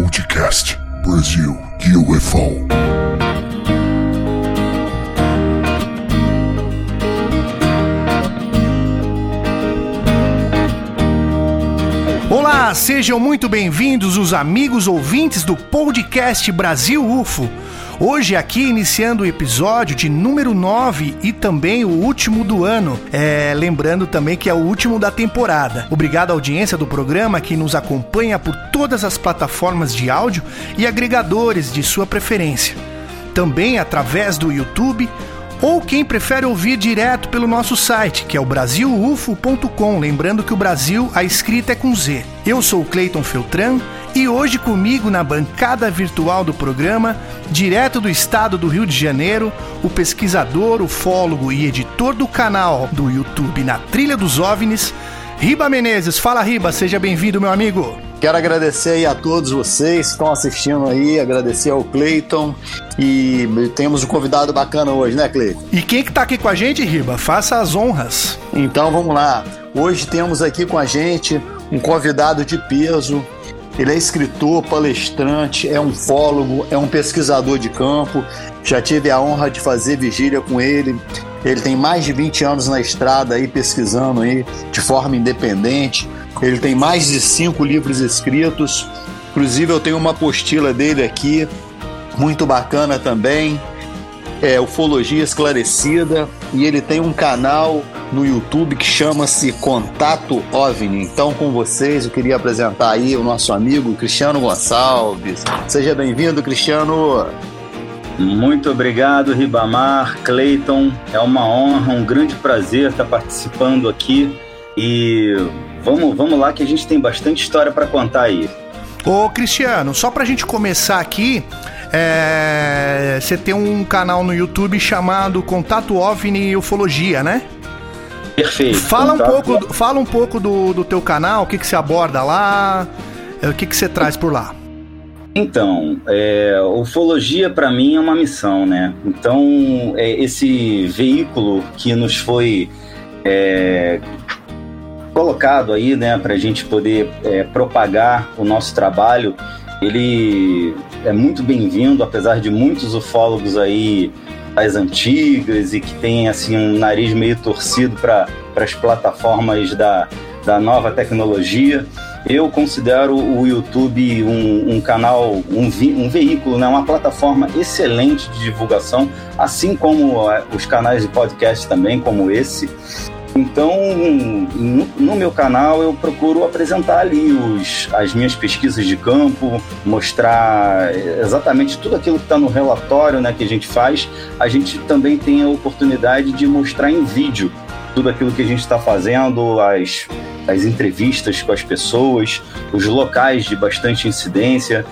Podcast Brasil UFO. Olá, sejam muito bem-vindos os amigos ouvintes do podcast Brasil UFO. Hoje aqui iniciando o episódio de número 9 e também o último do ano. É, lembrando também que é o último da temporada. Obrigado à audiência do programa que nos acompanha por todas as plataformas de áudio e agregadores de sua preferência. Também através do YouTube ou quem prefere ouvir direto pelo nosso site, que é o brasilufo.com, lembrando que o Brasil a escrita é com Z. Eu sou o Cleiton Feltran e hoje comigo na bancada virtual do programa, direto do estado do Rio de Janeiro, o pesquisador, ufólogo e editor do canal do YouTube Na Trilha dos OVNIs, Riba Menezes. Fala Riba, seja bem-vindo, meu amigo. Quero agradecer aí a todos vocês que estão assistindo aí, agradecer ao Cleiton e temos um convidado bacana hoje, né, Cleiton? E quem que tá aqui com a gente, Riba? Faça as honras. Então vamos lá. Hoje temos aqui com a gente um convidado de peso, ele é escritor, palestrante, é um fólogo, é um pesquisador de campo. Já tive a honra de fazer vigília com ele. Ele tem mais de 20 anos na estrada aí pesquisando aí de forma independente. Ele tem mais de cinco livros escritos. Inclusive eu tenho uma apostila dele aqui, muito bacana também. É Ufologia Esclarecida e ele tem um canal no YouTube que chama-se Contato OVNI. Então, com vocês, eu queria apresentar aí o nosso amigo Cristiano Gonçalves. Seja bem-vindo, Cristiano. Muito obrigado, Ribamar, Clayton. É uma honra, um grande prazer estar participando aqui. E vamos, vamos lá que a gente tem bastante história para contar aí. Ô, Cristiano, só para a gente começar aqui, é... você tem um canal no YouTube chamado Contato OVNI Ufologia, né? Perfeito. Fala um pouco, fala um pouco do, do teu canal, o que, que você aborda lá, o que, que você traz por lá. Então, é, ufologia para mim é uma missão, né? Então, é, esse veículo que nos foi é, colocado aí, né, para a gente poder é, propagar o nosso trabalho, ele é muito bem-vindo, apesar de muitos ufólogos aí das antigas e que tem assim um nariz meio torcido para as plataformas da, da nova tecnologia. Eu considero o YouTube um, um canal, um, vi, um veículo, né, uma plataforma excelente de divulgação, assim como é, os canais de podcast também, como esse. Então, no, meu canal eu procuro apresentar ali os, as minhas pesquisas de campo, mostrar exatamente tudo aquilo que está no relatório né, que a gente faz. A gente também tem a oportunidade de mostrar em vídeo tudo aquilo que a gente está fazendo, as, as entrevistas com as pessoas, os locais de bastante incidência,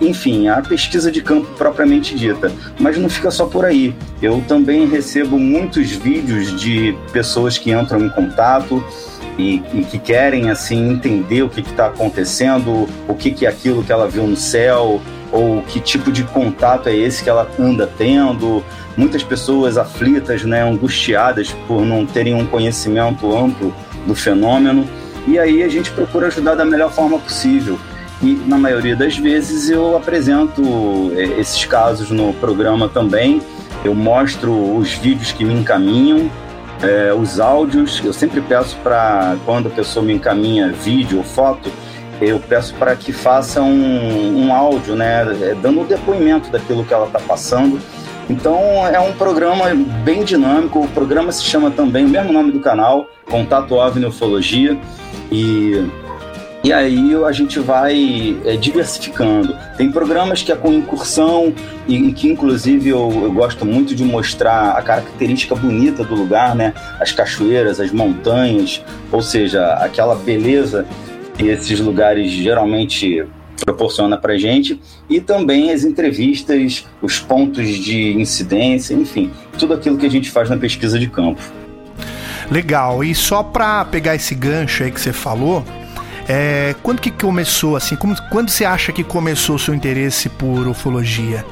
enfim, a pesquisa de campo propriamente dita. Mas não fica só por aí. Eu também recebo muitos vídeos de pessoas que entram em contato e, e que querem assim entender o que está acontecendo, o que, que é aquilo que ela viu no céu, ou que tipo de contato é esse que ela anda tendo, muitas pessoas aflitas, né, angustiadas por não terem um conhecimento amplo do fenômeno. E aí a gente procura ajudar da melhor forma possível. E na maioria das vezes eu apresento é, esses casos no programa também. Eu mostro os vídeos que me encaminham, é, os áudios. Eu sempre peço para, quando a pessoa me encaminha vídeo ou foto, eu peço para que faça um, um áudio, né, é, dando o depoimento daquilo que ela está passando então é um programa bem dinâmico. O programa se chama também o mesmo nome do canal, Contato OVNI Ufologia. E, e aí a gente vai é, diversificando. Tem programas que é com incursão e, e que inclusive eu, eu, gosto muito de mostrar a característica bonita do lugar, né? As cachoeiras, as montanhas, ou seja, aquela beleza que esses lugares geralmente proporciona para gente e também as entrevistas, os pontos de incidência, enfim, tudo aquilo que a gente faz na pesquisa de campo. Legal. E só para pegar esse gancho aí que você falou, é, quando que começou assim? Como, quando você acha que começou o seu interesse por ufologia?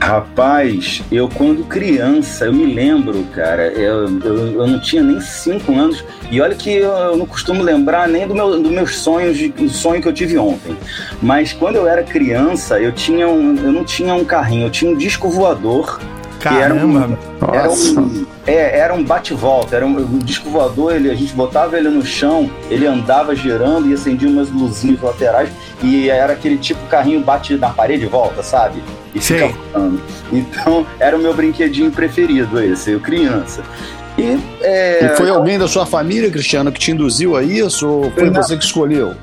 Rapaz, eu quando criança, eu me lembro, cara, eu, eu, eu não tinha nem cinco anos, e olha que eu, eu não costumo lembrar nem do meu, dos meus sonhos, do sonho que eu tive ontem. Mas quando eu era criança, eu tinha um, eu não tinha um carrinho, eu tinha um disco voador. Caramba! Era um, era um, é, era um bate-volta, era um, um, disco voador, ele, a gente botava ele no chão, ele andava girando e acendia umas luzinhas laterais, e era aquele tipo carrinho bate na parede e volta, sabe? E Sim. Então, era o meu brinquedinho preferido esse, eu criança. E, é, e foi alguém da sua família, Cristiano, que te induziu a isso ou foi não, você que escolheu?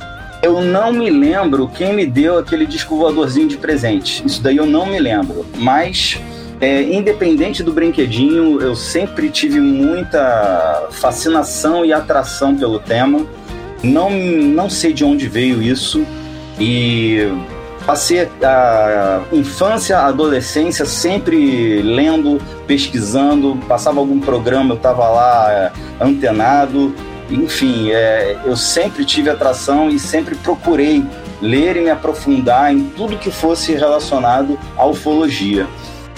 Eu não me lembro quem me deu aquele disco voadorzinho de presente. Isso daí eu não me lembro. Mas, é, independente do brinquedinho, eu sempre tive muita fascinação e atração pelo tema. Não, não sei de onde veio isso. E passei a infância, a adolescência sempre lendo, pesquisando, passava algum programa, eu estava lá é, antenado. Enfim, é, eu sempre tive atração e sempre procurei ler e me aprofundar em tudo que fosse relacionado à ufologia.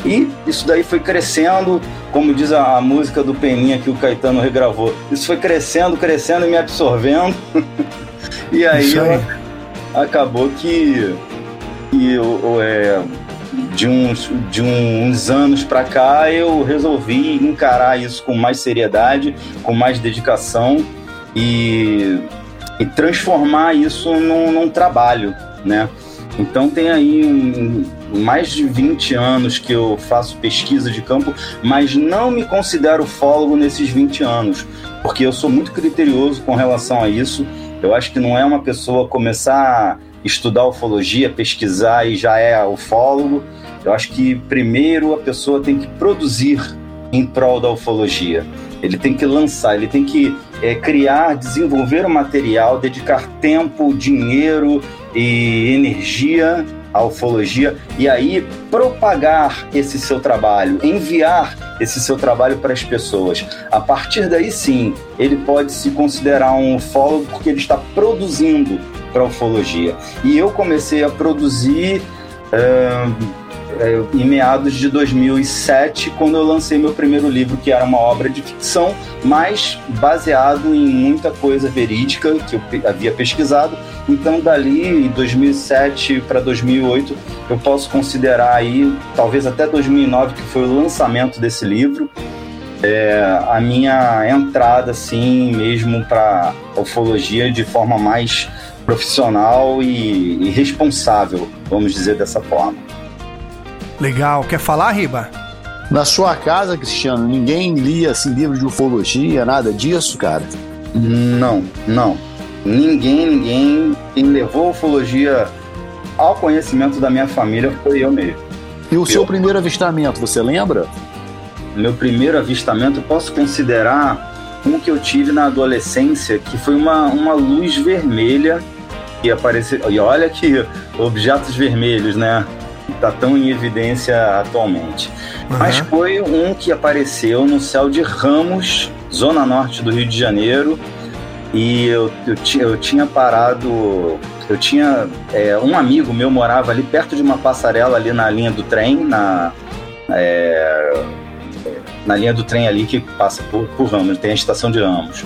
E isso daí foi crescendo, como diz a, a música do Peninha que o Caetano regravou. Isso foi crescendo, crescendo e me absorvendo. e aí, aí. acabou que que eu, é, de, uns, de uns anos para cá eu resolvi encarar isso com mais seriedade, com mais dedicação e, e transformar isso num, num trabalho, né? Então tem aí um, mais de 20 anos que eu faço pesquisa de campo, mas não me considero fólogo nesses 20 anos, porque eu sou muito criterioso com relação a isso. Eu acho que não é uma pessoa começar estudar ufologia, pesquisar e já é ufólogo. Eu acho que primeiro a pessoa tem que produzir em prol da ufologia. Ele tem que lançar, ele tem que é, criar, desenvolver o material, dedicar tempo, dinheiro e energia à ufologia e aí propagar esse seu trabalho, enviar esse seu trabalho para as pessoas. A partir daí sim, ele pode se considerar um ufólogo porque ele está produzindo para ufologia. E eu comecei a produzir uh, em meados de 2007, quando eu lancei meu primeiro livro, que era uma obra de ficção, mas baseado em muita coisa verídica que eu havia pesquisado. Então, dali, em 2007 para 2008, eu posso considerar aí, talvez até 2009, que foi o lançamento desse livro, é, a minha entrada, assim, mesmo para ufologia de forma mais profissional e, e responsável, vamos dizer dessa forma. Legal. Quer falar, Riba? Na sua casa, Cristiano, ninguém lia assim, livro de ufologia, nada disso, cara? Não, não. Ninguém, ninguém. Quem levou a ufologia ao conhecimento da minha família foi eu mesmo. E o eu. seu primeiro avistamento, você lembra? Meu primeiro avistamento, eu posso considerar um que eu tive na adolescência, que foi uma, uma luz vermelha que apareceu. E olha que objetos vermelhos, né? Tá tão em evidência atualmente. Uhum. Mas foi um que apareceu no céu de Ramos, zona norte do Rio de Janeiro. E eu, eu, eu tinha parado. Eu tinha. É, um amigo meu morava ali perto de uma passarela ali na linha do trem, na. É, na linha do trem ali que passa por, por Ramos, tem a estação de Ramos.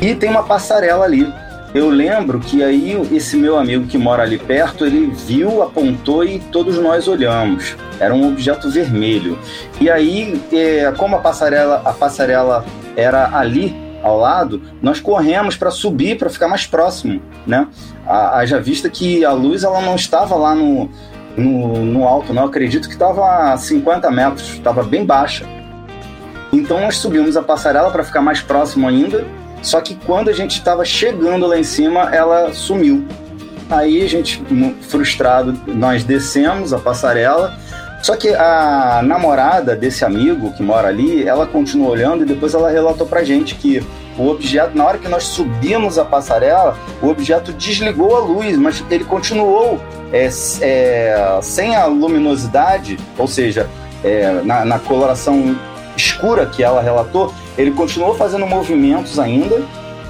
E tem uma passarela ali eu lembro que aí esse meu amigo que mora ali perto, ele viu, apontou e todos nós olhamos. Era um objeto vermelho. E aí, é, como a passarela, a passarela era ali ao lado, nós corremos para subir, para ficar mais próximo, né? Haja vista que a luz ela não estava lá no, no, no alto, não. Eu acredito que estava a 50 metros, estava bem baixa. Então nós subimos a passarela para ficar mais próximo ainda só que quando a gente estava chegando lá em cima, ela sumiu. Aí a gente, frustrado, nós descemos a passarela. Só que a namorada desse amigo que mora ali, ela continuou olhando e depois ela relatou pra gente que o objeto, na hora que nós subimos a passarela, o objeto desligou a luz, mas ele continuou é, é, sem a luminosidade, ou seja, é, na, na coloração escura que ela relatou, ele continuou fazendo movimentos ainda,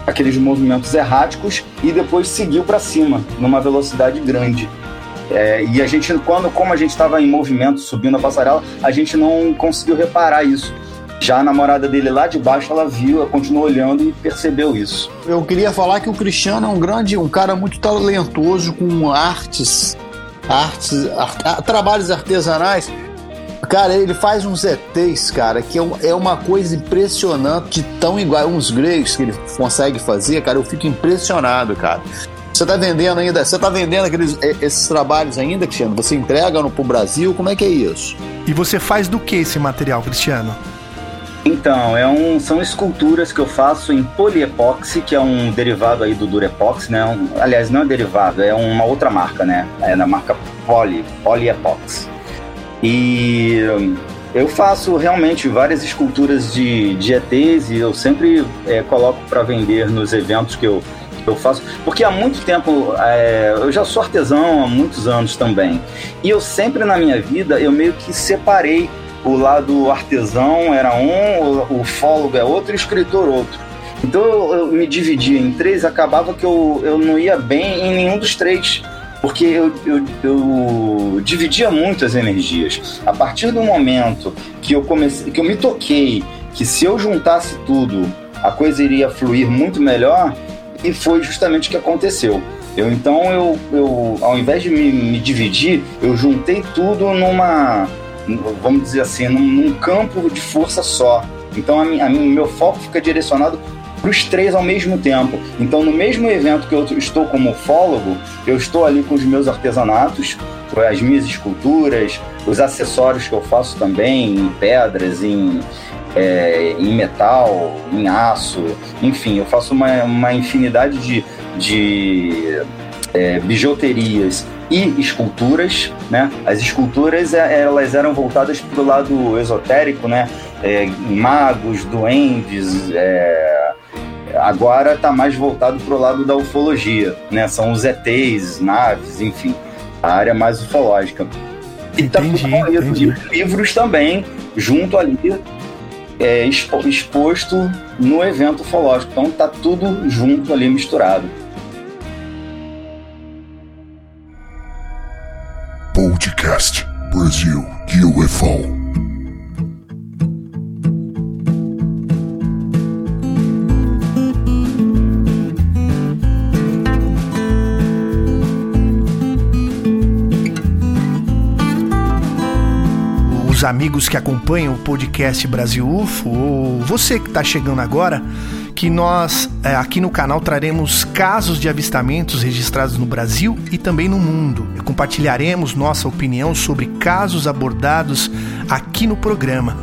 aqueles movimentos erráticos, e depois seguiu para cima, numa velocidade grande. É, e a gente, quando, como a gente estava em movimento subindo a passarela, a gente não conseguiu reparar isso. Já a namorada dele lá de baixo, ela viu, ela continuou olhando e percebeu isso. Eu queria falar que o Cristiano é um grande, um cara muito talentoso com artes, artes, art, trabalhos artesanais. Cara, ele faz uns ETs, cara, que é, é uma coisa impressionante, tão igual uns gregos que ele consegue fazer, cara. Eu fico impressionado, cara. Você está vendendo ainda? Você está vendendo aqueles, esses trabalhos ainda, Cristiano? Você entrega no pro Brasil? Como é que é isso? E você faz do que esse material, Cristiano? Então, é um, são esculturas que eu faço em poliepóxi, que é um derivado aí do Durepox, né? Um, aliás, não é derivado, é uma outra marca, né? É da marca Poly, Polyepox. E eu faço realmente várias esculturas de, de ETs e eu sempre é, coloco para vender nos eventos que eu, que eu faço, porque há muito tempo, é, eu já sou artesão há muitos anos também, e eu sempre na minha vida, eu meio que separei o lado artesão era um, o, o fólogo é outro o escritor outro. Então eu, eu me dividia em três, acabava que eu, eu não ia bem em nenhum dos três porque eu, eu, eu, dividia muito as energias. A partir do momento que eu comecei, que eu me toquei que se eu juntasse tudo, a coisa iria fluir muito melhor, e foi justamente o que aconteceu. Eu então eu, eu ao invés de me, me dividir, eu juntei tudo numa vamos dizer assim, num, num campo de força só. Então, a a meu foco fica direcionado para os três ao mesmo tempo. Então, no mesmo evento que eu estou como ufólogo, eu estou ali com os meus artesanatos, as minhas esculturas, os acessórios que eu faço também em pedras, em, é, em metal, em aço, enfim, eu faço uma, uma infinidade de, de é, bijuterias e esculturas, né? As esculturas é, elas eram voltadas para o lado esotérico, né? É, magos, duendes, é... agora está mais voltado para o lado da ufologia, né? São os ETs, naves, enfim, a área mais ufológica. E tá entendi, entendi. livros também, junto ali, é, exposto no evento ufológico. Então tá tudo junto ali misturado. Podcast Brasil UFO. Amigos que acompanham o podcast Brasil UFO, ou você que está chegando agora, que nós é, aqui no canal traremos casos de avistamentos registrados no Brasil e também no mundo. Compartilharemos nossa opinião sobre casos abordados aqui no programa.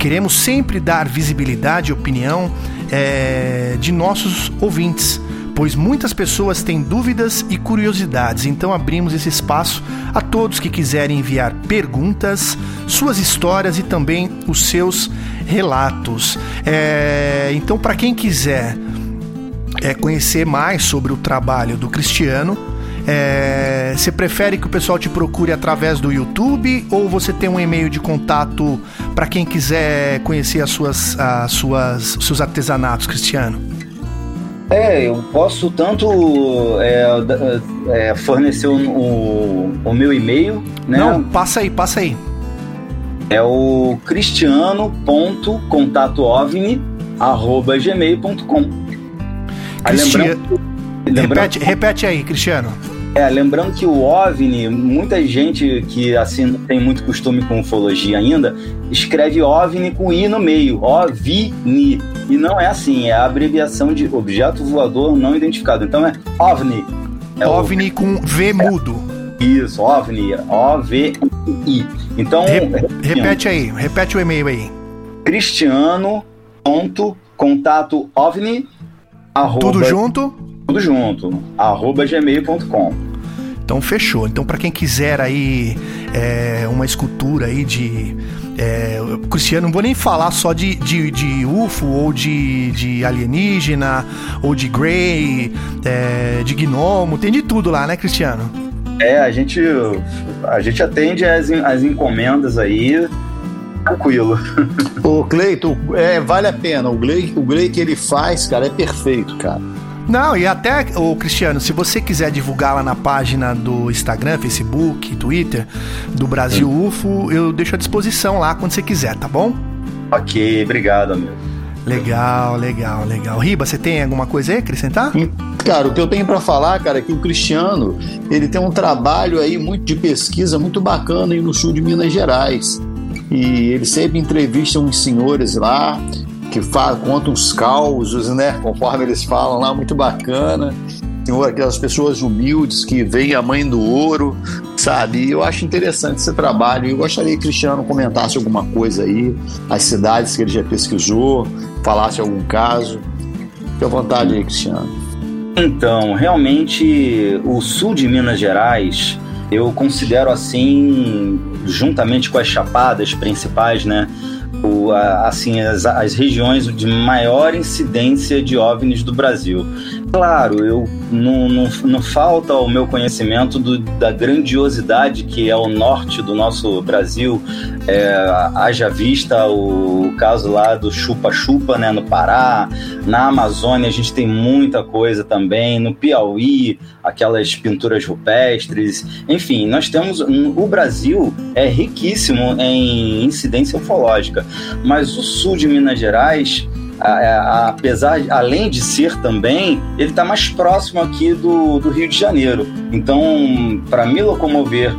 Queremos sempre dar visibilidade e opinião é, de nossos ouvintes pois muitas pessoas têm dúvidas e curiosidades, então abrimos esse espaço a todos que quiserem enviar perguntas, suas histórias e também os seus relatos. É, então, para quem quiser é, conhecer mais sobre o trabalho do Cristiano, é, você prefere que o pessoal te procure através do YouTube ou você tem um e-mail de contato para quem quiser conhecer as suas, as suas, seus artesanatos, Cristiano? É, eu posso tanto é, é, fornecer o, o, o, meu e-mail, né? Não, passa aí, passa aí. É o cristiano.contatoovni.gmail.com Cristian... Lembrando... Repete, repete aí, Cristiano. É, lembrando que o OVNI, muita gente que assim tem muito costume com ufologia ainda, escreve OVNI com I no meio, OVNI. E não é assim, é a abreviação de objeto voador não identificado. Então é OVNI. É OVNI o... com V mudo. Isso, OVNI, O-V-I. Então. Re repete aí, repete o e-mail aí. Cristiano.contato OVNI. Tudo junto? tudo junto, arroba gmail.com. Então fechou. Então para quem quiser aí é, uma escultura aí de é, Cristiano, não vou nem falar só de, de, de UFO ou de, de alienígena ou de Grey, é, de gnomo, tem de tudo lá, né, Cristiano? É, a gente a gente atende as, as encomendas aí tranquilo. Ô, Cleito, é, vale a pena. O Glei, o Glei que ele faz, cara, é perfeito, cara. Não, e até, o Cristiano, se você quiser divulgar lá na página do Instagram, Facebook, Twitter, do Brasil UFO, eu deixo à disposição lá quando você quiser, tá bom? Ok, obrigado, amigo. Legal, legal, legal. Riba, você tem alguma coisa aí a acrescentar? Cara, o que eu tenho para falar, cara, é que o Cristiano, ele tem um trabalho aí muito de pesquisa muito bacana aí no sul de Minas Gerais. E ele sempre entrevista uns senhores lá que contam os causos, né? Conforme eles falam lá, muito bacana. Senhor, aquelas pessoas humildes que veem a mãe do ouro, sabe? E eu acho interessante esse trabalho. Eu gostaria que Cristiano comentasse alguma coisa aí, as cidades que ele já pesquisou, falasse algum caso. Fique à vontade aí, Cristiano. Então, realmente, o sul de Minas Gerais, eu considero assim, juntamente com as chapadas principais, né? O, a, assim, as, as regiões de maior incidência de OVNIs do Brasil. Claro, eu não, não, não falta o meu conhecimento do, da grandiosidade que é o norte do nosso Brasil. É, haja vista o caso lá do chupa-chupa, né, no Pará. Na Amazônia a gente tem muita coisa também. No Piauí, aquelas pinturas rupestres. Enfim, nós temos. O Brasil é riquíssimo em incidência ufológica, mas o sul de Minas Gerais apesar, além de ser também, ele está mais próximo aqui do, do Rio de Janeiro. Então, para me locomover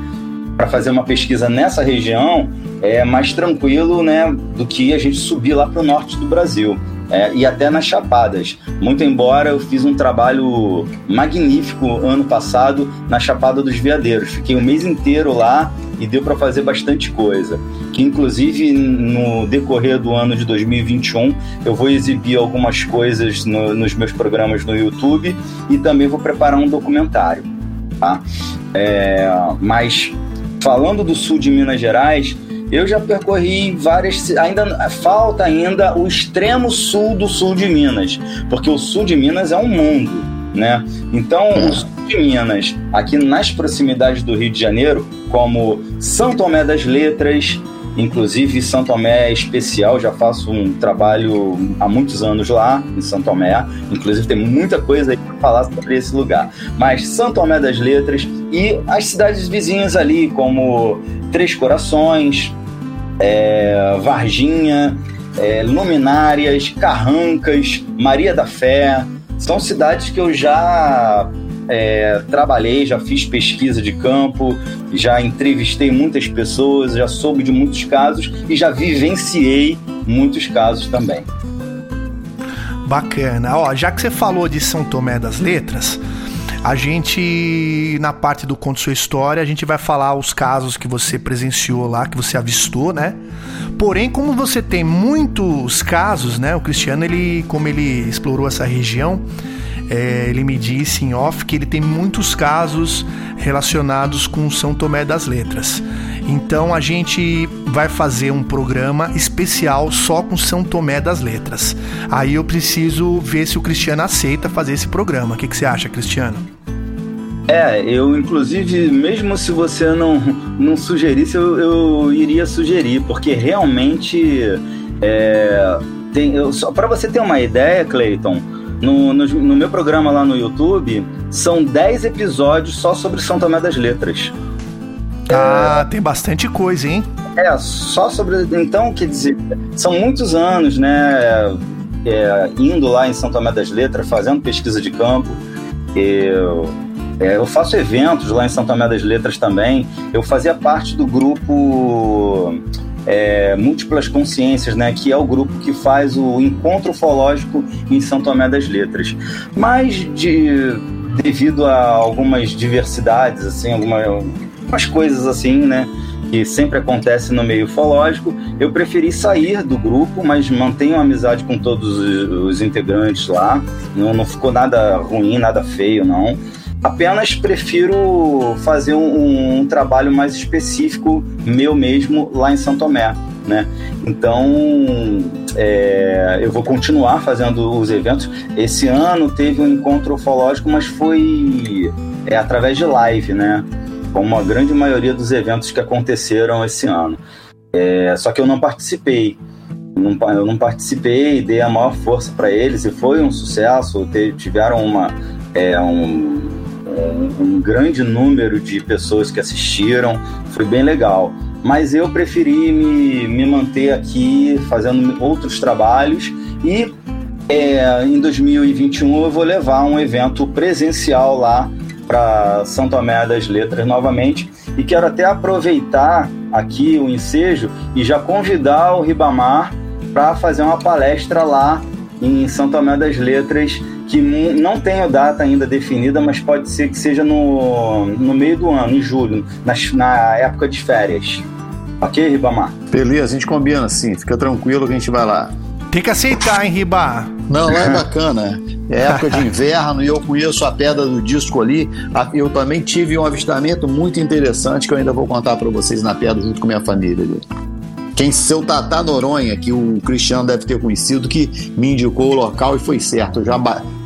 para fazer uma pesquisa nessa região é mais tranquilo, né, do que a gente subir lá para o norte do Brasil. É, e até nas Chapadas. Muito embora eu fiz um trabalho magnífico ano passado na Chapada dos Veadeiros. Fiquei o mês inteiro lá e deu para fazer bastante coisa. Que inclusive no decorrer do ano de 2021 eu vou exibir algumas coisas no, nos meus programas no YouTube e também vou preparar um documentário. Tá? É, mas falando do sul de Minas Gerais, eu já percorri várias. Ainda falta ainda o extremo sul do sul de Minas, porque o sul de Minas é um mundo, né? Então, o sul de Minas, aqui nas proximidades do Rio de Janeiro, como São Tomé das Letras, inclusive São Tomé é especial, já faço um trabalho há muitos anos lá em São Tomé, inclusive tem muita coisa aí para falar sobre esse lugar. Mas São Tomé das Letras e as cidades vizinhas ali, como Três Corações, é, Varginha, é, Luminárias, Carrancas, Maria da Fé. São cidades que eu já é, trabalhei, já fiz pesquisa de campo, já entrevistei muitas pessoas, já soube de muitos casos e já vivenciei muitos casos também. Bacana. Ó, já que você falou de São Tomé das Letras, a gente, na parte do Conto Sua História, a gente vai falar os casos que você presenciou lá, que você avistou, né? Porém, como você tem muitos casos, né? O Cristiano, ele, como ele explorou essa região, é, ele me disse em off que ele tem muitos casos relacionados com São Tomé das Letras. Então a gente vai fazer um programa especial só com São Tomé das Letras. Aí eu preciso ver se o Cristiano aceita fazer esse programa. O que, que você acha, Cristiano? É, eu inclusive, mesmo se você não, não sugerisse, eu, eu iria sugerir, porque realmente é, tem, para você ter uma ideia, Clayton, no, no, no, meu programa lá no YouTube, são 10 episódios só sobre São Tomé das Letras. Ah, é, tem bastante coisa, hein? É, só sobre. Então, quer dizer, são muitos anos, né? É, indo lá em São Tomé das Letras, fazendo pesquisa de campo. Eu, é, eu faço eventos lá em São Tomé das Letras também. Eu fazia parte do grupo é, Múltiplas Consciências, né, que é o grupo que faz o encontro ufológico em São Tomé das Letras. Mas de, devido a algumas diversidades, assim, algumas, coisas assim, né, que sempre acontece no meio ufológico, eu preferi sair do grupo, mas mantenho amizade com todos os, os integrantes lá. Não, não ficou nada ruim, nada feio, não. Apenas prefiro fazer um, um, trabalho mais específico meu mesmo lá em São Tomé. Né? Então é, eu vou continuar fazendo os eventos. Esse ano teve um encontro ufológico, mas foi é, através de live, né? Como a grande maioria dos eventos que aconteceram esse ano. É, só que eu não participei. não, eu não participei, dei a maior força para eles e foi um sucesso. Tiveram uma, é, um, um, grande número de pessoas que assistiram, foi bem legal. Mas eu preferi me, me manter aqui fazendo outros trabalhos e é, em 2021 eu vou levar um evento presencial lá para São Tomé das Letras novamente e quero até aproveitar aqui o ensejo e já convidar o Ribamar para fazer uma palestra lá em São Tomé das Letras que não tenho data ainda definida, mas pode ser que seja no, no meio do ano, em julho, na, na época de férias. Ok, Ribamar? Beleza, a gente combina assim, fica tranquilo que a gente vai lá. Tem que aceitar, hein, Riba? Não, lá é bacana. É época de inverno e eu conheço a pedra do disco ali. Eu também tive um avistamento muito interessante que eu ainda vou contar para vocês na pedra junto com minha família ali. Quem seu Tatá Noronha, que o Cristiano deve ter conhecido, que me indicou o local e foi certo. Já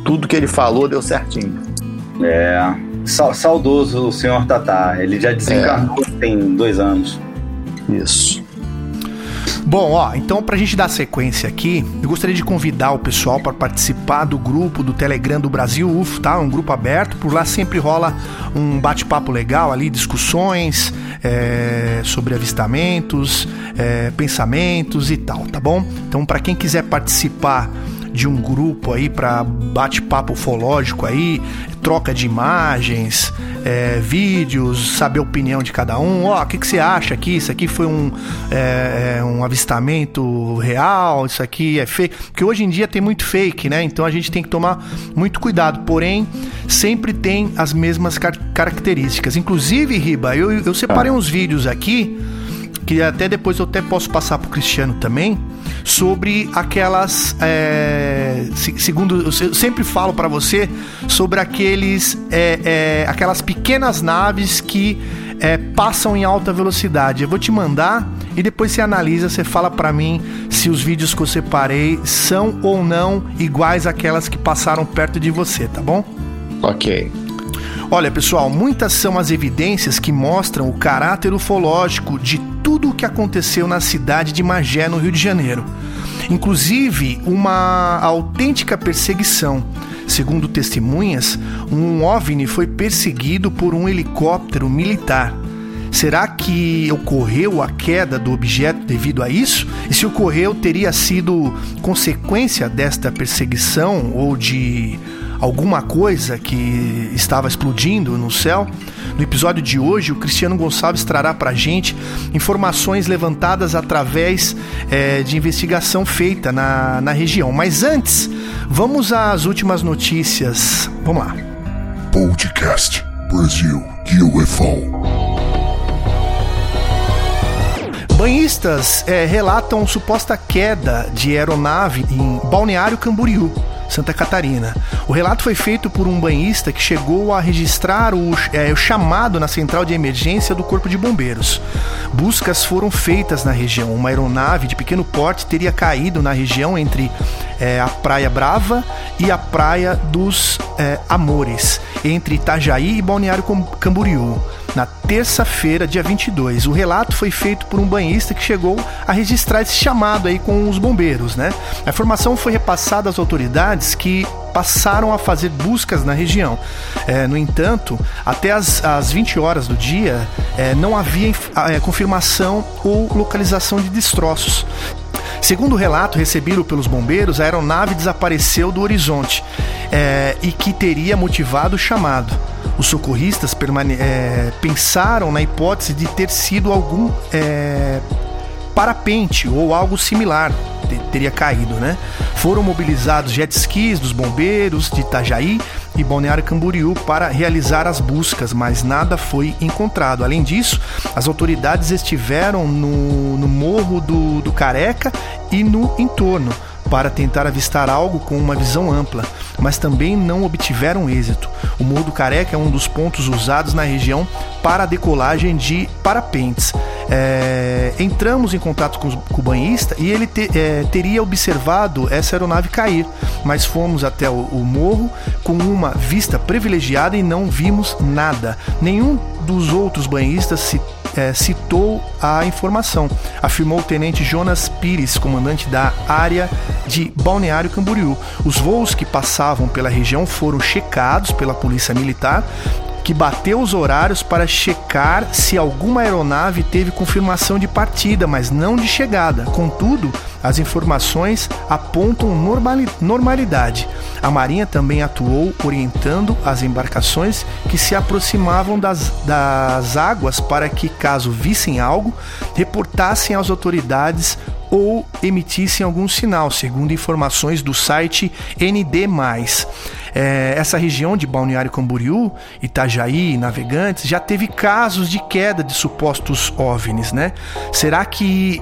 tudo que ele falou deu certinho. É, saudoso o senhor Tatá. Ele já desencarnou é. tem dois anos. Isso. Bom, ó, então pra gente dar sequência aqui, eu gostaria de convidar o pessoal para participar do grupo do Telegram do Brasil UFO, tá? Um grupo aberto, por lá sempre rola um bate-papo legal ali, discussões é, sobre avistamentos, é, pensamentos e tal, tá bom? Então, para quem quiser participar de um grupo aí para bate-papo ufológico aí, troca de imagens, é, vídeos, saber a opinião de cada um. Ó, oh, o que, que você acha aqui? Isso aqui foi um, é, é, um avistamento real? Isso aqui é fake? Porque hoje em dia tem muito fake, né? Então a gente tem que tomar muito cuidado. Porém, sempre tem as mesmas car características. Inclusive, Riba, eu, eu separei uns vídeos aqui que até depois eu até posso passar pro Cristiano também sobre aquelas. É, segundo, eu sempre falo para você sobre aqueles, é, é, aquelas pequenas naves que é, passam em alta velocidade. Eu vou te mandar e depois você analisa, você fala para mim se os vídeos que eu separei são ou não iguais àquelas que passaram perto de você, tá bom? Ok. Olha, pessoal, muitas são as evidências que mostram o caráter ufológico de tudo o que aconteceu na cidade de Magé, no Rio de Janeiro. Inclusive, uma autêntica perseguição. Segundo testemunhas, um OVNI foi perseguido por um helicóptero militar. Será que ocorreu a queda do objeto devido a isso? E se ocorreu, teria sido consequência desta perseguição ou de alguma coisa que estava explodindo no céu. No episódio de hoje, o Cristiano Gonçalves trará para a gente informações levantadas através é, de investigação feita na, na região. Mas antes, vamos às últimas notícias. Vamos lá. Podcast Brasil UFO. Banhistas é, relatam suposta queda de aeronave em Balneário Camboriú. Santa Catarina. O relato foi feito por um banhista que chegou a registrar o, é, o chamado na central de emergência do Corpo de Bombeiros. Buscas foram feitas na região. Uma aeronave de pequeno porte teria caído na região entre é, a Praia Brava e a Praia dos é, Amores, entre Itajaí e Balneário Camboriú na terça-feira, dia 22. O relato foi feito por um banhista que chegou a registrar esse chamado aí com os bombeiros, né? A informação foi repassada às autoridades que passaram a fazer buscas na região. É, no entanto, até as, as 20 horas do dia, é, não havia é, confirmação ou localização de destroços. Segundo o relato recebido pelos bombeiros, a aeronave desapareceu do horizonte é, e que teria motivado o chamado. Os socorristas é, pensaram na hipótese de ter sido algum é, parapente ou algo similar teria caído, né? Foram mobilizados jet skis dos bombeiros de Itajaí e Balneário Camboriú para realizar as buscas, mas nada foi encontrado. Além disso, as autoridades estiveram no, no Morro do, do Careca e no entorno para tentar avistar algo com uma visão ampla, mas também não obtiveram êxito. O Morro do Careca é um dos pontos usados na região para a decolagem de parapentes. É, entramos em contato com, o banhista e ele te, é, teria observado essa aeronave cair, mas fomos até o, o morro com uma vista privilegiada e não vimos nada. Nenhum dos outros banhistas se é, citou a informação, afirmou o tenente Jonas Pires, comandante da área de Balneário Camboriú. Os voos que passavam pela região foram checados pela Polícia Militar que bateu os horários para checar se alguma aeronave teve confirmação de partida, mas não de chegada. Contudo, as informações apontam normalidade. A Marinha também atuou orientando as embarcações que se aproximavam das, das águas para que, caso vissem algo, reportassem às autoridades ou emitissem algum sinal, segundo informações do site ND. É, essa região de Balneário Camboriú, Itajaí, Navegantes, já teve casos de queda de supostos OVNIs, né? Será que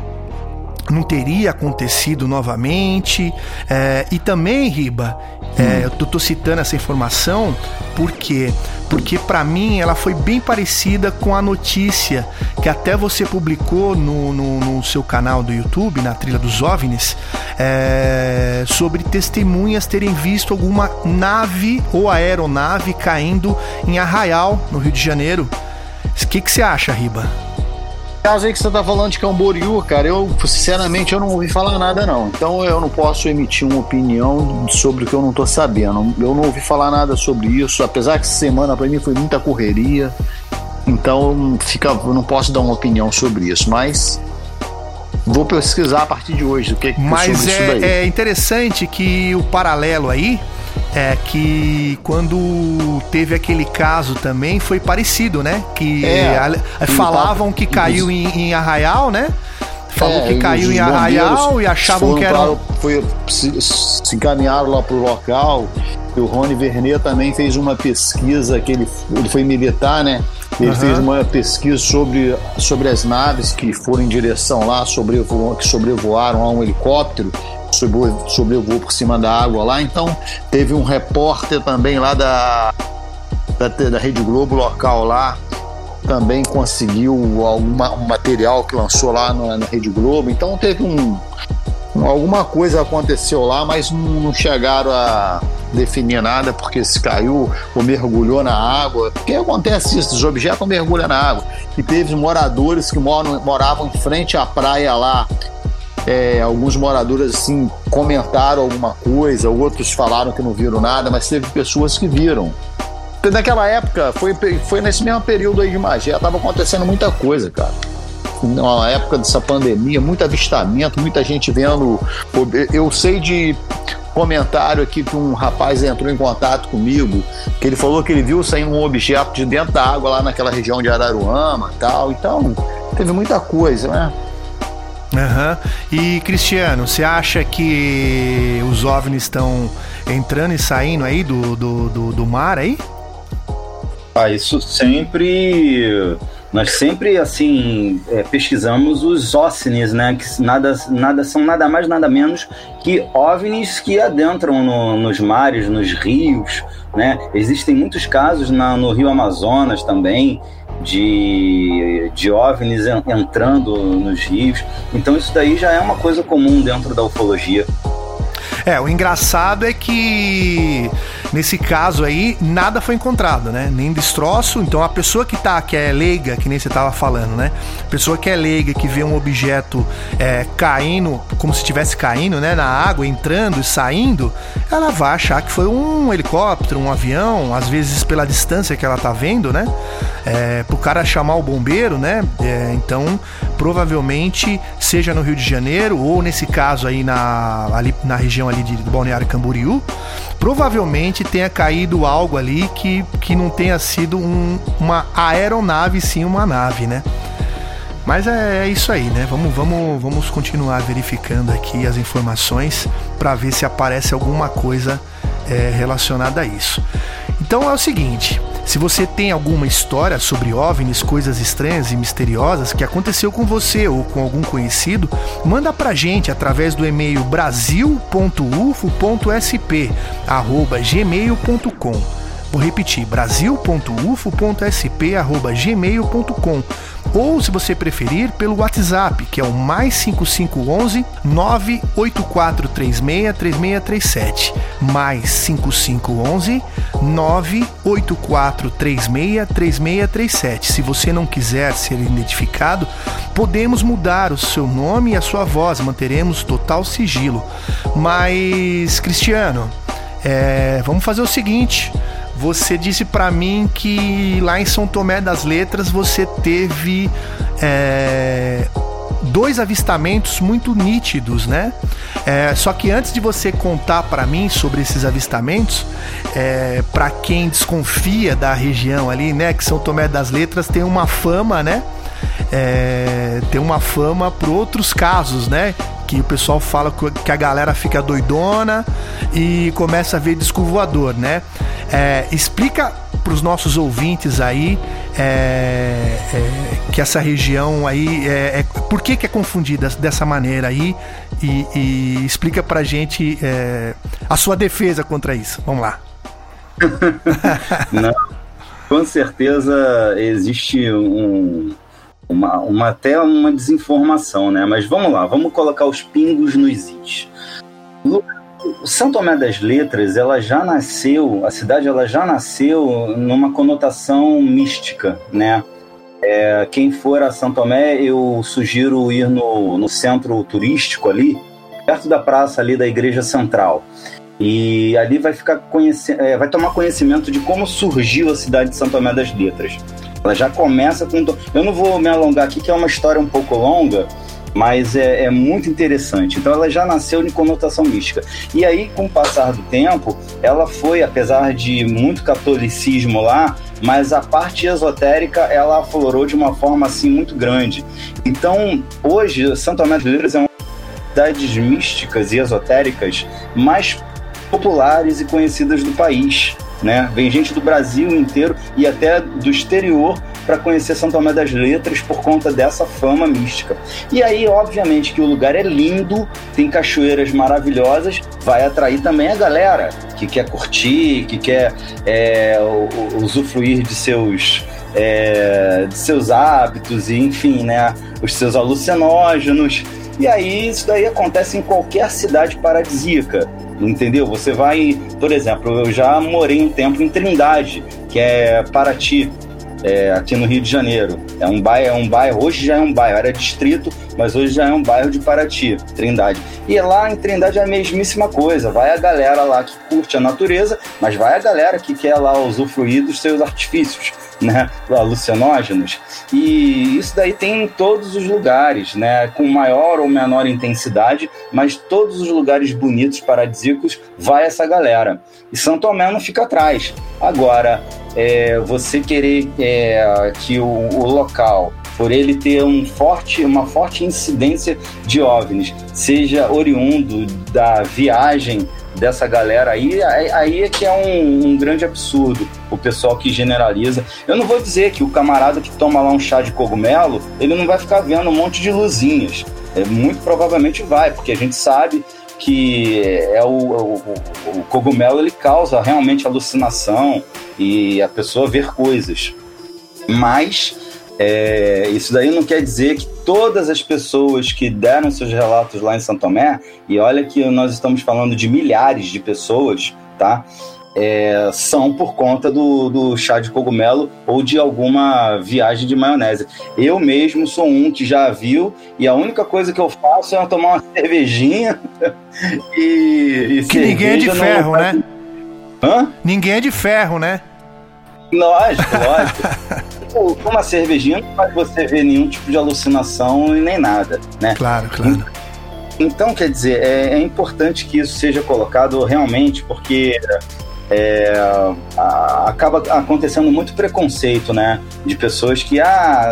não teria acontecido novamente. É, e também, Riba, é, eu tô, tô, citando essa informação porque porque para mim ela foi bem parecida com a notícia que até você publicou no, no, no seu canal do YouTube, na trilha dos OVNIs, é, sobre testemunhas terem visto alguma nave ou aeronave caindo em Arraial, no Rio de Janeiro. O que, que você acha, Riba? Caso aí que você tá falando de Camboriú, cara, eu sinceramente eu não ouvi falar nada não. Então eu não posso emitir uma opinião sobre o que eu não tô sabendo. Eu não ouvi falar nada sobre isso, apesar que essa semana para mim foi muita correria. Então fica, eu não posso dar uma opinião sobre isso, mas vou pesquisar a partir de hoje o que, que Mas é, é interessante que o paralelo aí é que quando teve aquele caso também foi parecido, né? Que é, a, falavam que caiu em, em Arraial, né? Falou é, que caiu em Arraial e achavam que era. Foi, se, se encaminharam lá pro local. E o Rony Vernet também fez uma pesquisa, que ele, ele foi militar, né? Ele uhum. fez uma pesquisa sobre, sobre as naves que foram em direção lá, sobrevo, que sobrevoaram a um helicóptero sobrevoo por cima da água lá. Então teve um repórter também lá da, da, da Rede Globo local lá, também conseguiu alguma, um material que lançou lá na, na Rede Globo. Então teve um, alguma coisa aconteceu lá, mas não, não chegaram a definir nada porque se caiu ou mergulhou na água. Porque acontece isso, os objetos mergulham na água. E teve moradores que moram, moravam em frente à praia lá é, alguns moradores assim comentaram alguma coisa, outros falaram que não viram nada, mas teve pessoas que viram. Naquela época, foi, foi nesse mesmo período aí de magia, estava acontecendo muita coisa, cara. Na época dessa pandemia, muito avistamento, muita gente vendo. Eu sei de comentário aqui que um rapaz entrou em contato comigo, que ele falou que ele viu saindo um objeto de dentro da água lá naquela região de Araruama tal. Então, teve muita coisa, né? Uhum. E Cristiano, você acha que os OVNIs estão entrando e saindo aí do, do, do, do mar aí? Ah, isso sempre nós sempre assim é, pesquisamos os OSNIs, né? Que nada, nada são nada mais nada menos que OVNIs que adentram no, nos mares, nos rios, né? Existem muitos casos na, no Rio Amazonas também de, de OVNIs entrando nos rios. Então isso daí já é uma coisa comum dentro da ufologia. É, o engraçado é que nesse caso aí nada foi encontrado, né? Nem destroço. Então a pessoa que tá, que é leiga, que nem você tava falando, né? Pessoa que é leiga, que vê um objeto é, caindo, como se estivesse caindo, né? Na água, entrando e saindo, ela vai achar que foi um helicóptero, um avião, às vezes pela distância que ela tá vendo, né? É, pro cara chamar o bombeiro, né? É, então, provavelmente, seja no Rio de Janeiro ou nesse caso aí na, ali, na região ali de, do Balneário Camboriú, provavelmente tenha caído algo ali que, que não tenha sido um, uma aeronave, sim uma nave, né? Mas é, é, isso aí, né? Vamos, vamos, vamos continuar verificando aqui as informações para ver se aparece alguma coisa é, relacionada a isso. Então é o seguinte: se você tem alguma história sobre OVNIs, coisas estranhas e misteriosas que aconteceu com você ou com algum conhecido, manda pra gente através do e-mail brasil.ufo.sp@gmail.com. Vou repetir: brasil.ufo.sp@gmail.com ou se você preferir, pelo WhatsApp, que é o mais 5511 984363637. Mais 5511 984363637. Se você não quiser ser identificado, podemos mudar o seu nome e a sua voz, manteremos total sigilo. Mas, Cristiano, é, vamos fazer o seguinte. Você disse para mim que lá em São Tomé das Letras você teve é, dois avistamentos muito nítidos, né? É, só que antes de você contar para mim sobre esses avistamentos, é, para quem desconfia da região ali, né, que São Tomé das Letras tem uma fama, né? É, tem uma fama por outros casos, né? Que o pessoal fala que a galera fica doidona e começa a ver disco voador, né? É, explica para os nossos ouvintes aí é, é, que essa região aí é, é, por que, que é confundida dessa maneira aí e, e explica para gente é, a sua defesa contra isso. Vamos lá. Não, com certeza existe um, uma, uma, até uma desinformação, né? Mas vamos lá, vamos colocar os pingos nos is. O São Tomé das Letras, ela já nasceu, a cidade ela já nasceu numa conotação mística, né? É, quem for a São Tomé, eu sugiro ir no, no centro turístico ali, perto da praça ali da Igreja Central. E ali vai ficar conhecendo, é, vai tomar conhecimento de como surgiu a cidade de São Tomé das Letras. Ela já começa com. Eu não vou me alongar aqui, que é uma história um pouco longa, mas é, é, muito interessante. Então ela já nasceu em conotação mística. E aí, com o passar do tempo, ela foi, apesar de muito catolicismo lá, mas a parte esotérica ela aflorou de uma forma assim muito grande. Então, hoje, Santo Tomé de Letras é uma das cidades místicas e esotéricas mais populares e conhecidas do país. Né? Vem gente do Brasil inteiro e até do exterior para conhecer São Tomé das Letras por conta dessa fama mística. E aí, obviamente, que o lugar é lindo, tem cachoeiras maravilhosas, vai atrair também a galera que quer curtir, que quer é, usufruir de seus, é, de seus hábitos e, enfim, né, os seus alucinógenos. E aí, isso daí acontece em qualquer cidade paradisíaca entendeu? Você vai, por exemplo, eu já morei um tempo em Trindade, que é Paraty, é, aqui no Rio de Janeiro. É um bairro, é um bairro, hoje já é um bairro, era distrito, mas hoje já é um bairro de Paraty, Trindade. E lá em Trindade é a mesmíssima coisa. Vai a galera lá que curte a natureza, mas vai a galera que quer lá usufruir dos seus artifícios né, alucinógenos. E isso daí tem em todos os lugares, né, com maior ou menor intensidade, mas todos os lugares bonitos, paradisíacos, vai essa galera. E São Tomé não fica atrás. Agora, é, você querer é, que o, o local por ele ter um forte, uma forte incidência de OVNIs, seja oriundo da viagem dessa galera aí, aí é que é um, um, grande absurdo o pessoal que generaliza. Eu não vou dizer que o camarada que toma lá um chá de cogumelo, ele não vai ficar vendo um monte de luzinhas. É, muito provavelmente vai, porque a gente sabe que é o, o, o cogumelo ele causa realmente alucinação e a pessoa ver coisas. Mas é, isso daí não quer dizer que todas as pessoas que deram seus relatos lá em São Tomé, e olha que nós estamos falando de milhares de pessoas, tá? É, são por conta do, do chá de cogumelo ou de alguma viagem de maionese. Eu mesmo sou um que já viu e a única coisa que eu faço é tomar uma cervejinha e, e que ninguém é de ferro, né? Hã? Ninguém é de ferro, né? Lógico, lógico. tipo, uma cervejinha não faz você ver nenhum tipo de alucinação e nem nada, né? Claro, claro. Então, quer dizer, é, é importante que isso seja colocado realmente, porque é, acaba acontecendo muito preconceito, né? De pessoas que, ah,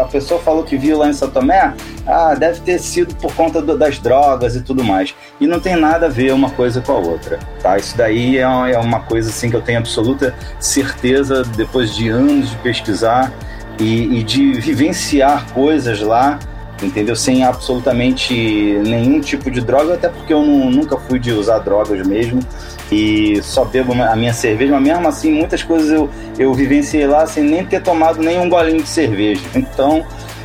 a pessoa falou que viu lá em São Tomé, ah, deve ter sido por conta do, das drogas e tudo mais. E não tem nada a ver uma coisa com a outra, tá? Isso daí é, é uma coisa, assim, que eu tenho absoluta certeza, depois de anos de pesquisar e, e de vivenciar coisas lá, entendeu? Sem absolutamente nenhum tipo de droga, até porque eu não, nunca fui de usar drogas mesmo. E só bebo a minha cerveja, mas mesmo assim muitas coisas eu, eu vivenciei lá sem nem ter tomado nenhum golinho de cerveja. Então,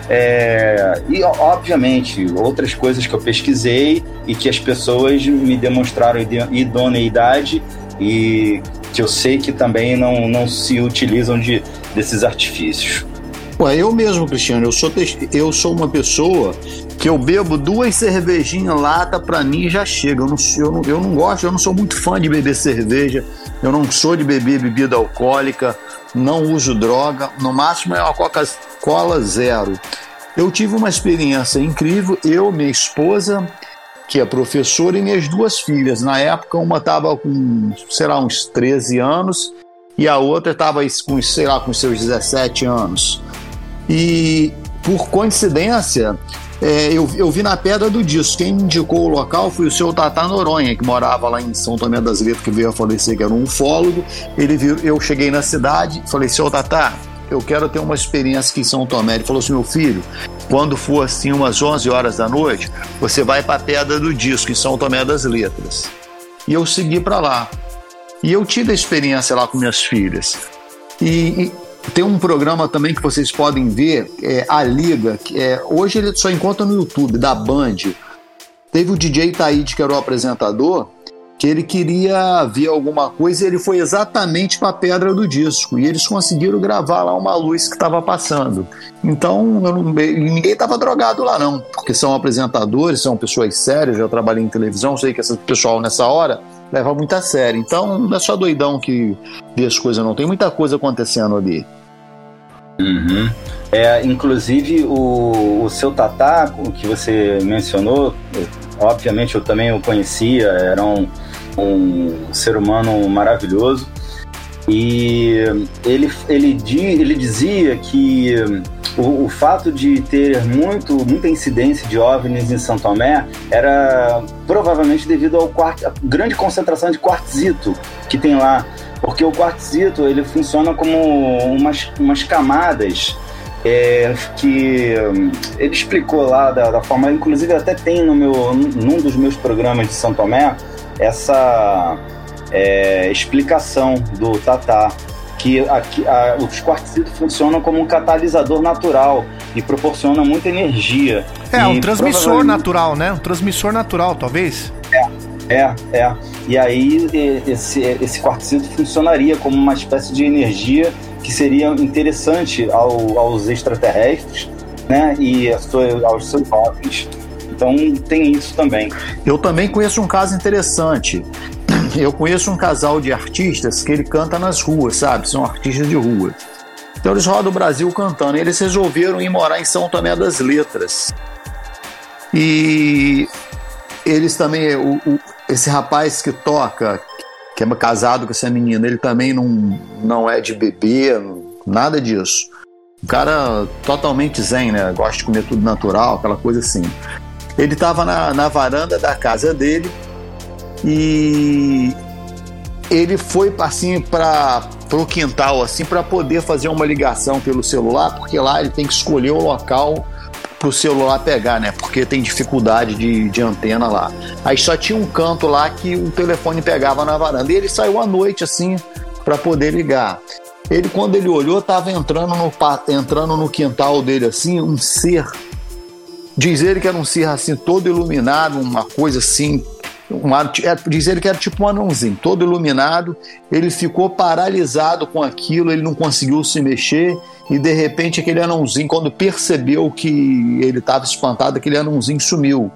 é, e obviamente outras coisas que eu pesquisei e que as pessoas me demonstraram idoneidade e que eu sei que também não, não se utilizam de, desses artifícios. Ué, eu mesmo, Cristiano, eu sou, eu sou uma pessoa que eu bebo duas cervejinhas lata, para mim já chega. Eu não, eu, não, eu não gosto, eu não sou muito fã de beber cerveja, eu não sou de beber bebida alcoólica, não uso droga, no máximo é uma Coca-Cola zero. Eu tive uma experiência incrível, eu, minha esposa, que é professora, e minhas duas filhas. Na época, uma estava com, sei lá, uns 13 anos e a outra estava com, sei lá, com seus 17 anos. E por coincidência, é, eu, eu vi na Pedra do Disco. Quem indicou o local foi o seu Tata Noronha, que morava lá em São Tomé das Letras, que veio a falecer, que era um ufólogo. Ele viu, eu cheguei na cidade, falei, seu Tata, eu quero ter uma experiência aqui em São Tomé. Ele falou assim, meu filho, quando for assim umas 11 horas da noite, você vai para a Pedra do Disco, em São Tomé das Letras. E eu segui para lá. E eu tive a experiência lá com minhas filhas. E, e tem um programa também que vocês podem ver, é, A Liga, que é, hoje ele só encontra no YouTube, da Band. Teve o DJ Taíde, que era o apresentador, que ele queria ver alguma coisa e ele foi exatamente para a pedra do disco. E eles conseguiram gravar lá uma luz que estava passando. Então, não, ninguém estava drogado lá, não, porque são apresentadores, são pessoas sérias. Já trabalhei em televisão, sei que esse pessoal nessa hora leva muito a sério. Então, não é só doidão que vê as coisas, não. Tem muita coisa acontecendo ali. Uhum. É, inclusive, o, o seu Tatá, que você mencionou, obviamente eu também o conhecia, era um, um ser humano maravilhoso. E ele, ele, ele dizia que o, o, fato de ter muito, muita incidência de OVNIs em São Tomé era provavelmente devido ao quarto, à grande concentração de quartzito que tem lá. Porque o quartzito ele funciona como umas, umas camadas é, que ele explicou lá da, da, forma, inclusive até tem no meu, num dos meus programas de São Tomé, essa é, explicação do Tatá que aqui, a, os quartzitos funcionam como um catalisador natural e proporciona muita energia. É, um transmissor provavelmente... natural, né? Um transmissor natural, talvez. É, é, é. E aí esse, esse quartzito funcionaria como uma espécie de energia que seria interessante ao, aos extraterrestres, né? E aos seus OVNIs. Então tem isso também. Eu também conheço um caso interessante. Eu conheço um casal de artistas que ele canta nas ruas, sabe? São artistas de rua. Então eles rodam o Brasil cantando. Eles resolveram ir morar em São Tomé das Letras. E eles também, o, o, esse rapaz que toca, que é casado com essa menina, ele também não, não é de beber, nada disso. Um cara totalmente zen, né? Gosta de comer tudo natural, aquela coisa assim. Ele estava na, na varanda da casa dele e ele foi assim para o quintal assim para poder fazer uma ligação pelo celular, porque lá ele tem que escolher o local para o celular pegar, né? Porque tem dificuldade de, de antena lá. Aí só tinha um canto lá que o telefone pegava na varanda. E ele saiu à noite assim para poder ligar. Ele quando ele olhou estava entrando no entrando no quintal dele assim um ser Diz ele que era um ser assim todo iluminado, uma coisa assim. Uma, é, diz ele que era tipo um anãozinho, todo iluminado. Ele ficou paralisado com aquilo, ele não conseguiu se mexer. E de repente, aquele anãozinho, quando percebeu que ele estava espantado, aquele anãozinho sumiu.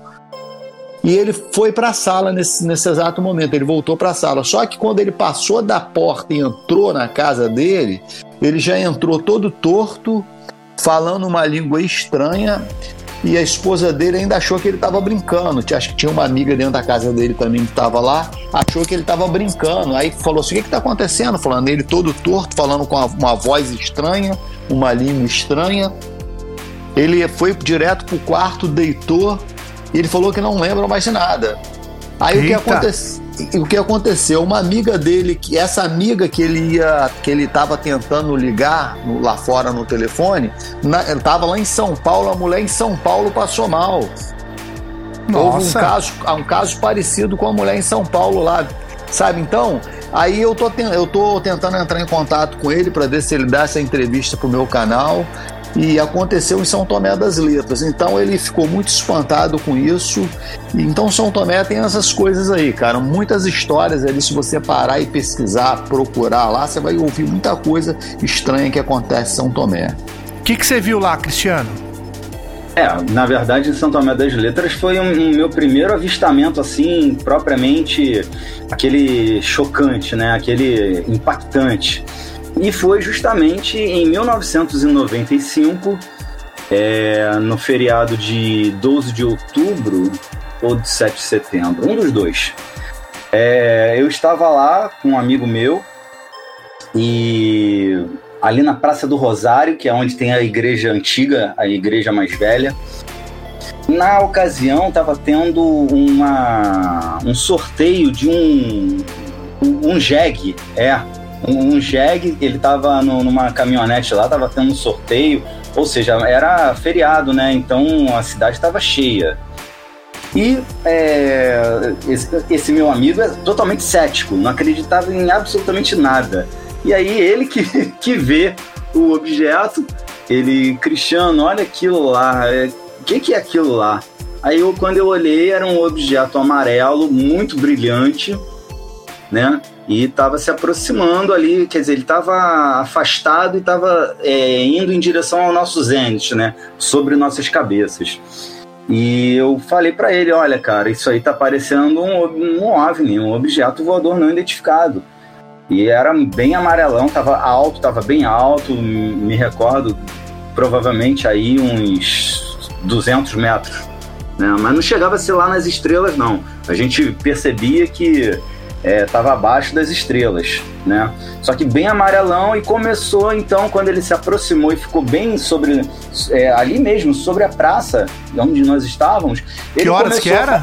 E ele foi para a sala nesse, nesse exato momento, ele voltou para a sala. Só que quando ele passou da porta e entrou na casa dele, ele já entrou todo torto, falando uma língua estranha e a esposa dele ainda achou que ele estava brincando. Acho que tinha uma amiga dentro da casa dele também que estava lá, achou que ele estava brincando. Aí falou assim: o que está acontecendo? Falando ele todo torto, falando com uma voz estranha, uma língua estranha. Ele foi direto pro quarto, deitou e ele falou que não lembra mais de nada. Aí Eita. o que aconteceu? O que aconteceu? Uma amiga dele, que essa amiga que ele ia, que ele estava tentando ligar no, lá fora no telefone, estava lá em São Paulo, a mulher em São Paulo passou mal. Nossa. Houve um caso, um caso parecido com a mulher em São Paulo lá. Sabe? Então, aí eu tô, eu tô tentando entrar em contato com ele para ver se ele dá essa entrevista pro meu canal e aconteceu em São Tomé das Letras. Então ele ficou muito espantado com isso. Então São Tomé tem essas coisas aí, cara, muitas histórias ali. Se você parar e pesquisar, procurar lá, você vai ouvir muita coisa estranha que acontece em São Tomé. O que, que você viu lá, Cristiano? É, na verdade, São Tomé das Letras foi um, um, meu primeiro avistamento, assim, propriamente aquele chocante, né? Aquele impactante. E foi justamente em 1995, é, no feriado de 12 de outubro ou de 7 de setembro, um dos dois. É, eu estava lá com um amigo meu e ali na Praça do Rosário, que é onde tem a igreja antiga, a igreja mais velha. Na ocasião, estava tendo uma, um sorteio de um, um jegue, é, um, jegue, ele tava no, numa caminhonete lá, tava tendo um sorteio, ou seja, era feriado, né? Então a cidade estava cheia. E é, esse, esse, meu amigo é totalmente cético, não acreditava em absolutamente nada. E aí ele que, que vê o objeto, ele, Cristiano, olha aquilo lá, o é, que, que é aquilo lá? Aí eu, quando eu olhei, era um objeto amarelo, muito brilhante, né? E estava se aproximando ali, quer dizer, ele estava afastado e estava é, indo em direção ao nosso zênite, né, sobre nossas cabeças. E eu falei para ele, olha, cara, isso aí tá parecendo um, um OVNI, um objeto voador não identificado. E era bem amarelão, tava alto, tava bem alto, me recordo, provavelmente aí uns 200 metros. Né? Mas não chegava a ser lá nas estrelas, não. A gente percebia que estava é, abaixo das estrelas, né? Só que bem amarelão e começou então quando ele se aproximou e ficou bem sobre é, ali mesmo sobre a praça onde nós estávamos. que horas que era?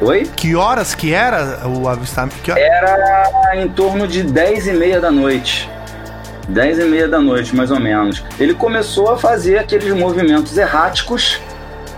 A... Oi? Que horas que era o avistamento? Que... Era em torno de 10 e meia da noite. 10 e meia da noite, mais ou menos. Ele começou a fazer aqueles movimentos erráticos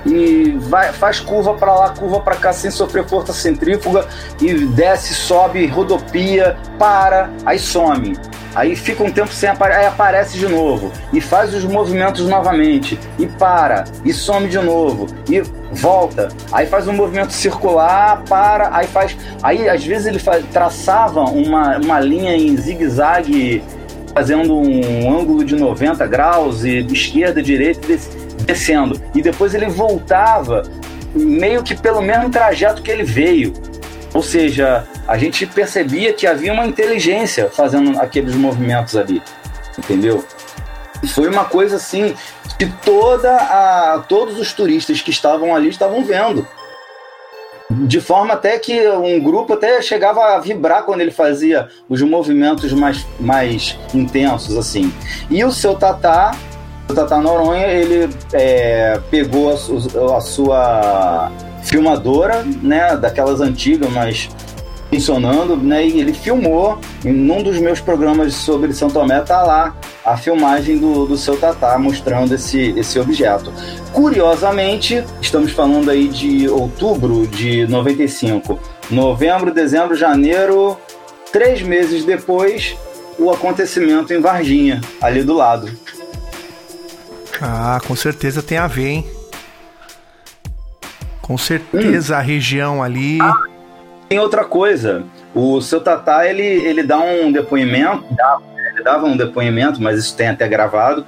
e vai, faz curva para lá, curva para cá sem sofrer força centrífuga e desce, sobe, rodopia, para, aí some. Aí fica um tempo sem aparecer, aí aparece de novo e faz os movimentos novamente e para e some de novo e volta. Aí faz um movimento circular, para, aí faz, aí às vezes ele faz, traçava uma, uma linha em zigue-zague fazendo um ângulo de 90 graus e esquerda, direita, descendo. E depois ele voltava meio que pelo mesmo trajeto que ele veio. Ou seja, a gente percebia que havia uma inteligência fazendo aqueles movimentos ali. Entendeu? Foi uma coisa assim que toda a, todos os turistas que estavam ali estavam vendo. De forma até que um grupo até chegava a vibrar quando ele fazia os movimentos mais, mais intensos, assim. E o seu Tatá o Tata Noronha, ele é, pegou a, a, sua filmadora, né, daquelas antigas, mas funcionando, né, e ele filmou, em um dos meus programas sobre São Tomé, tá lá a filmagem do, do seu Tatá mostrando esse, esse objeto. Curiosamente, estamos falando aí de outubro de 95, novembro, dezembro, janeiro, três meses depois, o acontecimento em Varginha, ali do lado. Ah, com certeza tem a ver, hein? Com certeza hum. a região ali. Ah, tem outra coisa. O seu Tatá, ele, ele dá um depoimento, dá, ele dava um depoimento, mas isso tem até gravado,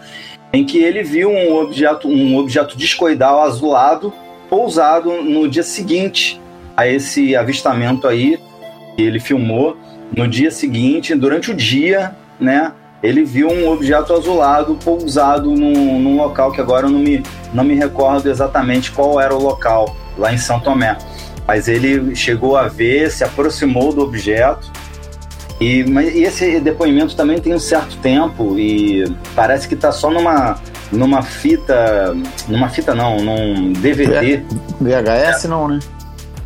em que ele viu um objeto, um objeto discoidal azulado pousado no dia seguinte a esse avistamento aí que ele filmou. No dia seguinte, durante o dia, né? Ele viu um objeto azulado pousado num, num, local que agora eu não me, não me recordo exatamente qual era o local, lá em São Tomé. Mas ele chegou a ver, se aproximou do objeto. E, mas esse depoimento também tem um certo tempo e parece que está só numa, numa fita. Numa fita não, num DVD. VHS não, né?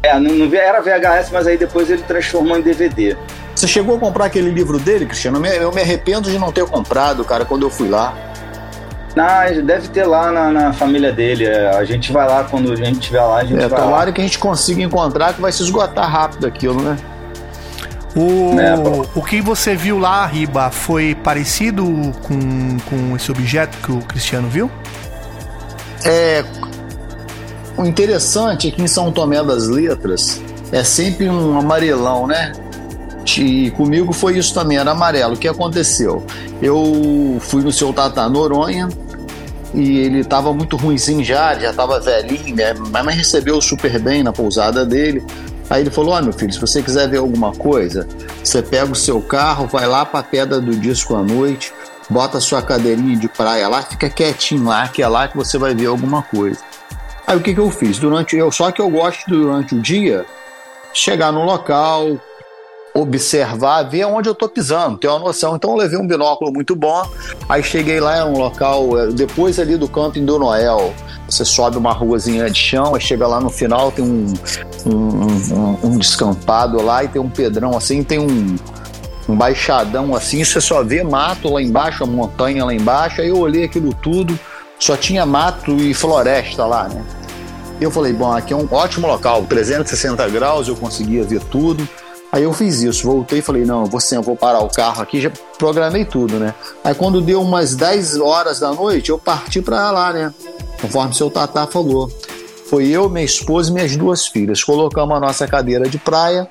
É, não, não era VHS, mas aí depois ele transformou em DVD. Você chegou a comprar aquele livro dele, Cristiano? Eu me arrependo de não ter comprado, cara, quando eu fui lá. Ah, deve ter lá na, na, família dele. É, a gente vai lá quando a gente estiver lá. A gente é, vai tomara lá. que a gente consiga encontrar, que vai se esgotar rápido aquilo, né? O, né? o que você viu lá, Riba, foi parecido com, com esse objeto que o Cristiano viu? É. O interessante é que em São Tomé das Letras é sempre um amarelão, né? E comigo foi isso também, era amarelo. O que aconteceu? Eu fui no seu Tata Noronha e ele estava muito ruimzinho já, já estava velhinho, né? mas recebeu super bem na pousada dele. Aí ele falou: Ó, oh, meu filho, se você quiser ver alguma coisa, você pega o seu carro, vai lá para a Pedra do Disco à noite, bota a sua cadeirinha de praia lá, fica quietinho lá, que é lá que você vai ver alguma coisa. Aí o que, que eu fiz? Durante eu Só que eu gosto durante o dia chegar no local, observar, ver onde eu tô pisando, ter uma noção. Então eu levei um binóculo muito bom. Aí cheguei lá, é um local, é, depois ali do camping do Noel, você sobe uma ruazinha de chão, aí chega lá no final, tem um, um, um, um descampado lá e tem um pedrão assim, tem um, um baixadão assim, você só vê mato lá embaixo, a montanha lá embaixo. Aí eu olhei aquilo tudo, só tinha mato e floresta lá, né? Eu falei, bom, aqui é um ótimo local, 360 graus, eu conseguia ver tudo. Aí eu fiz isso, voltei e falei, não, vou, sim, eu vou parar o carro aqui, já programei tudo, né? Aí quando deu umas 10 horas da noite, eu parti para lá, né? Conforme seu Tatá falou. Foi eu, minha esposa e minhas duas filhas. Colocamos a nossa cadeira de praia,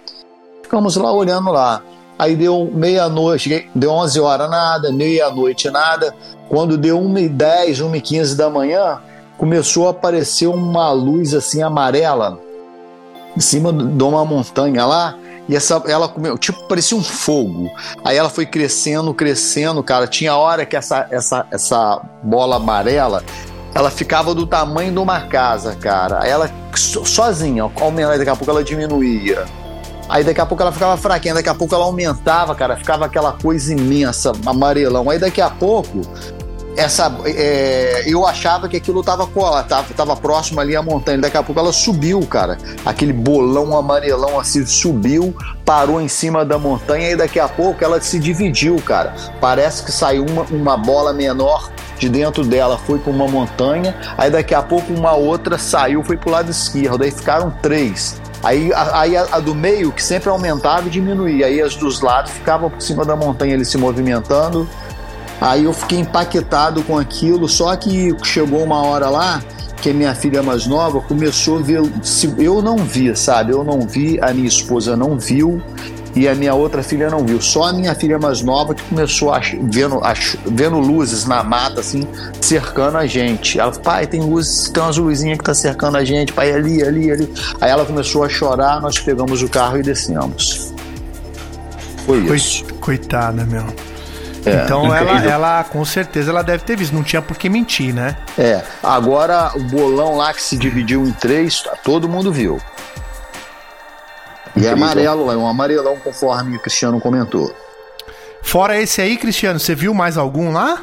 ficamos lá olhando lá. Aí deu meia-noite, deu 11 horas nada, meia-noite nada. Quando deu 1h10, 1h15 da manhã, começou a aparecer uma luz assim amarela em cima de uma montanha lá. E essa, ela comeu, tipo, parecia um fogo. Aí ela foi crescendo, crescendo, cara. Tinha hora que essa, essa, essa bola amarela, ela ficava do tamanho de uma casa, cara. Aí ela, sozinha, aumentava, daqui a pouco ela diminuía. Aí daqui a pouco ela ficava fraquinha, daqui a pouco ela aumentava, cara, ficava aquela coisa imensa, amarelão. Aí daqui a pouco essa é, eu achava que aquilo tava tava, tava próximo ali à montanha. Daqui a pouco ela subiu, cara. Aquele bolão amarelão assim subiu, parou em cima da montanha e daqui a pouco ela se dividiu, cara. Parece que saiu uma, uma bola menor de dentro dela, foi para uma montanha. Aí daqui a pouco uma outra saiu, foi pro lado esquerdo. Aí ficaram três. Aí, a, aí a, a, do meio, que sempre aumentava e diminuía. Aí as dos lados ficavam por cima da montanha, ele se movimentando Aí eu fiquei impactado com aquilo, só que chegou uma hora lá que minha filha mais nova começou a ver. Eu não vi, sabe? Eu não vi, a minha esposa não viu e a minha outra filha não viu. Só a minha filha mais nova que começou a vendo, a, vendo luzes na mata, assim, cercando a gente. Ela falou, pai, tem luzes, tem umas luzinhas que tá cercando a gente, pai, ali, ali, ali. Aí ela começou a chorar, nós pegamos o carro e descemos. Foi isso. Coitada, meu. É, então ela, ela, com certeza, ela deve ter visto. Não tinha por que mentir, né? É. Agora, o bolão lá que se dividiu em três, todo mundo viu. E é amarelo, é um amarelão, conforme o Cristiano comentou. Fora esse aí, Cristiano, você viu mais algum lá?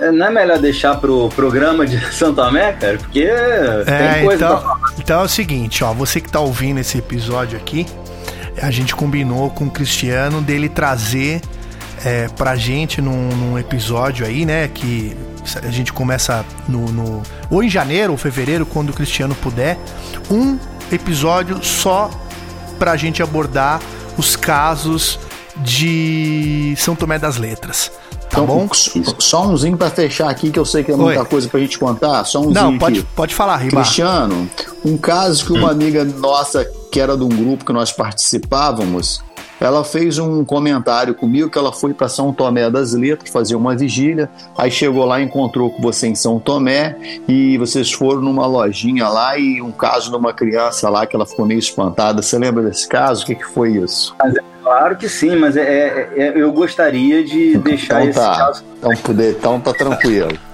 É, não é melhor deixar pro programa de Santo Amé, cara? Porque é, tem coisa então, pra falar. Então é o seguinte, ó, você que tá ouvindo esse episódio aqui, a gente combinou com o Cristiano dele trazer é, pra gente num, num, episódio aí, né? Que a gente começa no, no, ou em janeiro ou fevereiro, quando o Cristiano puder, um episódio só pra gente abordar os casos de São Tomé das Letras. Tá então, bom? Só umzinho para fechar aqui, que eu sei que é muita Oi. coisa pra gente contar. Só umzinho Não, pode, aqui. pode falar, Riba. Cristiano, um caso que uma hum. amiga nossa, que era de um grupo que nós participávamos, ela fez um comentário comigo que ela foi para São Tomé das Letras fazer uma vigília, aí chegou lá, encontrou com você em São Tomé e vocês foram numa lojinha lá e um caso de uma criança lá que ela ficou meio espantada. Você lembra desse caso? O que, que foi isso? É claro que sim, mas é, é, é eu gostaria de então deixar então, esse tá. caso. Então, poder, então tá tranquilo.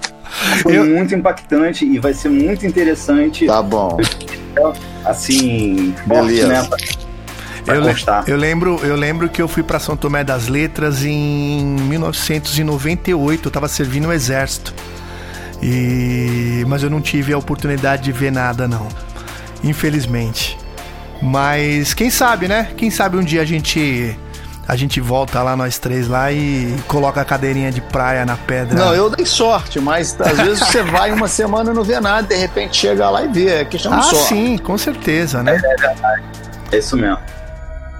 Foi eu... muito impactante e vai ser muito interessante. Tá bom. Assim, Beleza. Forte, né? Eu, eu, lembro, eu lembro que eu fui para São Tomé das Letras em 1998, eu tava servindo o exército. E mas eu não tive a oportunidade de ver nada não. Infelizmente. Mas quem sabe, né? Quem sabe um dia a gente a gente volta lá, nós três lá e coloca a cadeirinha de praia na pedra. Não, eu dei sorte, mas às vezes você vai uma semana e não vê nada, de repente chega lá e vê. É questão ah, de sorte. sim, com certeza, né? É, é verdade. É isso mesmo.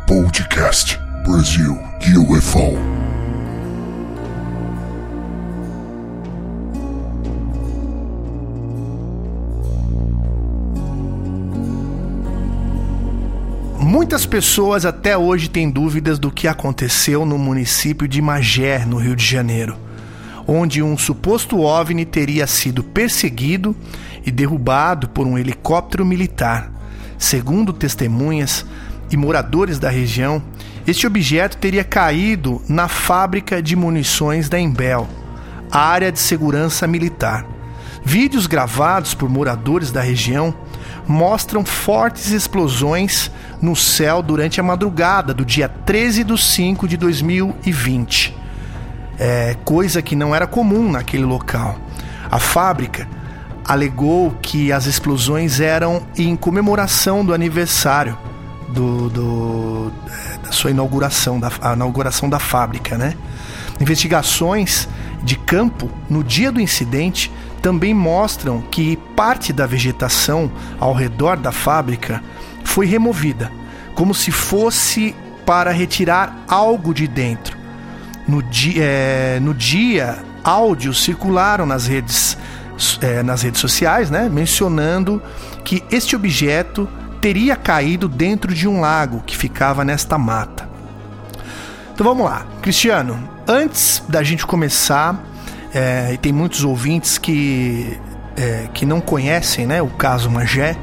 Podcast Brasil UFO. Muitas pessoas até hoje têm dúvidas do que aconteceu no município de Magé, no Rio de Janeiro, onde um suposto OVNI teria sido perseguido e derrubado por um helicóptero militar. Segundo testemunhas e moradores da região, este objeto teria caído na fábrica de munições da Embel, área de segurança militar. Vídeos gravados por moradores da região mostram fortes explosões no céu durante a madrugada do dia 13 de 5 de 2020. É, coisa que não era comum naquele local. A fábrica alegou que as explosões eram em comemoração do aniversário do, do, da sua inauguração, da inauguração da fábrica, né? Investigações de campo no dia do incidente também mostram que parte da vegetação ao redor da fábrica foi removida, como se fosse para retirar algo de dentro. No dia, é, no dia áudios circularam nas redes, é, nas redes sociais, né, mencionando que este objeto teria caído dentro de um lago que ficava nesta mata. Então vamos lá, Cristiano. Antes da gente começar, é, e tem muitos ouvintes que, é, que não conhecem né, o caso Magé,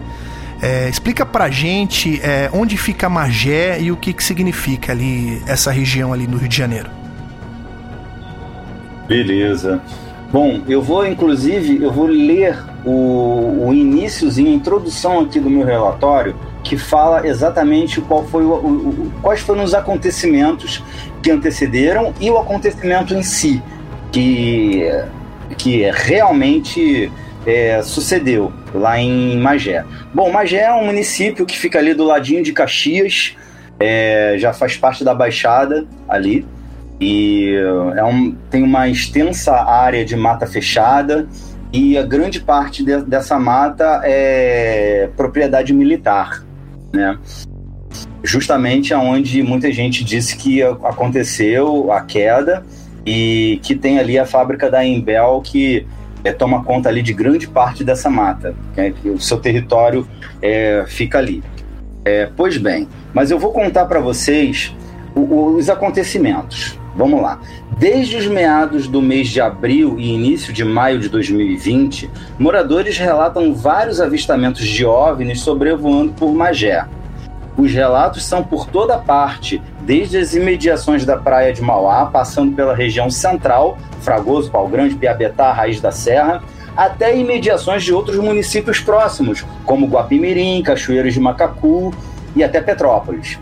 é, explica pra gente é, onde fica Magé e o que, que significa ali essa região ali no Rio de Janeiro. Beleza. Bom, eu vou inclusive eu vou ler o, o iníciozinho, a introdução aqui do meu relatório, que fala exatamente qual foi o, o, quais foram os acontecimentos que antecederam e o acontecimento em si, que, que realmente é, sucedeu lá em Magé. Bom, Magé é um município que fica ali do ladinho de Caxias, é, já faz parte da Baixada ali, e é um, tem uma extensa área de mata fechada e a grande parte de, dessa mata é propriedade militar, né? Justamente aonde muita gente disse que aconteceu a queda e que tem ali a fábrica da Embel que é, toma conta ali de grande parte dessa mata, né? o seu território é, fica ali. É, pois bem, mas eu vou contar para vocês o, os acontecimentos. Vamos lá. Desde os meados do mês de abril e início de maio de 2020, moradores relatam vários avistamentos de OVNIs sobrevoando por Magé. Os relatos são por toda parte, desde as imediações da praia de Mauá, passando pela região central, Fragoso, Pau Grande, Piabetá, Raiz da Serra, até imediações de outros municípios próximos, como Guapimirim, Cachoeiras de Macacu e até Petrópolis.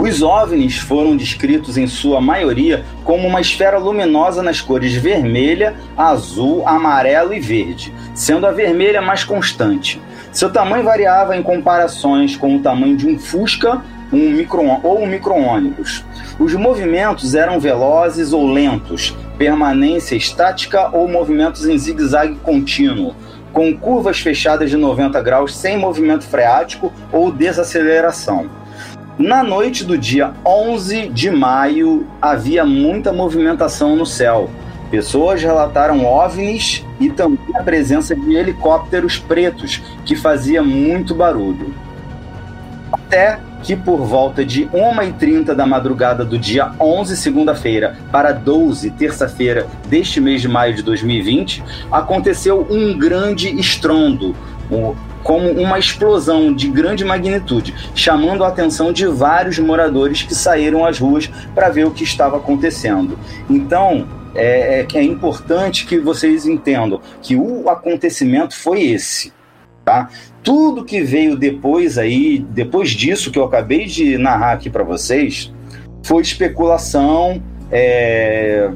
Os OVNIs foram descritos em sua maioria como uma esfera luminosa nas cores vermelha, azul, amarelo e verde, sendo a vermelha mais constante. Seu tamanho variava em comparações com o tamanho de um Fusca um micro, ou um micro-ônibus. Os movimentos eram velozes ou lentos, permanência estática ou movimentos em zigue-zague contínuo, com curvas fechadas de 90 graus sem movimento freático ou desaceleração. Na noite do dia 11 de maio, havia muita movimentação no céu. Pessoas relataram OVNIs e também a presença de helicópteros pretos, que fazia muito barulho. Até que por volta de 1h30 da madrugada do dia 11, segunda-feira, para 12, terça-feira deste mês de maio de 2020, aconteceu um grande estrondo, como uma explosão de grande magnitude, chamando a atenção de vários moradores que saíram às ruas para ver o que estava acontecendo. Então, é, é, é importante que vocês entendam que o acontecimento foi esse. Tá? Tudo que veio depois aí, depois disso que eu acabei de narrar aqui para vocês, foi especulação é,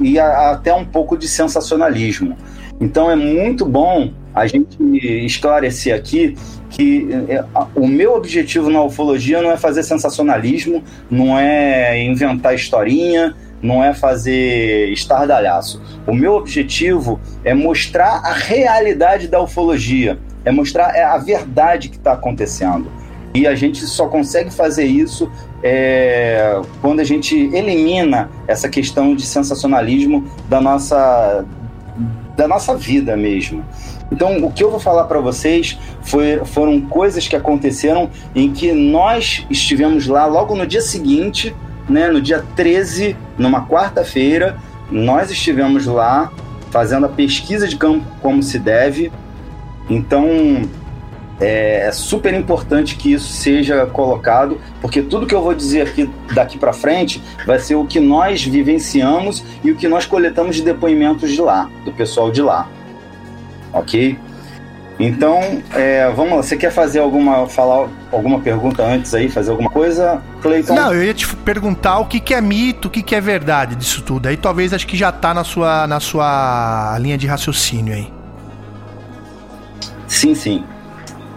e a, até um pouco de sensacionalismo. Então é muito bom a gente esclarecer aqui que é, o meu objetivo na ufologia não é fazer sensacionalismo, não é inventar historinha, não é fazer estardalhaço. O meu objetivo é mostrar a realidade da ufologia, é mostrar é a verdade que está acontecendo. E, a gente só consegue fazer isso é, quando a gente elimina essa questão de sensacionalismo da nossa, da nossa vida mesmo. Então, o que eu vou falar para vocês foi, foram coisas que aconteceram em que nós estivemos lá logo no dia seguinte, né, no dia 13, numa quarta-feira, nós estivemos lá fazendo a pesquisa de campo como se deve. Então, é, é super importante que isso seja colocado, porque tudo que eu vou dizer aqui daqui para frente vai ser o que nós vivenciamos e o que nós coletamos de depoimentos de lá, do pessoal de lá. Ok? Então, é, vamos lá. Você quer fazer alguma falar alguma pergunta antes aí, fazer alguma coisa, Cleiton? Não, eu ia te perguntar o que, que é mito, o que, que é verdade disso tudo. Aí talvez acho que já tá na sua, na sua linha de raciocínio aí. Sim, sim.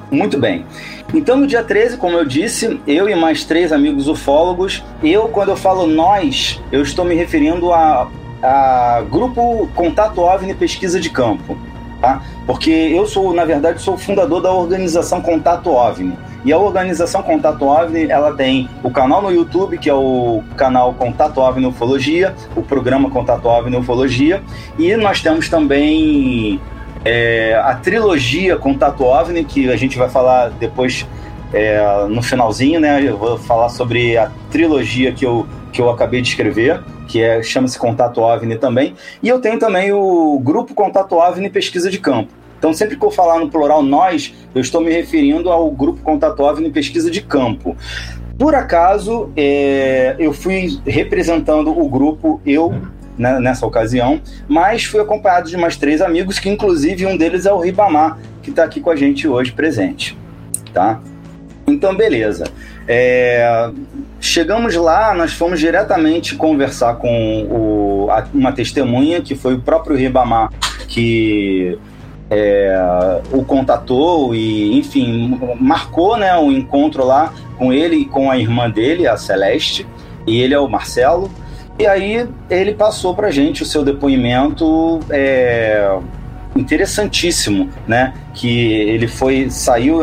Muito bem. Então, no dia 13, como eu disse, eu e mais três amigos ufólogos, eu, quando eu falo nós, eu estou me referindo a, a Grupo Contato OVNI Pesquisa de Campo. Tá? Porque eu sou, na verdade, sou fundador da organização Contato OVNI. E a organização Contato OVNI, ela tem o canal no YouTube, que é o canal Contato OVNI Ufologia, o programa Contato OVNI Ufologia, e nós temos também é, a trilogia Contato OVNI, que a gente vai falar depois é, no finalzinho, né? Eu vou falar sobre a trilogia que eu, que eu acabei de escrever, que é, chama-se Contato OVNI também. E eu tenho também o grupo Contato OVNI Pesquisa de Campo. Então, sempre que eu falar no plural nós, eu estou me referindo ao grupo Contato OVNI Pesquisa de Campo. Por acaso, é, eu fui representando o grupo, eu né, nessa ocasião, mas fui acompanhado de mais três amigos, que inclusive um deles é o Ribamar, que está aqui com a gente hoje presente. Tá? Então, beleza. É, chegamos lá, nós fomos diretamente conversar com o, uma testemunha, que foi o próprio Ribamar, que é, o contatou e, enfim, marcou né, um encontro lá com ele e com a irmã dele, a Celeste, e ele é o Marcelo. E aí ele passou para gente o seu depoimento é, interessantíssimo, né? Que ele foi saiu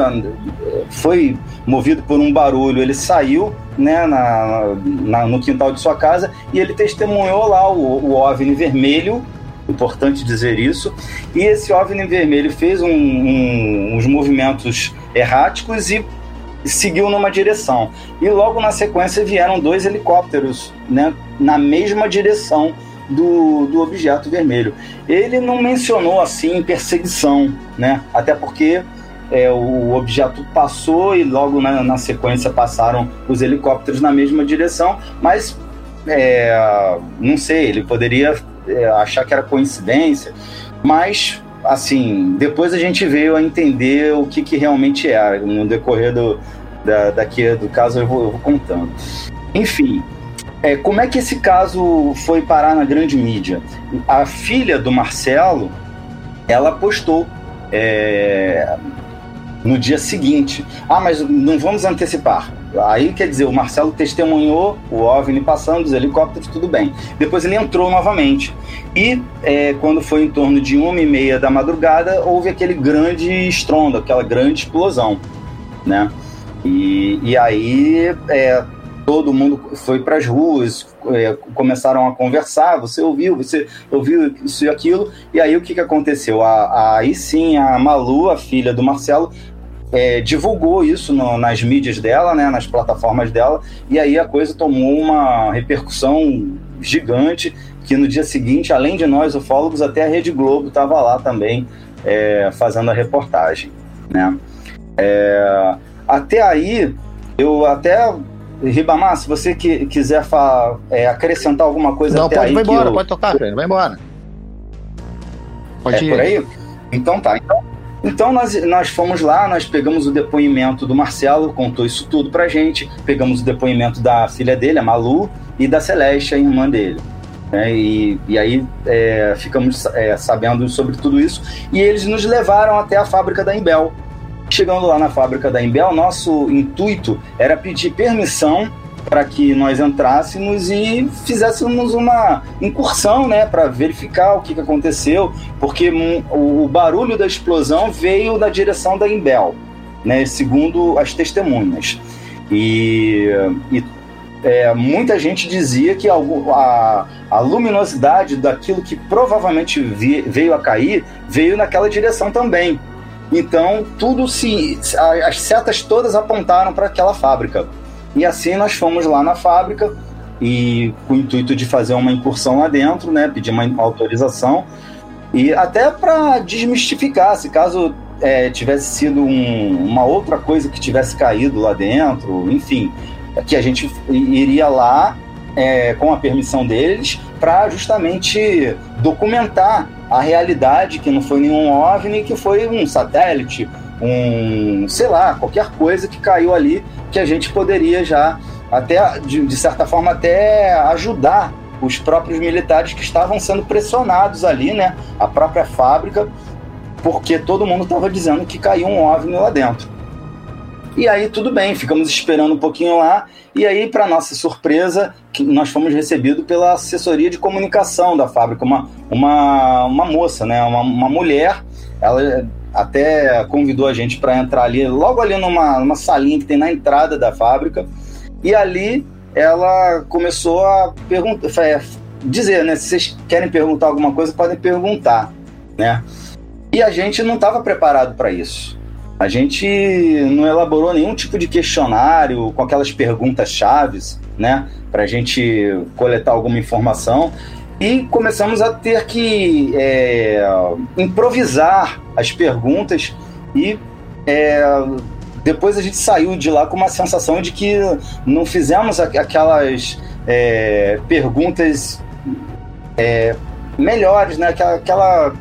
foi movido por um barulho, ele saiu né, na, na, no quintal de sua casa e ele testemunhou lá o, o OVNI vermelho, importante dizer isso, e esse OVNI vermelho fez um, um, uns movimentos erráticos e seguiu numa direção. E logo na sequência vieram dois helicópteros né, na mesma direção do, do objeto vermelho. Ele não mencionou assim perseguição, né? até porque é, o objeto passou e logo na, na, sequência passaram os helicópteros na mesma direção, mas é, não sei, ele poderia é, achar que era coincidência, mas assim, depois a gente veio a entender o que, que realmente era. No decorrer do, da, daqui do caso eu vou, eu vou contando. Enfim, é, como é que esse caso foi parar na grande mídia? A filha do Marcelo, ela postou é, no dia seguinte. Ah, mas não vamos antecipar. Aí quer dizer, o Marcelo testemunhou o OVNI passando, os helicópteros, tudo bem. Depois ele entrou novamente. E é, quando foi em torno de uma e meia da madrugada, houve aquele grande estrondo, aquela grande explosão, né? E, e aí é, todo mundo foi para as ruas, é, começaram a conversar, você ouviu, você ouviu isso e aquilo, e aí o que, que aconteceu? A, a, aí sim, a Malu, a filha do Marcelo, é, divulgou isso no, nas mídias dela, né, nas plataformas dela, e aí a coisa tomou uma repercussão gigante, que no dia seguinte, além de nós ufólogos, até a Rede Globo estava lá também é, fazendo a reportagem, né. É, até aí, eu até Ribamar, se você que, quiser é, acrescentar alguma coisa Não, até pode, aí. Vai embora, eu... pode tocar, Fred, vai embora. Pode é ir. por aí? Então tá. Então, então nós, nós fomos lá, nós pegamos o depoimento do Marcelo, contou isso tudo pra gente, pegamos o depoimento da filha dele, a Malu, e da Celeste, a irmã dele. É, e, e aí é, ficamos é, sabendo sobre tudo isso, e eles nos levaram até a fábrica da Imbel. Chegando lá na fábrica da Imbel, nosso intuito era pedir permissão para que nós entrássemos e fizéssemos uma incursão, né, para verificar o que, que aconteceu, porque o barulho da explosão veio da direção da Imbel, né, segundo as testemunhas. E, e é, muita gente dizia que a, a, luminosidade daquilo que provavelmente vi, veio a cair veio naquela direção também. Então, tudo se. As setas todas apontaram para aquela fábrica. E assim nós fomos lá na fábrica e com o intuito de fazer uma incursão lá dentro, né? Pedir uma autorização. E até para desmistificar, se caso é, tivesse sido um, uma outra coisa que tivesse caído lá dentro, enfim, que a gente iria lá é, com a permissão deles para justamente documentar a realidade que não foi nenhum OVNI, que foi um satélite, um, sei lá, qualquer coisa que caiu ali que a gente poderia já até de, de certa forma até ajudar os próprios militares que estavam sendo pressionados ali, né? A própria fábrica, porque todo mundo estava dizendo que caiu um OVNI lá dentro. E aí tudo bem, ficamos esperando um pouquinho lá. E aí, para nossa surpresa, nós fomos recebidos pela assessoria de comunicação da fábrica, uma, uma, uma moça, né, uma, uma mulher. Ela até convidou a gente para entrar ali, logo ali numa, numa salinha que tem na entrada da fábrica. E ali ela começou a perguntar, dizer, né, se vocês querem perguntar alguma coisa, podem perguntar, né? E a gente não estava preparado para isso. A gente não elaborou nenhum tipo de questionário com aquelas perguntas chaves, né, para a gente coletar alguma informação e começamos a ter que é, improvisar as perguntas e é, depois a gente saiu de lá com uma sensação de que não fizemos aquelas é, perguntas é, melhores, né? Aquela, aquela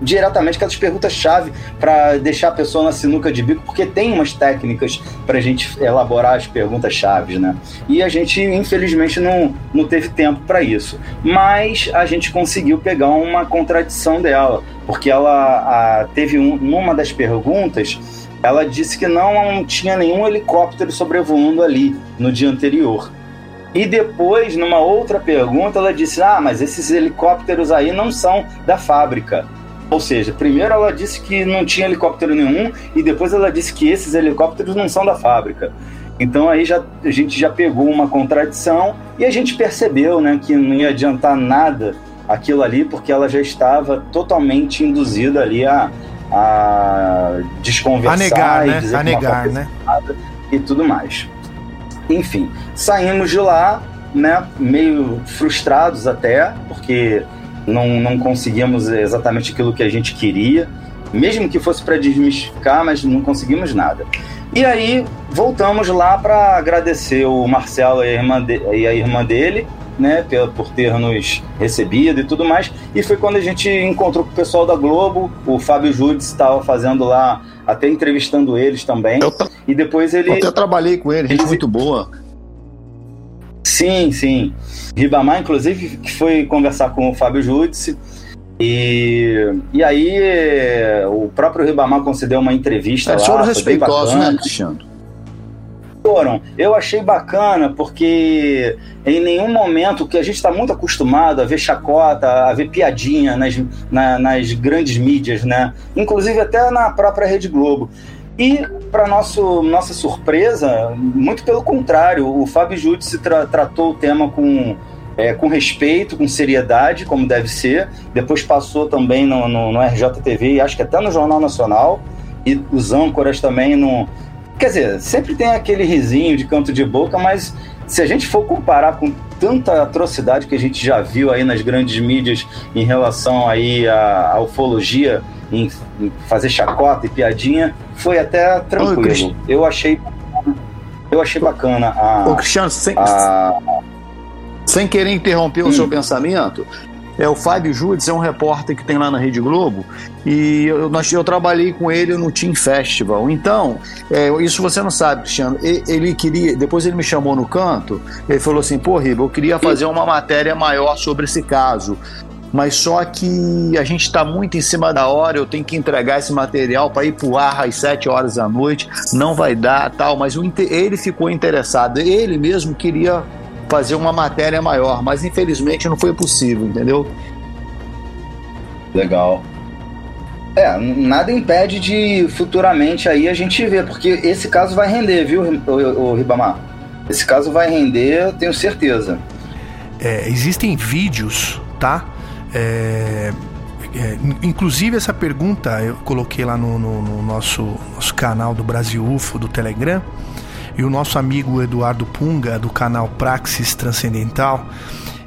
diretamente aquelas perguntas-chave para deixar a pessoa na sinuca de bico, porque tem umas técnicas para a gente elaborar as perguntas-chave, né? E a gente, infelizmente, não, não teve tempo para isso. Mas a gente conseguiu pegar uma contradição dela, porque ela a, teve um, numa das perguntas. Ela disse que não tinha nenhum helicóptero sobrevoando ali no dia anterior. E depois, numa outra pergunta, ela disse: Ah, mas esses helicópteros aí não são da fábrica. Ou seja, primeiro ela disse que não tinha helicóptero nenhum e depois ela disse que esses helicópteros não são da fábrica. Então aí já, a gente já pegou uma contradição e a gente percebeu né, que não ia adiantar nada aquilo ali, porque ela já estava totalmente induzida ali a, a desconversar a negar, e né? a negar, né? e tudo mais. Enfim, saímos de lá, né, meio frustrados até, porque não, não conseguimos exatamente aquilo que a gente queria, mesmo que fosse para desmistificar, mas não conseguimos nada. E aí voltamos lá para agradecer o Marcelo e a irmã, de, e a irmã dele, né, por ter nos recebido e tudo mais. E foi quando a gente encontrou com o pessoal da Globo, o Fábio Judes estava fazendo lá, até entrevistando eles também. e depois ele. Eu até trabalhei com ele, gente ele... muito boa. Sim, sim. Ribamar, inclusive, que foi conversar com o Fábio Júdice. E, e aí o próprio Ribamar concedeu uma entrevista é, lá. Foram respeitosos, né, Cristiano? Foram. Eu achei bacana porque em nenhum momento que a gente está muito acostumado a ver chacota, a ver piadinha nas, na, nas grandes mídias, né? Inclusive até na própria Rede Globo. E, para nossa surpresa, muito pelo contrário, o Fábio Júdice tra tratou o tema com, é, com respeito, com seriedade, como deve ser. Depois passou também no, no, no RJTV acho que até no Jornal Nacional. E os âncoras também no. Quer dizer, sempre tem aquele risinho de canto de boca, mas se a gente for comparar com tanta atrocidade que a gente já viu aí nas grandes mídias em relação aí à, à ufologia, em, em, fazer chacota e piadinha, foi até tranquilo. Ô, eu achei eu achei bacana a. Ô, Cristiano, sem, a... sem querer interromper hum. o seu pensamento, é o Fábio Judes, é um repórter que tem lá na Rede Globo, e eu, nós, eu trabalhei com ele no Team Festival. Então, é, isso você não sabe, Cristiano. Ele, ele, queria, depois ele me chamou no canto, ele falou assim: pô, Riba, eu queria fazer uma matéria maior sobre esse caso. Mas só que a gente está muito em cima da hora, eu tenho que entregar esse material para ir para o ar às 7 horas da noite, não vai dar tal. Mas o, ele ficou interessado, ele mesmo queria fazer uma matéria maior, mas infelizmente não foi possível, entendeu? Legal. É, nada impede de futuramente aí a gente ver, porque esse caso vai render, viu, o, o Ribamar? Esse caso vai render, eu tenho certeza. É, existem vídeos, tá? É, é, inclusive essa pergunta eu coloquei lá no, no, no, nosso, nosso canal do Brasil UFO do Telegram e o nosso amigo Eduardo Punga do canal Praxis Transcendental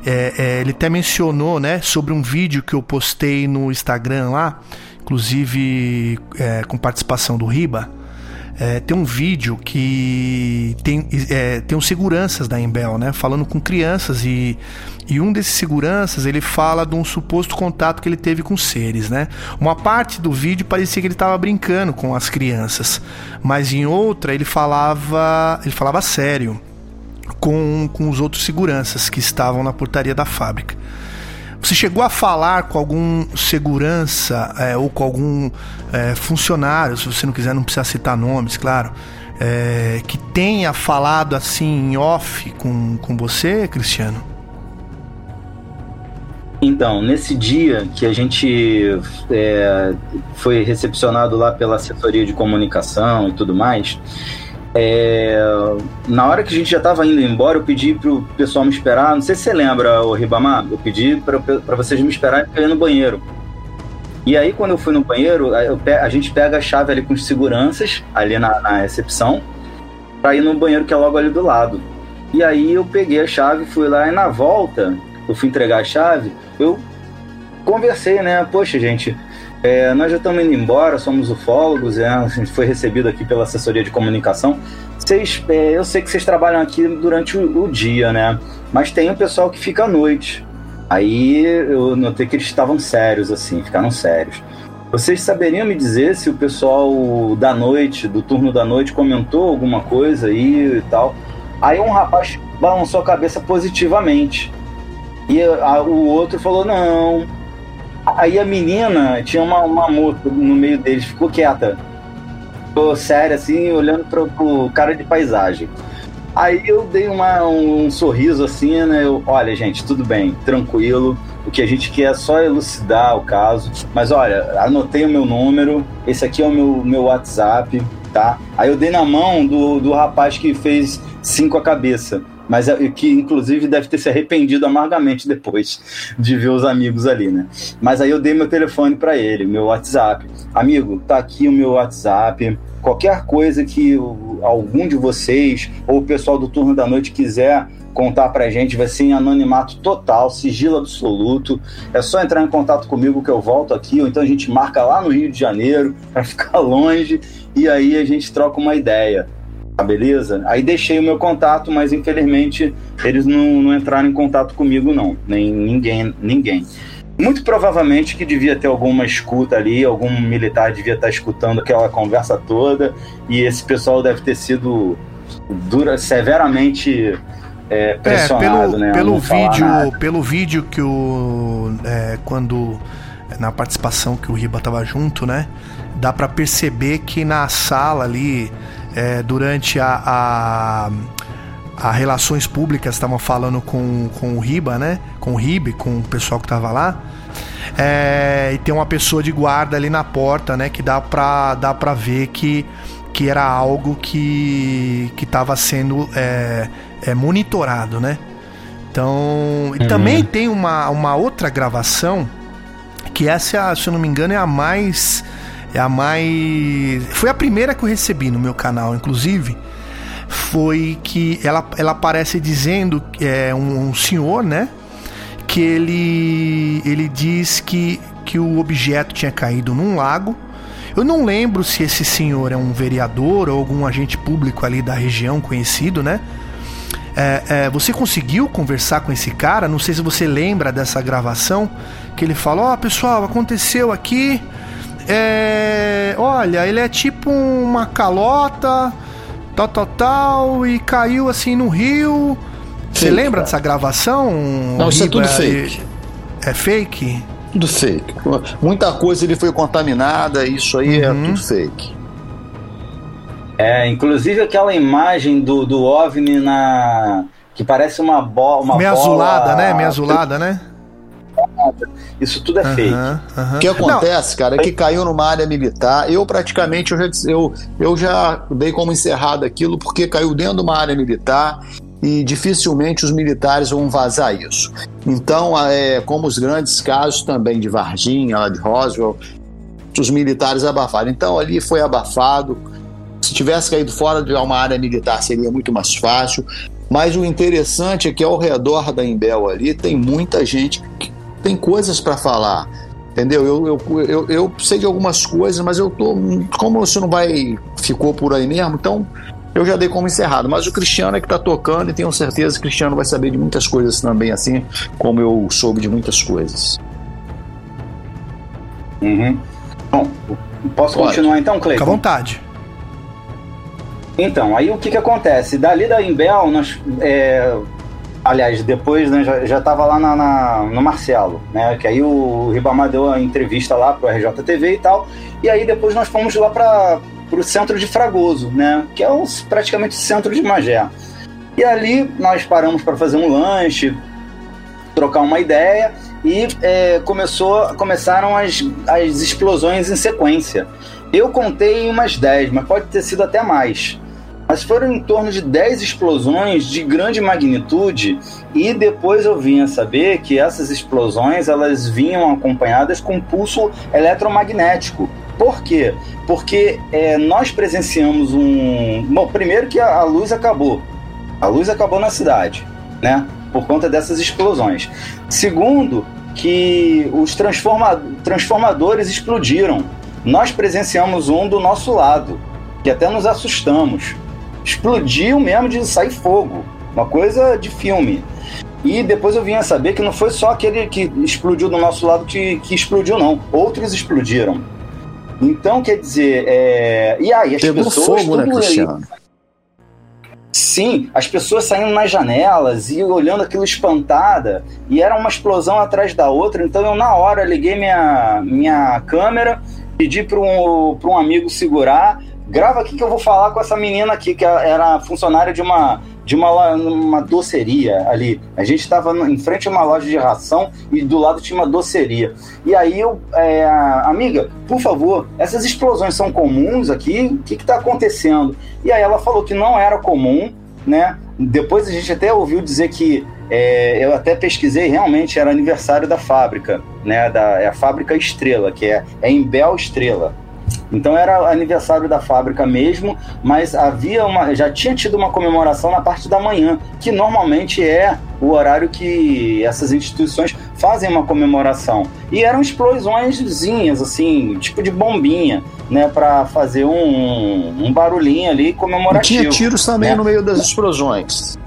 é, é, ele até mencionou né, sobre um vídeo que eu postei no Instagram lá, inclusive é, com participação do Riba é, tem um vídeo que tem, é, tem os seguranças da Embel, né? Falando com crianças e, e um desses seguranças ele fala de um suposto contato que ele teve com seres, né? Uma parte do vídeo parecia que ele estava brincando com as crianças, mas em outra ele falava ele falava sério com, com os outros seguranças que estavam na portaria da fábrica. Você chegou a falar com algum segurança é, ou com algum é, funcionário, se você não quiser, não precisa citar nomes, claro, é, que tenha falado assim em off com, com você, Cristiano? Então, nesse dia que a gente é, foi recepcionado lá pela assessoria de comunicação e tudo mais, é, na hora que a gente já estava indo embora, eu pedi pro pessoal me esperar. Não sei se você lembra, o Ribamar. Eu pedi para vocês me esperarem no banheiro. E aí, quando eu fui no banheiro, a gente pega a chave ali com os seguranças, ali na, na recepção, para ir no banheiro que é logo ali do lado. E aí eu peguei a chave, fui lá e na volta, eu fui entregar a chave, eu conversei, né? Poxa, gente, é, nós já estamos indo embora, somos ufólogos, é, a gente foi recebido aqui pela assessoria de comunicação. Vocês, é, eu sei que vocês trabalham aqui durante o, o, dia, né? Mas tem um pessoal que fica à noite. Aí eu notei que eles estavam sérios, assim, ficaram sérios. Vocês saberiam me dizer se o pessoal da noite, do turno da noite, comentou alguma coisa aí e tal? Aí um rapaz balançou a cabeça positivamente. E a, o outro falou: não, Aí a menina tinha uma, uma moto no meio deles, ficou quieta. Ficou séria, assim, olhando pro, pro cara de paisagem. Aí eu dei uma, um sorriso assim, né? Eu, olha, gente, tudo bem, tranquilo. O que a gente quer é só elucidar o caso. Mas olha, anotei o meu número, esse aqui é o meu, meu WhatsApp, tá? Aí eu dei na mão do, do rapaz que fez cinco a cabeça mas é, que inclusive deve ter se arrependido amargamente depois de ver os amigos ali, né? Mas aí eu dei meu telefone para ele, meu WhatsApp. Amigo, tá aqui o meu WhatsApp. Qualquer coisa que algum de vocês ou o pessoal do turno da noite quiser contar pra gente, vai ser em anonimato total, sigilo absoluto. É só entrar em contato comigo que eu volto aqui, ou então a gente marca lá no Rio de Janeiro para ficar longe e aí a gente troca uma ideia. Tá, beleza? Aí deixei o meu contato, mas infelizmente eles não, não entraram em contato comigo, não. Nem ninguém, ninguém. Muito provavelmente que devia ter alguma escuta ali, algum militar devia estar escutando aquela conversa toda, e esse pessoal deve ter sido dura, severamente é, pressionado, é, pelo, né? Pelo vídeo, pelo vídeo que o. É, quando. Na participação que o Riba tava junto, né? Dá para perceber que na sala ali é, durante a, a, a, relações públicas estavam falando com, com o Riba, né? Com o Ribe, com o pessoal que tava lá. É, e tem uma pessoa de guarda ali na porta, né? Que dá pra, dá pra ver que, que era algo que que estava sendo é, é, monitorado, né? Então, e uhum. também tem uma, uma outra gravação que essa, se eu não me engano, é a mais é a mais. Foi a primeira que eu recebi no meu canal, inclusive. Foi que ela, ela aparece dizendo que é um, um senhor, né? Que ele, ele diz que, que o objeto tinha caído num lago. Eu não lembro se esse senhor é um vereador ou algum agente público ali da região conhecido, né? É, é, você conseguiu conversar com esse cara? Não sei se você lembra dessa gravação que ele falou: Ó, oh, pessoal, aconteceu aqui é, olha, ele é tipo uma calota, tal, tal, tal, e caiu assim no rio. Você lembra cara. dessa gravação? Não, isso é tudo fake. É fake? Tudo fake. Muita coisa ele foi contaminada, isso aí é uhum. é tudo fake. É, inclusive aquela imagem do, do OVNI na. que parece uma, bo uma Meia bola. azulada, né? Meia azulada, né? Isso tudo é Aham, fake. aham. O que acontece, cara, é que caiu numa área militar. Eu praticamente eu já, eu, eu já dei como encerrado aquilo porque caiu dentro de uma área militar e dificilmente os militares vão vazar isso. Então, é, como os grandes casos também de Varginha, lá de Roswell, os militares abafaram. Então, ali foi abafado. Se tivesse caído fora de uma área militar, seria muito mais fácil. Mas o interessante é que ao redor da Imbel ali tem muita gente que tem coisas para falar. Entendeu? Eu, eu, eu, eu sei de algumas coisas, mas eu tô. Como isso não vai. ficou por aí mesmo, então eu já dei como encerrado. Mas o Cristiano é que tá tocando e tenho certeza que o Cristiano vai saber de muitas coisas também, assim como eu soube de muitas coisas. Uhum. Bom, posso Pode. continuar então, Fica à Cleiton? vontade. Então, aí o que que acontece? Dali da Imbel, nós, é, aliás, depois né, já, já tava lá na, na- no Marcelo, né? Que aí o Ribamar deu a entrevista lá pro RJTV e tal. E aí depois nós fomos lá para o centro de Fragoso, né? Que é o, praticamente o centro de Magé. E ali nós paramos para fazer um lanche, trocar uma ideia e é, começou, começaram as, as explosões em sequência. Eu contei umas 10, mas pode ter sido até mais. Mas foram em torno de 10 explosões de grande magnitude e depois eu vim a saber que essas explosões elas vinham acompanhadas com pulso eletromagnético. Por quê? Porque é, nós presenciamos um. Bom, primeiro que a, a luz acabou. A luz acabou na cidade, né? Por conta dessas explosões. Segundo, que os transforma- transformadores explodiram. Nós presenciamos um do nosso lado, que até nos assustamos. Explodiu mesmo de sair fogo. Uma coisa de filme. E depois eu vim a saber que não foi só aquele que explodiu do nosso lado que, que explodiu, não. Outros explodiram. Então, quer dizer, é... e aí as Pegou pessoas fogo, né, tudo aí- Cristiano? Sim, as pessoas saindo nas janelas e olhando aquilo espantada, e era uma explosão atrás da outra, então eu na hora liguei minha, minha câmera, pedi para um, pra um amigo segurar, grava aqui que eu vou falar com essa menina aqui, que era funcionária de uma, de uma, uma doceria ali. A gente estava em frente a uma loja de ração e do lado tinha uma doceria. E aí eu, é, amiga, por favor, essas explosões são comuns aqui? O que está acontecendo? E aí ela falou que não era comum, né? Depois a gente até ouviu dizer que é, eu até pesquisei, realmente era aniversário da fábrica, né? Da, é a fábrica Estrela, que é, é em Bel Estrela. Então era aniversário da fábrica mesmo, mas havia uma, já tinha tido uma comemoração na parte da manhã, que normalmente é o horário que essas instituições fazem uma comemoração. E eram explosõezinhas, assim, tipo de bombinha, né, para fazer um, um barulhinho ali E comemorativo. tinha tiros também né? no meio das explosões.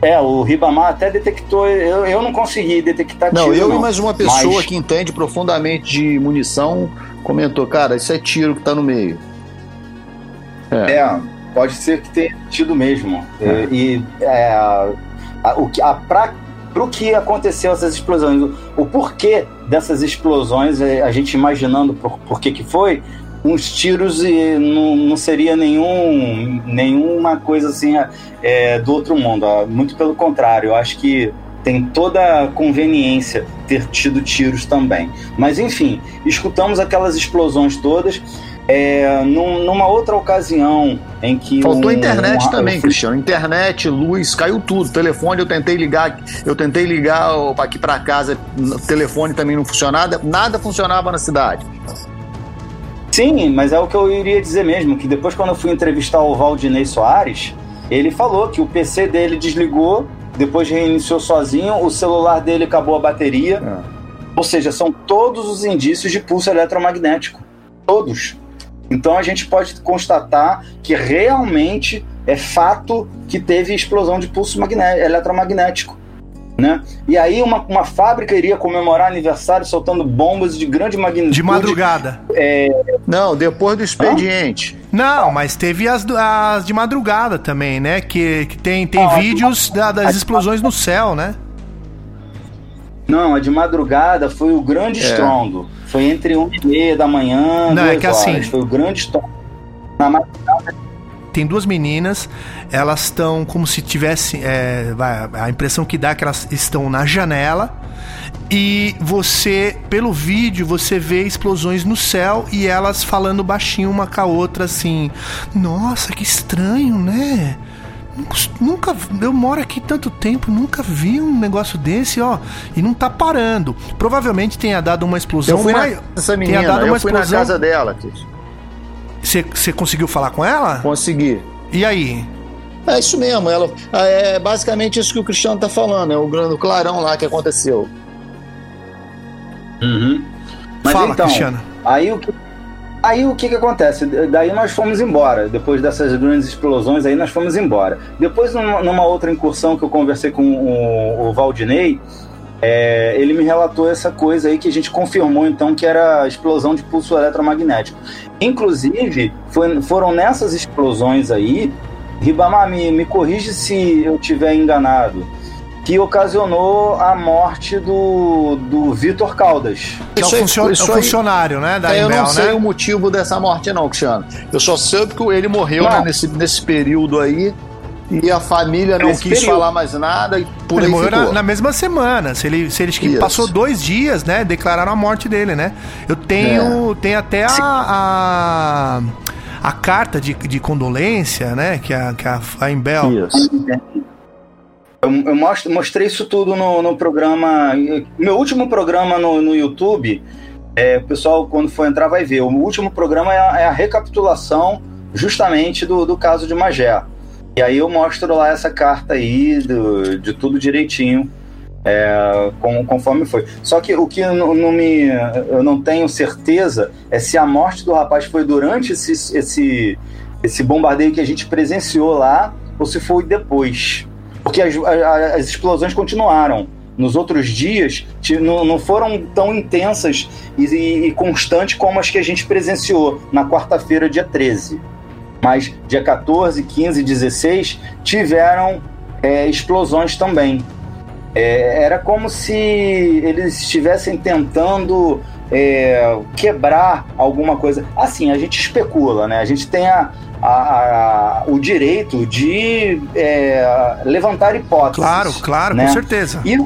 É, o Ribamar até detectou, eu, eu não consegui detectar Não, tiro, eu não. e mais uma pessoa Mas- que entende profundamente de munição comentou, cara, isso é tiro que tá no meio. É, pode ser que tenha tido mesmo. É, E é, a, o que a pra, pro que aconteceu essas explosões, o, o porquê dessas explosões, é, a gente imaginando por, por que que foi, uns tiros e não, não seria nenhum nenhuma coisa assim é, do outro mundo. ó. Muito pelo contrário, eu acho que tem toda a conveniência ter tido tiros também. Mas enfim, escutamos aquelas explosões todas. É, num- numa outra ocasião em que. Faltou um- internet um- também, fui- Cristiano. Internet, luz, caiu tudo. Telefone, eu tentei ligar, eu tentei ligar aqui pra casa, telefone também não funcionava, nada funcionava na cidade. Sim, mas é o que eu iria dizer mesmo, que depois quando eu fui entrevistar o Valdinei Soares, ele falou que o PC dele desligou, depois reiniciou sozinho, o celular dele acabou a bateria. Ou seja, são todos os indícios de pulso eletromagnético. Todos. Então a gente pode constatar que realmente é fato que teve explosão de pulso magné- eletromagnético. Né? E aí uma, uma fábrica iria comemorar aniversário soltando bombas de grande magnitude. De madrugada. Não, depois do expediente. Não, mas teve as, as de madrugada também, né? Que, que tem, tem Ah, vídeos da- das explosões no céu, né? Não, a de madrugada foi o grande É. estrondo. Foi entre 1 e meia da manhã, Não, é que horas. assim- Foi o grande estrondo. Na ma- Tem duas meninas, elas estão como se tivessem. é, a impressão que dá é que elas estão na janela e você, pelo vídeo, você vê explosões no céu e elas falando baixinho uma com a outra assim: Nossa, que estranho, né? Nunca, eu moro aqui tanto tempo, nunca vi um negócio desse, ó, e não tá parando. Provavelmente tenha dado uma explosão. Eu fui mais, essa menina, eu fui explosão. na casa dela, Você conseguiu falar com ela? Consegui. E aí? É isso mesmo, ela é basicamente isso que o Cristiano tá falando, é o grande clarão lá que aconteceu. Uhum. Mas Fala, então, Cristiano. Aí o que Aí o que que acontece? Daí nós fomos embora. Depois dessas grandes explosões aí, nós fomos embora. Depois, numa, numa outra incursão que eu conversei com o, o Valdinei, é, ele me relatou essa coisa aí que a gente confirmou então que era a explosão de pulso eletromagnético. Inclusive, foi, foram nessas explosões aí, Ribamar, me, me corrige se eu tiver enganado que ocasionou a morte do, do Vitor Caldas. Que é o, funcion, é funcionário, né? Da é, eu não sei né? o motivo dessa morte, não, Cristiano. Eu só sei que ele morreu né, nesse, nesse período aí. E a família não quis período. falar mais nada e por ele aí morreu na, na, mesma semana. Se ele, se ele que passou dois dias, né? Declararam a morte dele, né? Eu tenho, é. tenho até a, a, a, carta de, de condolência, né? Que a, que a, a Imbel. Isso. Eu, eu mostro, mostrei isso tudo no, no programa. Meu último programa no, no YouTube, é, o pessoal, quando for entrar, vai ver. O último programa é a, é a recapitulação justamente do, do caso de Magé. E aí eu mostro lá essa carta aí do, de tudo direitinho, é, com, conforme foi. Só que o que não, não, me, eu não tenho certeza é se a morte do rapaz foi durante esse, esse, esse bombardeio que a gente presenciou lá ou se foi depois porque as, as explosões continuaram. Nos outros dias não, foram tão intensas e, e, constantes como as que a gente presenciou na quarta-feira, dia 13. Mas dia 14, 15 e 16 tiveram é, explosões também. É, era como se eles estivessem tentando é, quebrar alguma coisa. Assim, a gente especula, né? A gente tem a, a, a, o direito de é, levantar hipóteses. Claro, claro, né? com certeza. E a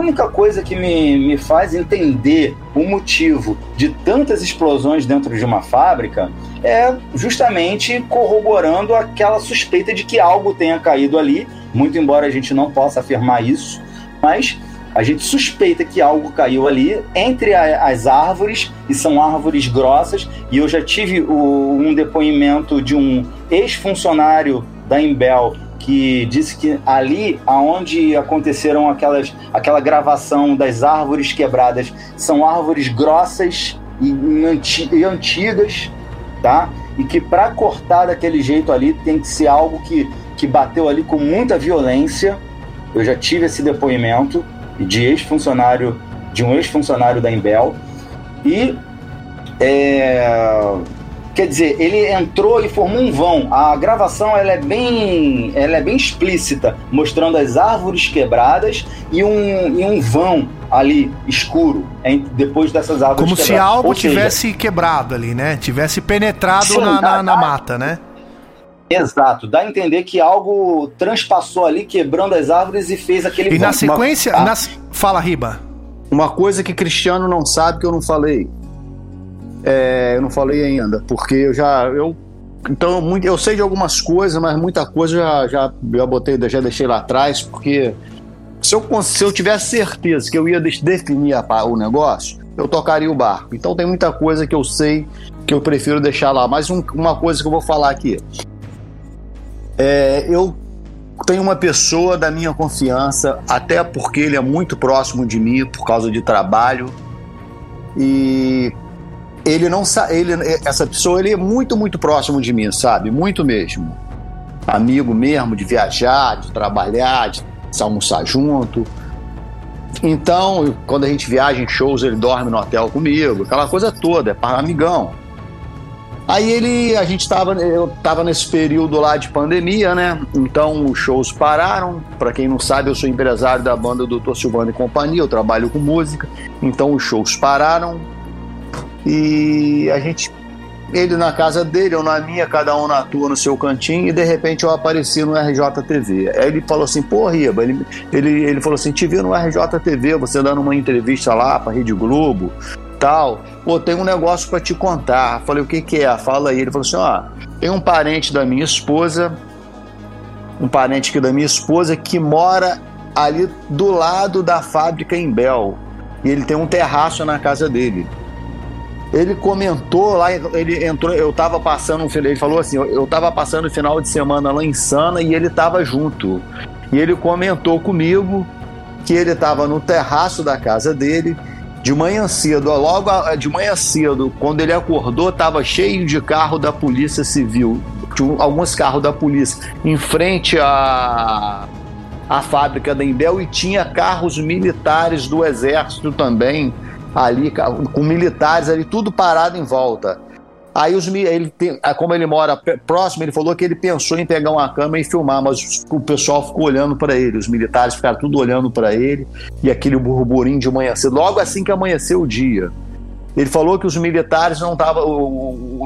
única coisa que me, me faz entender o motivo de tantas explosões dentro de uma fábrica é justamente corroborando aquela suspeita de que algo tenha caído ali, muito embora a gente não possa afirmar isso, mas a gente suspeita que algo caiu ali entre a, as árvores, e são árvores grossas, e eu já tive o, um depoimento de um ex-funcionário da Embel que disse que ali aonde aconteceram aquelas, aquela gravação das árvores quebradas são árvores grossas e, e antigas, tá? E que para cortar daquele jeito ali tem que ser algo que, que bateu ali com muita violência. Eu já tive esse depoimento de ex-funcionário, de um ex-funcionário da Embel. E é, quer dizer, ele entrou e formou um vão. A gravação ela é bem, ela é bem explícita, mostrando as árvores quebradas e um, e um vão ali escuro em, depois dessas árvores Como quebradas. se algo Ou tivesse seja, quebrado ali, né? Tivesse penetrado sim, na, na, na mata, né? Exato, dá a entender que algo transpassou ali, quebrando as árvores e fez aquele. E na sequência. Uma... Na... Fala, Riba. Uma coisa que Cristiano não sabe que eu não falei. É, eu não falei ainda, porque eu já. Eu, então, muito, eu sei de algumas coisas, mas muita coisa já, já, já botei, já deixei lá atrás, porque se eu, se eu tivesse certeza que eu ia definir a, o negócio, eu tocaria o barco. Então tem muita coisa que eu sei que eu prefiro deixar lá. Mas um, uma coisa que eu vou falar aqui. É, eu tenho uma pessoa da minha confiança, até porque ele é muito próximo de mim por causa de trabalho. E ele não ele essa pessoa ele é muito muito próximo de mim, sabe? Muito mesmo. Amigo mesmo de viajar, de trabalhar, de almoçar junto. Então, quando a gente viaja em shows, ele dorme no hotel comigo, aquela coisa toda, é para amigão. Aí ele, a gente tava, eu tava nesse período lá de pandemia, né? Então os shows pararam. Para quem não sabe, eu sou empresário da banda Doutor Silvano e Companhia, eu trabalho com música. Então os shows pararam. E a gente ele na casa dele, eu na minha, cada um na tua, no seu cantinho, e de repente eu apareci no RJTV. Aí ele falou assim, pô, Riba, ele, ele, ele falou assim, te vi no RJTV, você dando uma entrevista lá pra Rede Globo, tal. Pô, tem um negócio para te contar. Falei, o que que é? Fala aí. Ele falou assim, ó, tem um parente da minha esposa, um parente aqui da minha esposa que mora ali do lado da fábrica em Bel. E ele tem um terraço na casa dele ele comentou lá, ele entrou, eu tava passando, ele falou assim, eu tava passando o final de semana lá em Sana e ele tava junto. E ele comentou comigo que ele tava no terraço da casa dele, de manhã cedo, logo de manhã cedo, quando ele acordou, tava cheio de carro da Polícia Civil, alguns carros da polícia em frente à a fábrica da Embel e tinha carros militares do exército também ali com militares ali, tudo parado em volta. Aí os ele tem, como ele mora próximo, ele falou que ele pensou em pegar uma câmera e filmar, mas o pessoal ficou olhando para ele, os militares ficaram tudo olhando para ele e aquele burburinho de manhã cedo, logo assim que amanheceu o dia. Ele falou que os militares não estavam,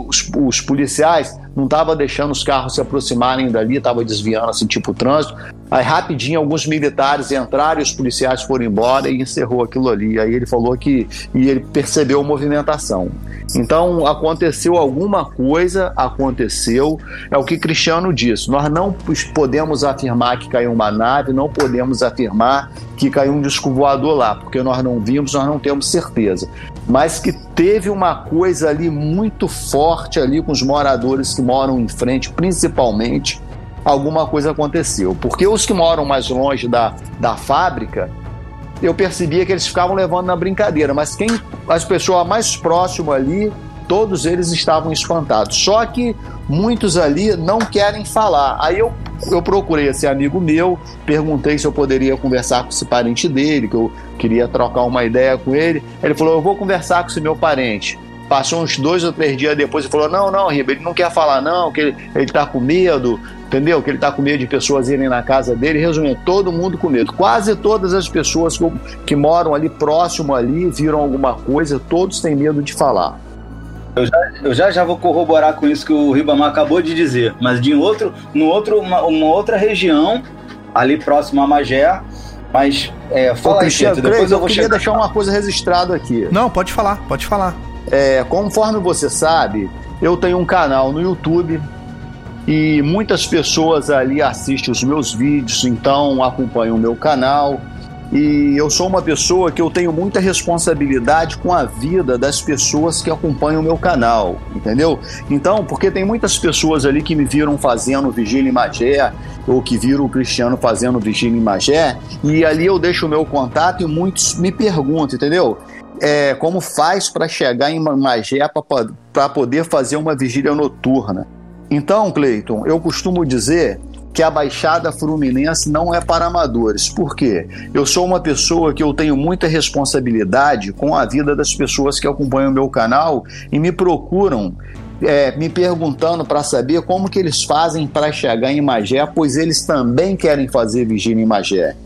os, os, policiais não estavam deixando os carros se aproximarem dali, estavam desviando assim, tipo trânsito. Aí rapidinho alguns militares entraram e os policiais foram embora e encerrou aquilo ali. Aí ele falou que e ele percebeu movimentação. Então aconteceu alguma coisa, aconteceu. É o que Cristiano disse. Nós não podemos afirmar que caiu uma nave, não podemos afirmar que caiu um disco voador lá, porque nós não vimos, nós não temos certeza. Mas que teve uma coisa ali muito forte ali com os moradores que moram em frente, principalmente, alguma coisa aconteceu. Porque os que moram mais longe da, da fábrica, eu percebia que eles ficavam levando na brincadeira, mas quem as pessoas mais próximas ali, todos eles estavam espantados. Só que muitos ali não querem falar. Aí eu eu procurei esse amigo meu, perguntei se eu poderia conversar com esse parente dele, que eu queria trocar uma ideia com ele. Ele falou: Eu vou conversar com esse meu parente. Passou uns dois ou três dias depois e falou: Não, não, Riba, ele não quer falar, não, que ele, ele tá com medo, entendeu? Que ele tá com medo de pessoas irem na casa dele. Resumindo, todo mundo com medo. Quase todas as pessoas que, que moram ali próximo ali viram alguma coisa, todos têm medo de falar. Eu já, eu já, já vou corroborar com isso que o Ribamar acabou de dizer, mas de outro, no outro, uma, uma outra região, ali próximo a Magé, mas é, fala Ô, aí, Cristiano, depois eu, eu vou queria chegar... deixar uma coisa registrada aqui. Não, pode falar, pode falar. É, conforme você sabe, eu tenho um canal no YouTube e muitas pessoas ali assistem os meus vídeos, então acompanham o meu canal. E eu sou uma pessoa que eu tenho muita responsabilidade com a vida das pessoas que acompanham o meu canal, entendeu? Então, porque tem muitas pessoas ali que me viram fazendo Vigília em Magé, ou que viram o Cristiano fazendo Vigília em Magé, e ali eu deixo o meu contato e muitos me perguntam, entendeu? É, como faz para chegar em Magé para poder fazer uma vigília noturna? Então, Cleiton, eu costumo dizer que a Baixada Fluminense não é para amadores. Por quê? Eu sou uma pessoa que eu tenho muita responsabilidade com a vida das pessoas que acompanham o meu canal e me procuram é, me perguntando para saber como que eles fazem para chegar em Magé, pois eles também querem fazer vigília em Magé.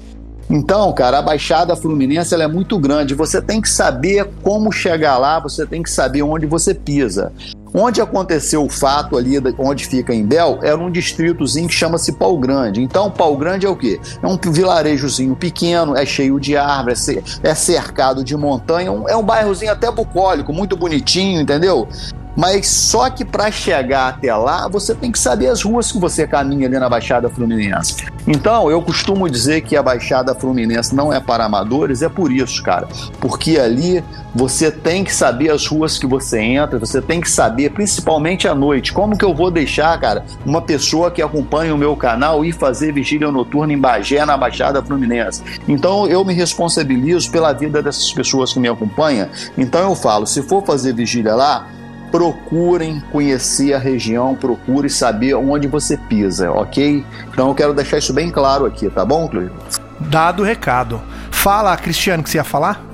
Então, cara, a Baixada Fluminense é muito grande. Você tem que saber como chegar lá, você tem que saber onde você pisa. Onde aconteceu o fato ali, onde fica em Bel, era um distritozinho que chama-se Pau Grande. Então, Pau Grande é o quê? É um vilarejozinho pequeno, é cheio de árvores, é cercado de montanha, é um bairrozinho até bucólico, muito bonitinho, entendeu? Mas só que para chegar até lá, você tem que saber as ruas que você caminha ali na Baixada Fluminense. Então, eu costumo dizer que a Baixada Fluminense não é para amadores, é por isso, cara. Porque ali você tem que saber as ruas que você entra, você tem que saber, principalmente à noite, como que eu vou deixar, cara, uma pessoa que acompanha o meu canal ir fazer vigília noturna em Bagé, na Baixada Fluminense. Então, eu me responsabilizo pela vida dessas pessoas que me acompanham. Então, eu falo, se for fazer vigília lá, procurem conhecer a região, procure saber onde você pisa, ok? Então eu quero deixar isso bem claro aqui, tá bom, Cleiton? Dado o recado. Fala, Cristiano, que você ia falar?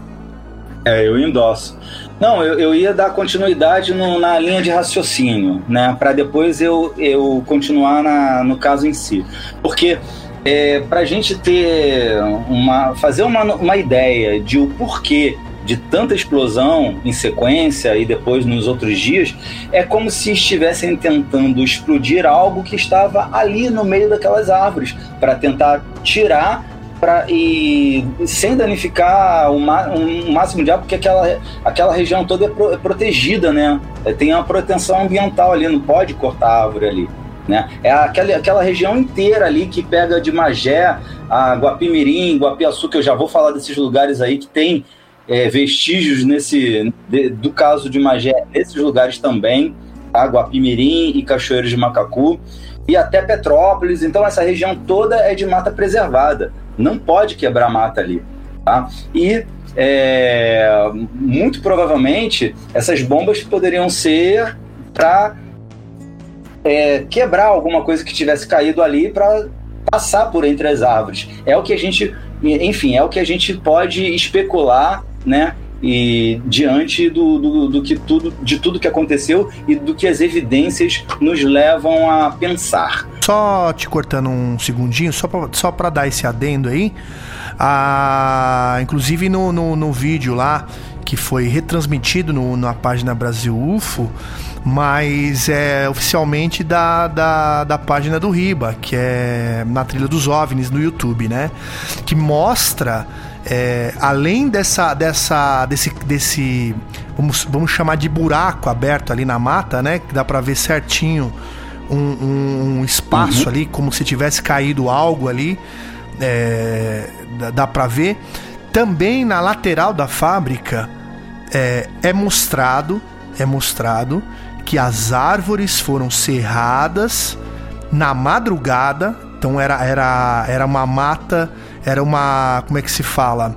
É, eu endosso. Não, eu, eu ia dar continuidade no, na linha de raciocínio, né? Para depois eu, eu continuar na, no caso em si. Porque é, para a gente ter uma. fazer uma, uma ideia de o porquê de tanta explosão em sequência e depois nos outros dias, é como se estivessem tentando explodir algo que estava ali no meio daquelas árvores para tentar tirar pra, e sem danificar o, um, máximo de água, porque aquela, aquela região toda é, pro, é protegida, né? É, tem uma proteção ambiental ali, não pode cortar a árvore ali. Né? É aquela, aquela região inteira ali que pega de Magé a Guapimirim, Guapiaçu, que eu já vou falar desses lugares aí que tem é, vestígios nesse de, do caso de Magé nesses lugares também, tá? Guapimirim e Cachoeiros de Macacu e até Petrópolis. Então essa região toda é de mata preservada. Não pode quebrar mata ali, tá? E é, muito provavelmente essas bombas poderiam ser para é, quebrar alguma coisa que tivesse caído ali para passar por entre as árvores. É o que a gente, enfim, é o que a gente pode especular, né? E diante do, do, do, que tudo, de tudo que aconteceu e do que as evidências nos levam a pensar. Só te cortando um segundinho, só para só dar esse adendo aí, a, inclusive no, no, no vídeo lá que foi retransmitido no, na página Brasil UFO, mas é oficialmente da, da, da página do Riba, que é na trilha dos OVNIs no YouTube, né? Que mostra, é, além dessa, dessa, desse, desse vamos, vamos chamar de buraco aberto ali na mata, né? Que dá para ver certinho um, um espaço uhum. ali, como se tivesse caído algo ali, é, dá, dá para ver. Também na lateral da fábrica é, é mostrado, é mostrado que as árvores foram serradas na madrugada. Então era, era, era uma mata, era uma. Como é que se fala?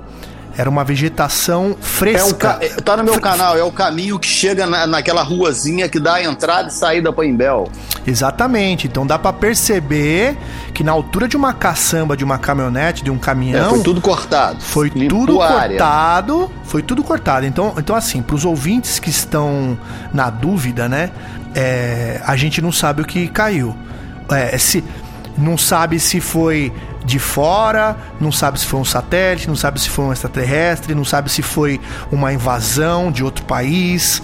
Era uma vegetação fresca. É um, tá no meu canal, é o caminho que chega na, naquela ruazinha que dá a entrada e saída para Imbel. Exatamente. Então dá para perceber que na altura de uma caçamba, de uma caminhonete, de um caminhão. É, foi tudo cortado. Foi tudo cortado. Foi tudo cortado. Então, então assim, para os ouvintes que estão na dúvida, né? É, a gente não sabe o que caiu. É, se não sabe se foi de fora, não sabe se foi um satélite, não sabe se foi um extraterrestre, não sabe se foi uma invasão de outro país.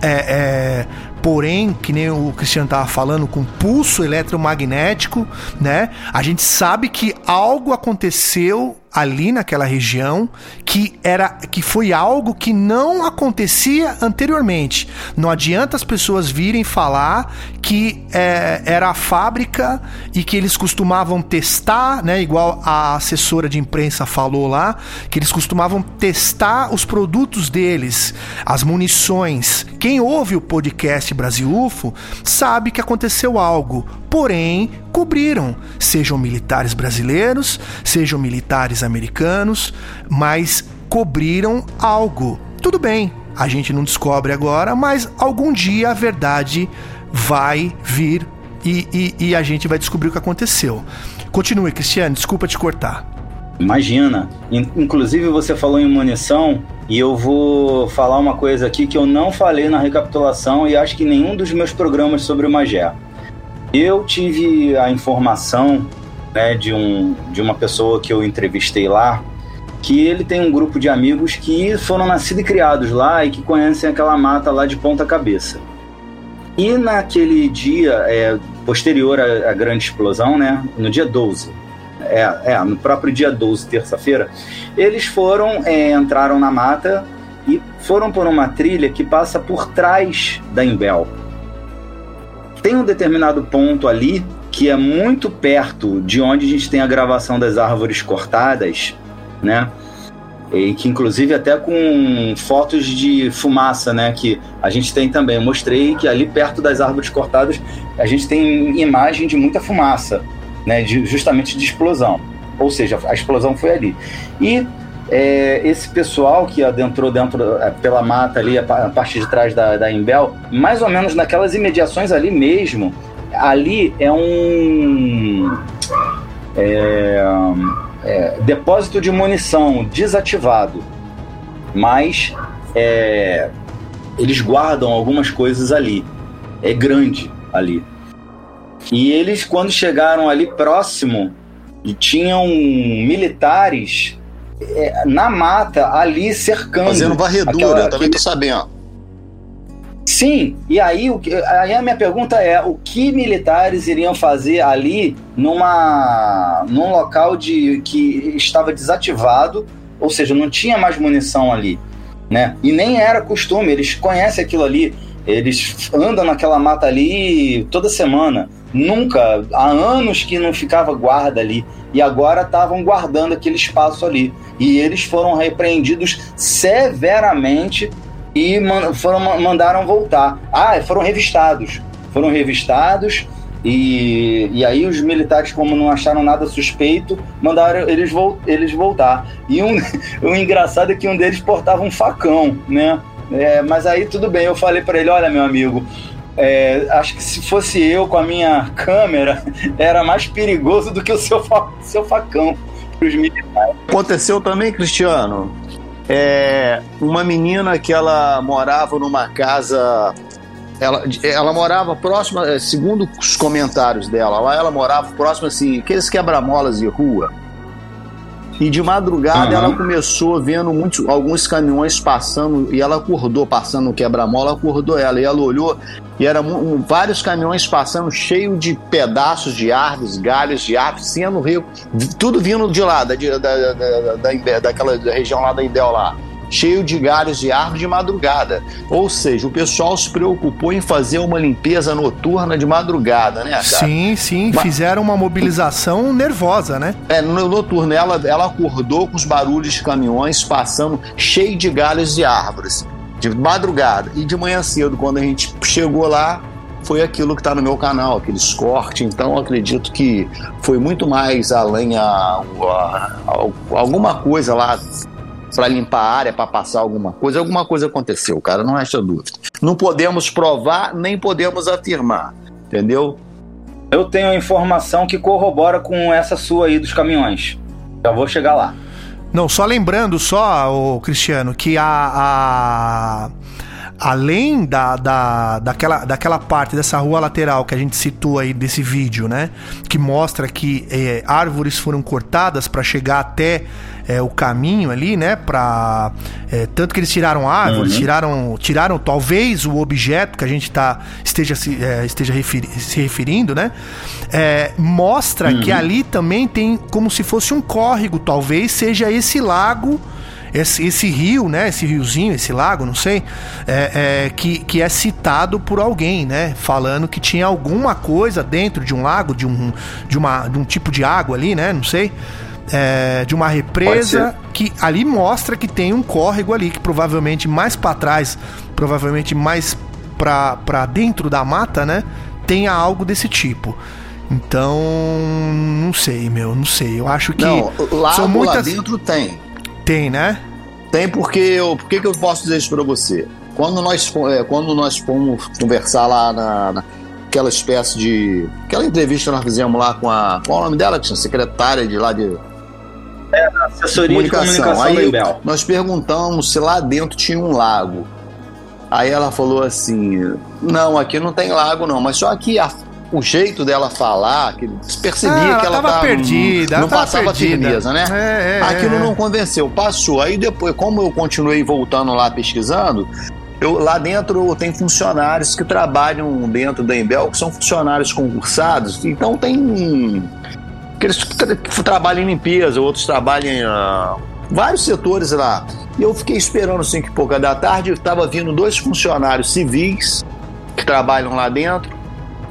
É, é, porém, que nem o Cristiano estava falando, com pulso eletromagnético, né? A gente sabe que algo aconteceu ali naquela região que era que foi algo que não acontecia anteriormente. Não adianta as pessoas virem falar que é, era a fábrica e que eles costumavam testar, né? Igual a assessora de imprensa falou lá, que eles costumavam testar os produtos deles, as munições. Quem ouve o podcast Brasil UFO sabe que aconteceu algo, porém cobriram, sejam militares brasileiros, sejam militares americanos, mas cobriram algo. Tudo bem, a gente não descobre agora, mas algum dia a verdade vai vir e, e, e a gente vai descobrir o que aconteceu. Continue, Cristiano, desculpa te cortar. Imagina. Inclusive você falou em munição e eu vou falar uma coisa aqui que eu não falei na recapitulação e acho que nenhum dos meus programas sobre o Magé. Eu tive a informação né, de, um, de uma pessoa que eu entrevistei lá, que ele tem um grupo de amigos que foram nascidos e criados lá e que conhecem aquela mata lá de ponta cabeça. E naquele dia, é, posterior à, à, grande explosão, né, no dia 12, é, é no próprio dia 12, terça-feira, eles foram, é, entraram na mata e foram por uma trilha que passa por trás da Imbel tem um determinado ponto ali que é muito perto de onde a gente tem a gravação das árvores cortadas, né? E que inclusive até com fotos de fumaça, né? Que a gente tem também. Eu mostrei que ali perto das árvores cortadas a gente tem imagem de muita fumaça, né? De, justamente de explosão. Ou seja, a explosão foi ali. E é, esse pessoal que adentrou dentro é, pela mata ali, a, parte de trás da, da Imbel, mais ou menos naquelas imediações ali mesmo, ali é um é, é, depósito de munição desativado, mas é, eles guardam algumas coisas ali. É grande ali. E eles, quando chegaram ali próximo, tinham militares é, na mata, ali cercando. Fazendo varredura, aquela, eu também tô sabendo. Sim, e aí, o, aí a minha pergunta é: o que militares iriam fazer ali numa, num local de, que estava desativado, ou seja, não tinha mais munição ali, né? E nem era costume, eles conhecem aquilo ali, eles andam naquela mata ali toda semana. Nunca, há anos que não ficava guarda ali, e agora estavam guardando aquele espaço ali. E eles foram repreendidos severamente e man foram, mandaram voltar. Ah, foram revistados. Foram revistados e, e aí os militares, como não acharam nada suspeito, mandaram eles, vo eles voltar. E um, o engraçado é que um deles portava um facão, né? É, mas aí tudo bem, eu falei para ele, olha meu amigo, é, acho que se fosse eu com a minha câmera, era mais perigoso do que o seu, fa seu facão para os militares. Aconteceu também, Cristiano, é, uma menina que ela morava numa casa. Ela, ela morava próxima, é, segundo os comentários dela, lá ela morava próximo assim, aqueles quebra-molas de rua. E de madrugada uhum. ela começou vendo muitos, alguns caminhões passando e ela acordou, passando no quebra-mola, acordou ela. E ela olhou e eram vários caminhões passando cheio de pedaços de árvores, galhos de árvores, sendo rio, tudo vindo de lá, da, da, da, da, daquela região lá da Indel lá cheio de galhos de árvore de madrugada. Ou seja, o pessoal se preocupou em fazer uma limpeza noturna de madrugada, né, cara? Sim, sim, Mas... fizeram uma mobilização nervosa, né? É, no noturno, ela, ela acordou com os barulhos de caminhões passando cheio de galhos de árvores. De madrugada. E de manhã cedo, quando a gente chegou lá, foi aquilo que está no meu canal, aqueles cortes. Então, acredito que foi muito mais além a, a, a alguma coisa lá para limpar a área, para passar alguma coisa, alguma coisa aconteceu, cara, não resta dúvida. Não podemos provar, nem podemos afirmar, entendeu? Eu tenho a informação que corrobora com essa sua aí dos caminhões. Já vou chegar lá. Não, só lembrando só, o Cristiano, que a, a além da, da, daquela, daquela parte dessa rua lateral que a gente citou aí desse vídeo, né? Que mostra que é, árvores foram cortadas para chegar até é, o caminho ali, né? Pra, é, tanto que eles tiraram árvores, uhum. tiraram, tiraram talvez o objeto que a gente tá, esteja, se, é, esteja referi se referindo, né? É, mostra uhum. que ali também tem como se fosse um córrego, talvez seja esse lago esse, esse, rio, né? Esse riozinho, esse lago, não sei, é, é, que, que é citado por alguém, né? Falando que tinha alguma coisa dentro de um lago, de um, de uma, de um tipo de água ali, né? Não sei é, de uma represa que ali mostra que tem um córrego ali que provavelmente mais para trás, provavelmente mais para dentro da mata, né? Tenha algo desse tipo. Então, não sei, meu, não sei. Eu acho que não, lá, são muitas lá dentro tem. Tem, né? Tem porque eu, por que eu posso dizer isso para você? Quando nós é, quando nós fomos conversar lá na, na aquela espécie de. Aquela entrevista que nós fizemos lá com a. Qual é o nome dela? Que tinha secretária de lá de é, assessoria comunicação. de comunicação Aí eu, nós perguntamos se lá dentro tinha um lago. Aí ela falou assim: Não, aqui não tem lago, não, mas só aqui a, o jeito dela falar, que percebia ah, que ela estava perdida, não, não passava perdida. firmeza, né? É, é, Aquilo é. não convenceu, passou. Aí depois, como eu continuei voltando lá pesquisando, eu, lá dentro tem funcionários que trabalham dentro da Embel, que são funcionários concursados, então tem aqueles que trabalham em limpeza, outros trabalham em uh, vários setores lá. E eu fiquei esperando assim que pouca da tarde estava vindo dois funcionários civis que trabalham lá dentro.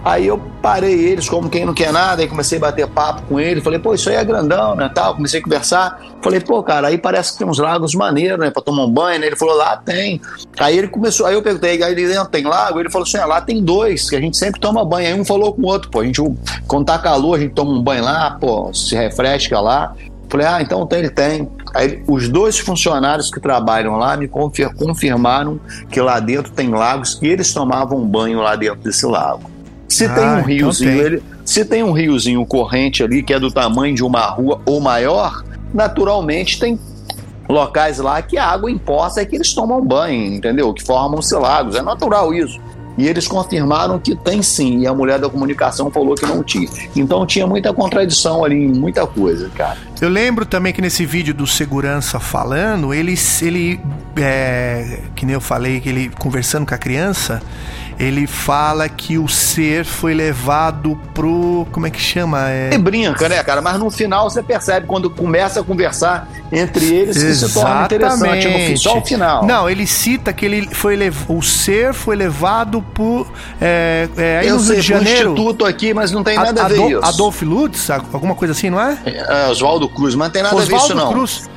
Aí eu parei eles como quem não quer nada, aí comecei a bater papo com ele, falei, pô, isso aí é grandão, né, tal, comecei a conversar, falei, pô, cara, aí parece que tem uns lagos maneiros, né, pra tomar um banho, né, ele falou, lá tem, aí ele começou, aí eu perguntei, aí dentro tem lago, ele falou assim, ah, lá tem dois, que a gente sempre toma banho, aí um falou com o outro, pô, a gente, quando tá calor, a gente toma um banho lá, pô, se refresca lá, Falei, ah, então tem, ele tem. Aí os dois funcionários que trabalham lá me confirmaram que lá dentro tem lagos que eles tomavam banho lá dentro desse lago. Se ah, tem um então riozinho, então tem. Ele, se tem um riozinho corrente ali que é do tamanho de uma rua ou maior, naturalmente tem locais lá que a água em poça é que eles tomam banho, entendeu? Que formam-se lagos. É natural isso. E eles confirmaram que tem sim, e a mulher da comunicação falou que não tinha. Então tinha muita contradição ali em muita coisa, cara. Eu lembro também que nesse vídeo do segurança falando, ele, ele é, que nem eu falei, que ele conversando com a criança, ele fala que o ser foi levado pro. Como é que chama? É... Ele brinca, né, cara? Mas no final você percebe quando começa a conversar entre eles que se torna interessante no só o final. Não, ele cita que ele foi lev... o ser foi levado por. É, é, aí eu no sei, Rio de Janeiro. instituto aqui, mas não tem nada a, a ver isso. Adolf Lutz, alguma coisa assim, não é? é Oswaldo Cruz, mas não tem nada Oswaldo a ver isso, não. Cruz.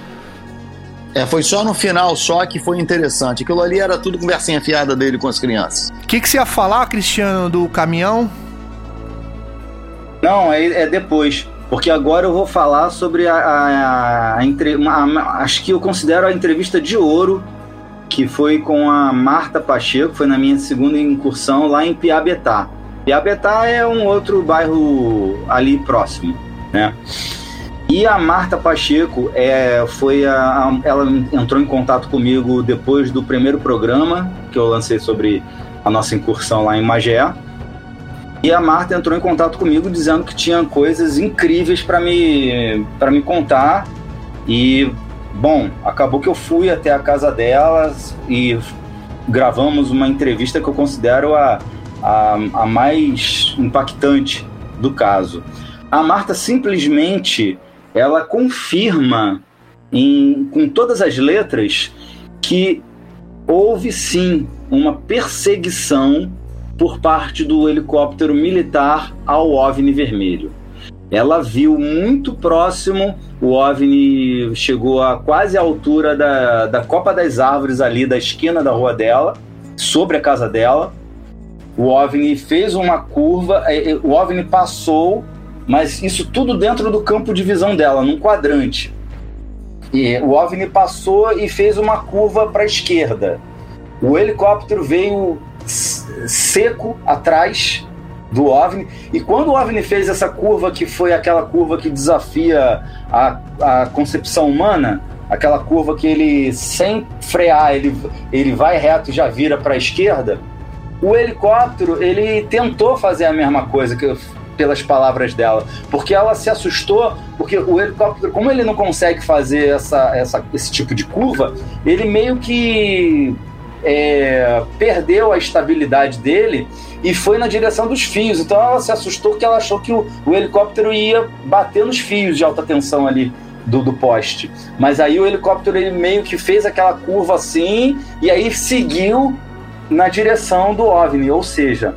É, foi só no final só que foi interessante. Aquilo ali era tudo conversinha fiada dele com as crianças. O que, que você ia falar, Cristiano, do caminhão? Não, é, é depois. Porque agora eu vou falar sobre a, a, a, entre, uma, acho que eu considero a entrevista de ouro que foi com a Marta Pacheco, foi na minha segunda incursão lá em Piabetá. Piabetá é um outro bairro ali próximo, né? E a Marta Pacheco é, foi a, a, ela entrou em contato comigo depois do primeiro programa que eu lancei sobre a nossa incursão lá em Magé. E a Marta entrou em contato comigo dizendo que tinha coisas incríveis para me para me contar. E bom, acabou que eu fui até a casa delas e gravamos uma entrevista que eu considero a, a, a mais impactante do caso. A Marta simplesmente ela confirma em, com todas as letras que houve sim uma perseguição por parte do helicóptero militar ao OVNI vermelho. Ela viu muito próximo, o OVNI chegou a quase a altura da, da Copa das Árvores ali da esquina da rua dela, sobre a casa dela. O OVNI fez uma curva, é, é, o OVNI passou mas isso tudo dentro do campo de visão dela, num quadrante. E o OVNI passou e fez uma curva para a esquerda. O helicóptero veio seco atrás do OVNI. E quando o OVNI fez essa curva, que foi aquela curva que desafia a, a concepção humana, aquela curva que ele, sem frear, ele, ele vai reto e já vira para a esquerda, o helicóptero ele tentou fazer a mesma coisa, que pelas palavras dela, porque ela se assustou, porque o helicóptero, como ele não consegue fazer essa, essa, esse tipo de curva, ele meio que é, perdeu a estabilidade dele e foi na direção dos fios. Então ela se assustou porque ela achou que o, o helicóptero ia bater nos fios de alta tensão ali. Do, do, poste. Mas aí o helicóptero ele meio que fez aquela curva assim e aí seguiu na direção do OVNI, ou seja,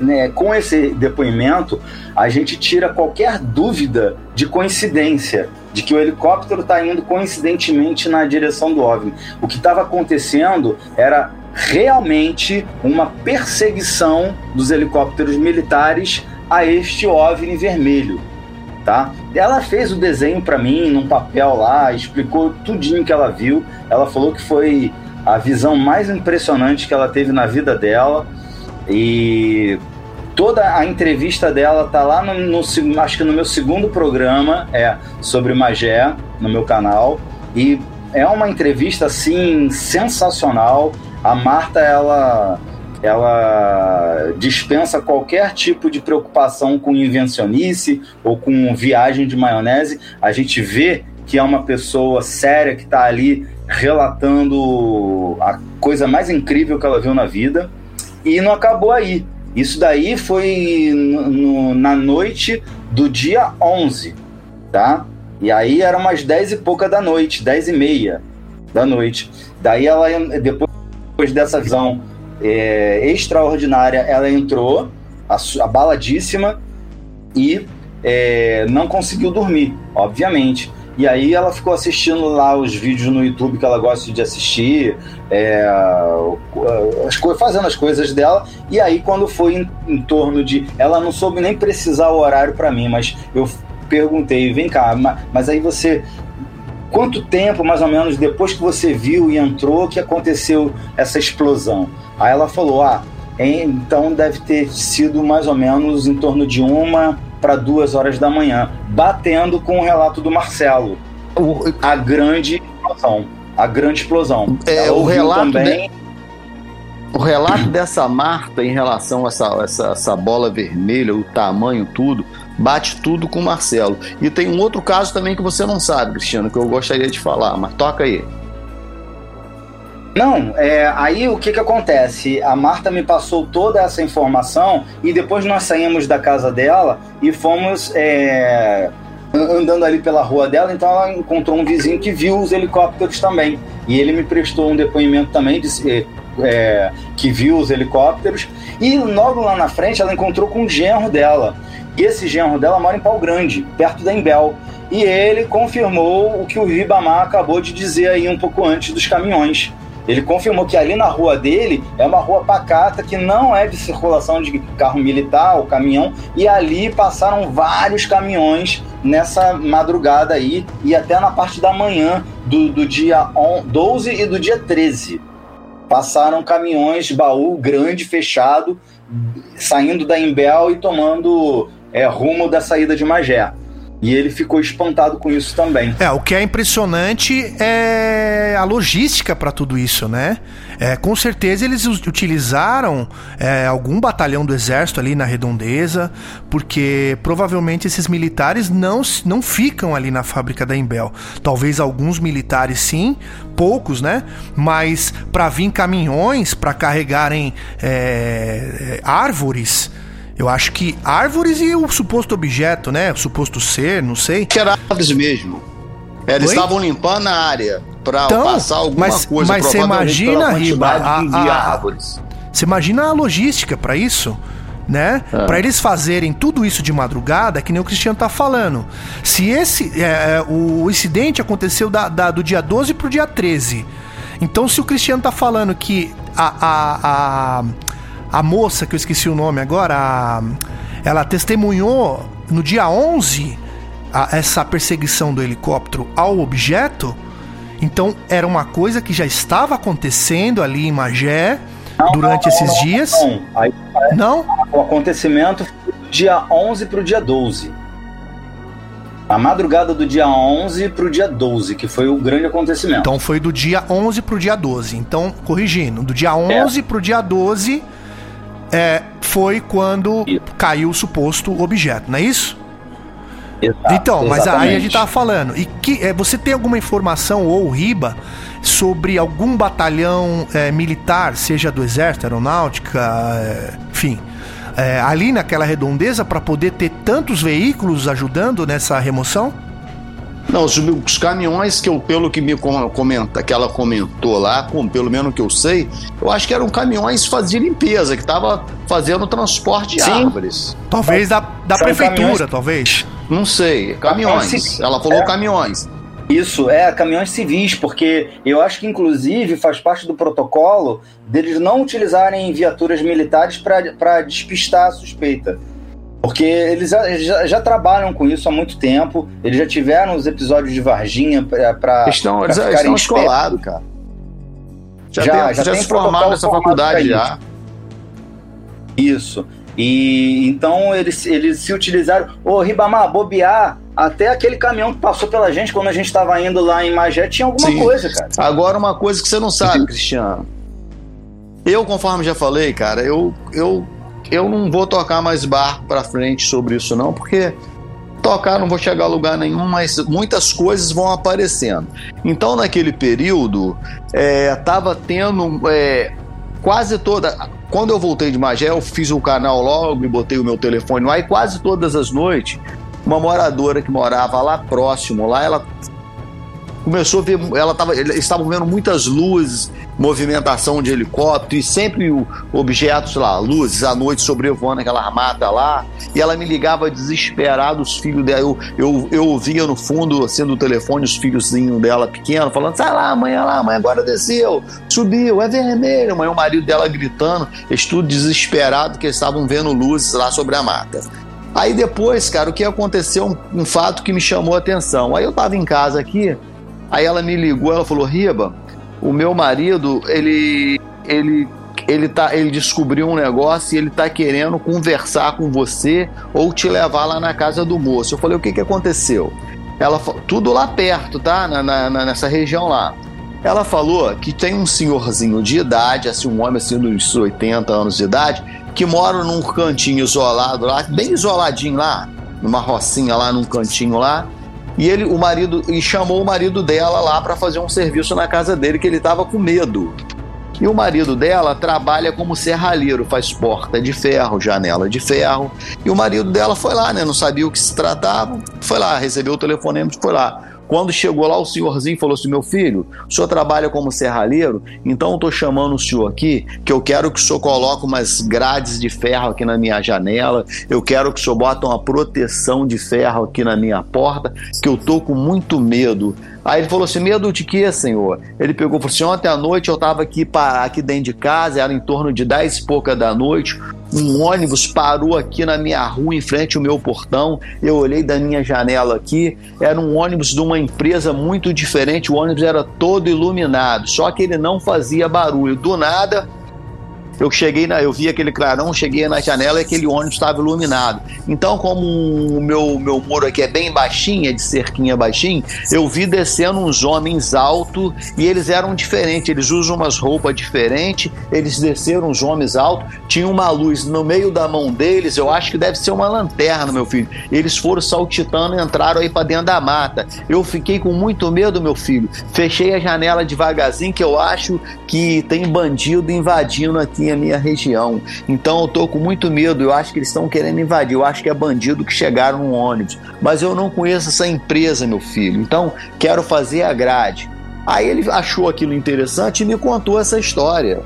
né, com esse depoimento, a gente tira qualquer dúvida de coincidência, de que o helicóptero está indo coincidentemente na direção do OVNI. O que estava acontecendo era realmente uma perseguição dos helicópteros militares a este OVNI vermelho. Tá? Ela fez o desenho para mim num papel lá, explicou tudinho que ela viu. Ela falou que foi a visão mais impressionante que ela teve na vida dela. E toda a entrevista dela tá lá no, no, acho que no meu segundo programa, é sobre Magé, no meu canal. E é uma entrevista assim sensacional. A Marta ela ela dispensa qualquer tipo de preocupação com invencionice ou com viagem de maionese. A gente vê que é uma pessoa séria que está ali relatando a coisa mais incrível que ela viu na vida. E não acabou aí. Isso daí foi no, na noite do dia 11, tá? E aí era umas 10 e pouca da noite, 10 e meia da noite. Daí ela, depois dessa visão é, extraordinária, ela entrou, abaladíssima, e é, não conseguiu dormir, obviamente. E aí ela ficou assistindo lá os vídeos no YouTube que ela gosta de assistir, é, as fazendo as coisas dela. E aí quando foi em, em torno de, ela não soube nem precisar o horário para mim, mas eu perguntei, vem cá, mas aí você quanto tempo mais ou menos depois que você viu e entrou que aconteceu essa explosão? Aí ela falou, ah, então deve ter sido mais ou menos em torno de uma para duas horas da manhã, batendo com o relato do Marcelo. O... A grande explosão. A grande explosão. É, o relato. Também... De... o relato dessa Marta em relação a essa, essa, essa bola vermelha, o tamanho, tudo, bate tudo com o Marcelo. E tem um outro caso também que você não sabe, Cristiano, que eu gostaria de falar, mas toca aí. Não, é, aí o que que acontece? A Marta me passou toda essa informação e depois nós saímos da casa dela e fomos é, andando ali pela rua dela, então ela encontrou um vizinho que viu os helicópteros também. E ele me prestou um depoimento também, disse, é, que viu os helicópteros. E logo lá na frente ela encontrou com o genro dela. E esse genro dela mora em Pau Grande, perto da Embel. E ele confirmou o que o Ribamar acabou de dizer aí um pouco antes dos caminhões. Ele confirmou que ali na rua dele é uma rua pacata que não é de circulação de carro militar ou caminhão, e ali passaram vários caminhões nessa madrugada aí e até na parte da manhã do, do dia 12 e do dia 13. Passaram caminhões, baú grande, fechado, saindo da Embel e tomando é, rumo da saída de Magé. E ele ficou espantado com isso também. É, o que é impressionante é a logística para tudo isso, né? É, com certeza eles utilizaram é, algum batalhão do exército ali na redondeza, porque provavelmente esses militares não, não ficam ali na fábrica da Embel. Talvez alguns militares sim, poucos, né? Mas para vir caminhões para carregarem é, árvores eu acho que árvores e o suposto objeto, né? O suposto ser, não sei. Que era árvores mesmo. É, eles estavam limpando a área para então, passar alguma mas, coisa. Mas você imagina, Riba, a, a, árvores. Você imagina a logística para isso? né? É. Para eles fazerem tudo isso de madrugada, que nem o Cristiano tá falando. Se esse é, é o incidente aconteceu da, da, do dia 12 pro dia 13. Então, se o Cristiano tá falando que a, a, a, a moça, que eu esqueci o nome agora, a, ela testemunhou no dia 11 a, essa perseguição do helicóptero ao objeto. Então era uma coisa que já estava acontecendo ali em Magé não, durante não, esses não, dias. Não, Aí, não? O acontecimento foi do dia 11 para o dia 12. A madrugada do dia 11 para o dia 12, que foi o grande acontecimento. Então foi do dia 11 para o dia 12. Então, corrigindo, do dia 11 é. para o dia 12 é, foi quando isso. caiu o suposto objeto, não é isso? Exato, então, mas exatamente. aí a gente tava falando. E que é, você tem alguma informação ou riba sobre algum batalhão é, militar, seja do exército, aeronáutica, é, enfim, é, ali naquela redondeza para poder ter tantos veículos ajudando nessa remoção? Não, os, os, caminhões que eu, pelo que me comenta, que ela comentou lá, com, pelo menos que eu sei, eu acho que eram caminhões que faziam limpeza, que tava fazendo transporte de Sim. árvores. Talvez da, da prefeitura, caminhões... talvez. Não sei, caminhões. Ela falou é. caminhões. Isso, é, caminhões civis, porque eu acho que inclusive faz parte do protocolo deles não utilizarem viaturas militares para despistar a suspeita. Porque eles já, já, já, trabalham com isso há muito tempo, eles já tiveram os episódios de Varginha para. Estão, eles estão escolados, cara. Já, já, tem, já, já se formaram nessa faculdade já. Isso. E então eles, eles se utilizaram. Ô, Ribamar, bobear, até aquele caminhão que passou pela gente quando a gente estava indo lá em Magé tinha alguma Sim. coisa, cara. Agora, uma coisa que você não sabe, Cristiano. Eu, conforme já falei, cara, eu, eu eu não vou tocar mais barco para frente sobre isso não, porque tocar não vou chegar a lugar nenhum, mas muitas coisas vão aparecendo. Então naquele período é, tendo é, quase toda. Quando eu voltei de Magé, eu fiz o canal logo e botei o meu telefone lá e quase todas as noites uma moradora que morava lá próximo, lá ela começou a ver, ela tava, eles estavam vendo muitas luzes, movimentação de helicóptero e sempre objetos lá, luzes à noite sobrevoando aquela mata lá. E ela me ligava desesperado, os filhos dela, eu, eu, eu ouvia no fundo, assim, do telefone, os filhozinhos dela pequenos, falando: sai lá, amanhã lá, mãe agora desceu, subiu, é vermelho. Mãe, o marido dela gritando, eles tudo desesperado, que eles estavam vendo luzes lá sobre a mata. Aí depois, cara, o que aconteceu, um, um fato que me chamou a atenção. Aí eu tava em casa aqui, Aí ela me ligou, ela falou: Riba, o meu marido, ele, ele, ele, tá, ele descobriu um negócio e ele tá querendo conversar com você ou te levar lá na casa do moço. Eu falei: o que, que aconteceu? Ela tudo lá perto, tá? Na, na, nessa região lá. Ela falou que tem um senhorzinho de idade, assim, um homem assim dos 80 anos de idade, que mora num cantinho isolado lá, bem isoladinho lá, numa rocinha lá, num cantinho lá. E ele, o marido, e chamou o marido dela lá para fazer um serviço na casa dele que ele estava com medo. E o marido dela trabalha como serralheiro, faz porta de ferro, janela de ferro. E o marido dela foi lá, né? Não sabia o que se tratava. Foi lá, recebeu o telefonema e foi lá. Quando chegou lá, o senhorzinho falou assim: Meu filho, o senhor trabalha como serralheiro, então eu estou chamando o senhor aqui, que eu quero que o senhor coloque umas grades de ferro aqui na minha janela, eu quero que o senhor bote uma proteção de ferro aqui na minha porta, que eu estou com muito medo. Aí ele falou assim: medo de quê, senhor? Ele pegou e falou assim: ontem à noite eu estava aqui, aqui dentro de casa, era em torno de 10 e pouca da noite. Um ônibus parou aqui na minha rua, em frente ao meu portão. Eu olhei da minha janela aqui, era um ônibus de uma empresa muito diferente. O ônibus era todo iluminado, só que ele não fazia barulho. Do nada, eu cheguei na, eu vi aquele clarão, cheguei na janela e aquele ônibus estava iluminado. Então, como o meu, meu muro aqui é bem baixinho, é de cerquinha baixinho, eu vi descendo uns homens altos e eles eram diferentes, eles usam umas roupas diferentes, eles desceram uns homens altos, tinha uma luz no meio da mão deles, eu acho que deve ser uma lanterna, meu filho. Eles foram saltitando e entraram aí para dentro da mata. Eu fiquei com muito medo, meu filho. Fechei a janela devagarzinho, que eu acho que tem bandido invadindo aqui a minha região. Então eu tô com muito medo, eu acho que eles estão querendo invadir, eu acho que é bandido que chegaram no ônibus. Mas eu não conheço essa empresa, meu filho, então quero fazer a grade. Aí ele achou aquilo interessante e me contou essa história.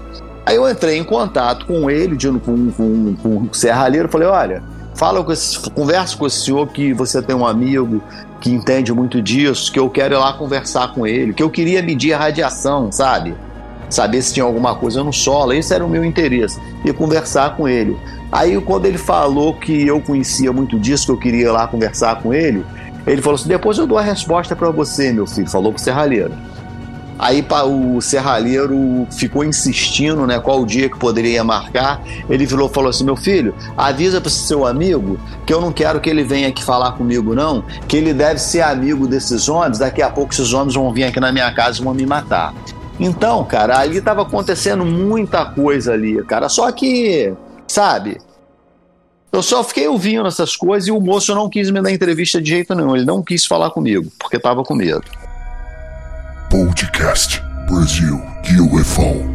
Aí eu entrei em contato com ele, com, com, com o serralheiro, falei, olha, fala com esse, conversa com esse senhor que você tem um amigo que entende muito disso, que eu quero ir lá conversar com ele, que eu queria medir a radiação, sabe? Saber se tinha alguma coisa no solo, esse era o meu interesse, e conversar com ele. Aí, quando ele falou que eu conhecia muito disso, que eu queria ir lá conversar com ele, ele falou assim: depois eu dou a resposta para você, meu filho. Falou pro serralheiro. Aí o serralheiro ficou insistindo, né, qual o dia que poderia marcar. Ele virou, falou assim: "Meu filho, avisa para seu amigo que eu não quero que ele venha aqui falar comigo não, que ele deve ser amigo desses homens. Daqui a pouco esses homens vão vir aqui na minha casa e vão me matar." Então, cara, ali estava acontecendo muita coisa ali, cara. Só que, sabe, eu só fiquei ouvindo essas coisas e o moço não quis me dar entrevista de jeito nenhum. Ele não quis falar comigo, porque estava com medo. Podcast Brasil UFO.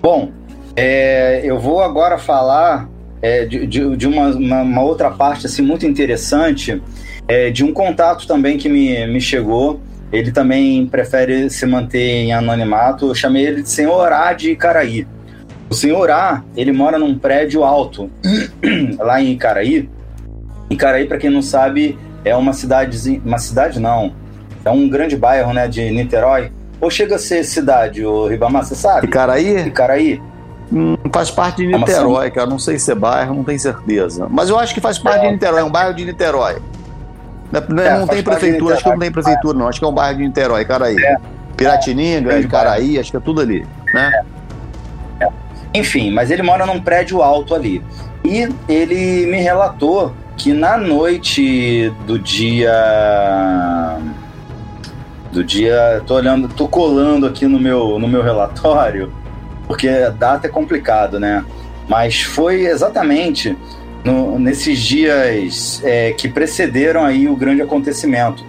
Bom, é, eu vou agora falar é, de, de, de uma, uma, uma, outra parte assim, muito interessante, é, de um contato também que me, me chegou ele também prefere se manter em anonimato. Eu chamei ele de Senhor A de Icaraí. O Senhor A, ele mora num prédio alto, lá em Icaraí. Icaraí, para quem não sabe, é uma cidade, uma cidade não, é um grande bairro, né, de Niterói. Ou chega a ser cidade, o Ribamar, você sabe? Icaraí? Icaraí. Hum, faz parte de Niterói, cara. Não sei se é bairro, não tenho certeza. Mas eu acho que faz parte é, de Niterói, é um bairro de Niterói. Não, é, não tem prefeitura, acho que não tem prefeitura, não. Acho que é um bairro de Niterói, Caraí. É. Piratininga, é, Caraí, acho que é tudo ali, né? É. Enfim, mas ele mora num prédio alto ali. E ele me relatou que na noite do dia. Do dia. Tô olhando, tô colando aqui no meu, no meu relatório, porque a data é complicado, né? Mas foi exatamente no, nesses dias é, que precederam aí o grande acontecimento.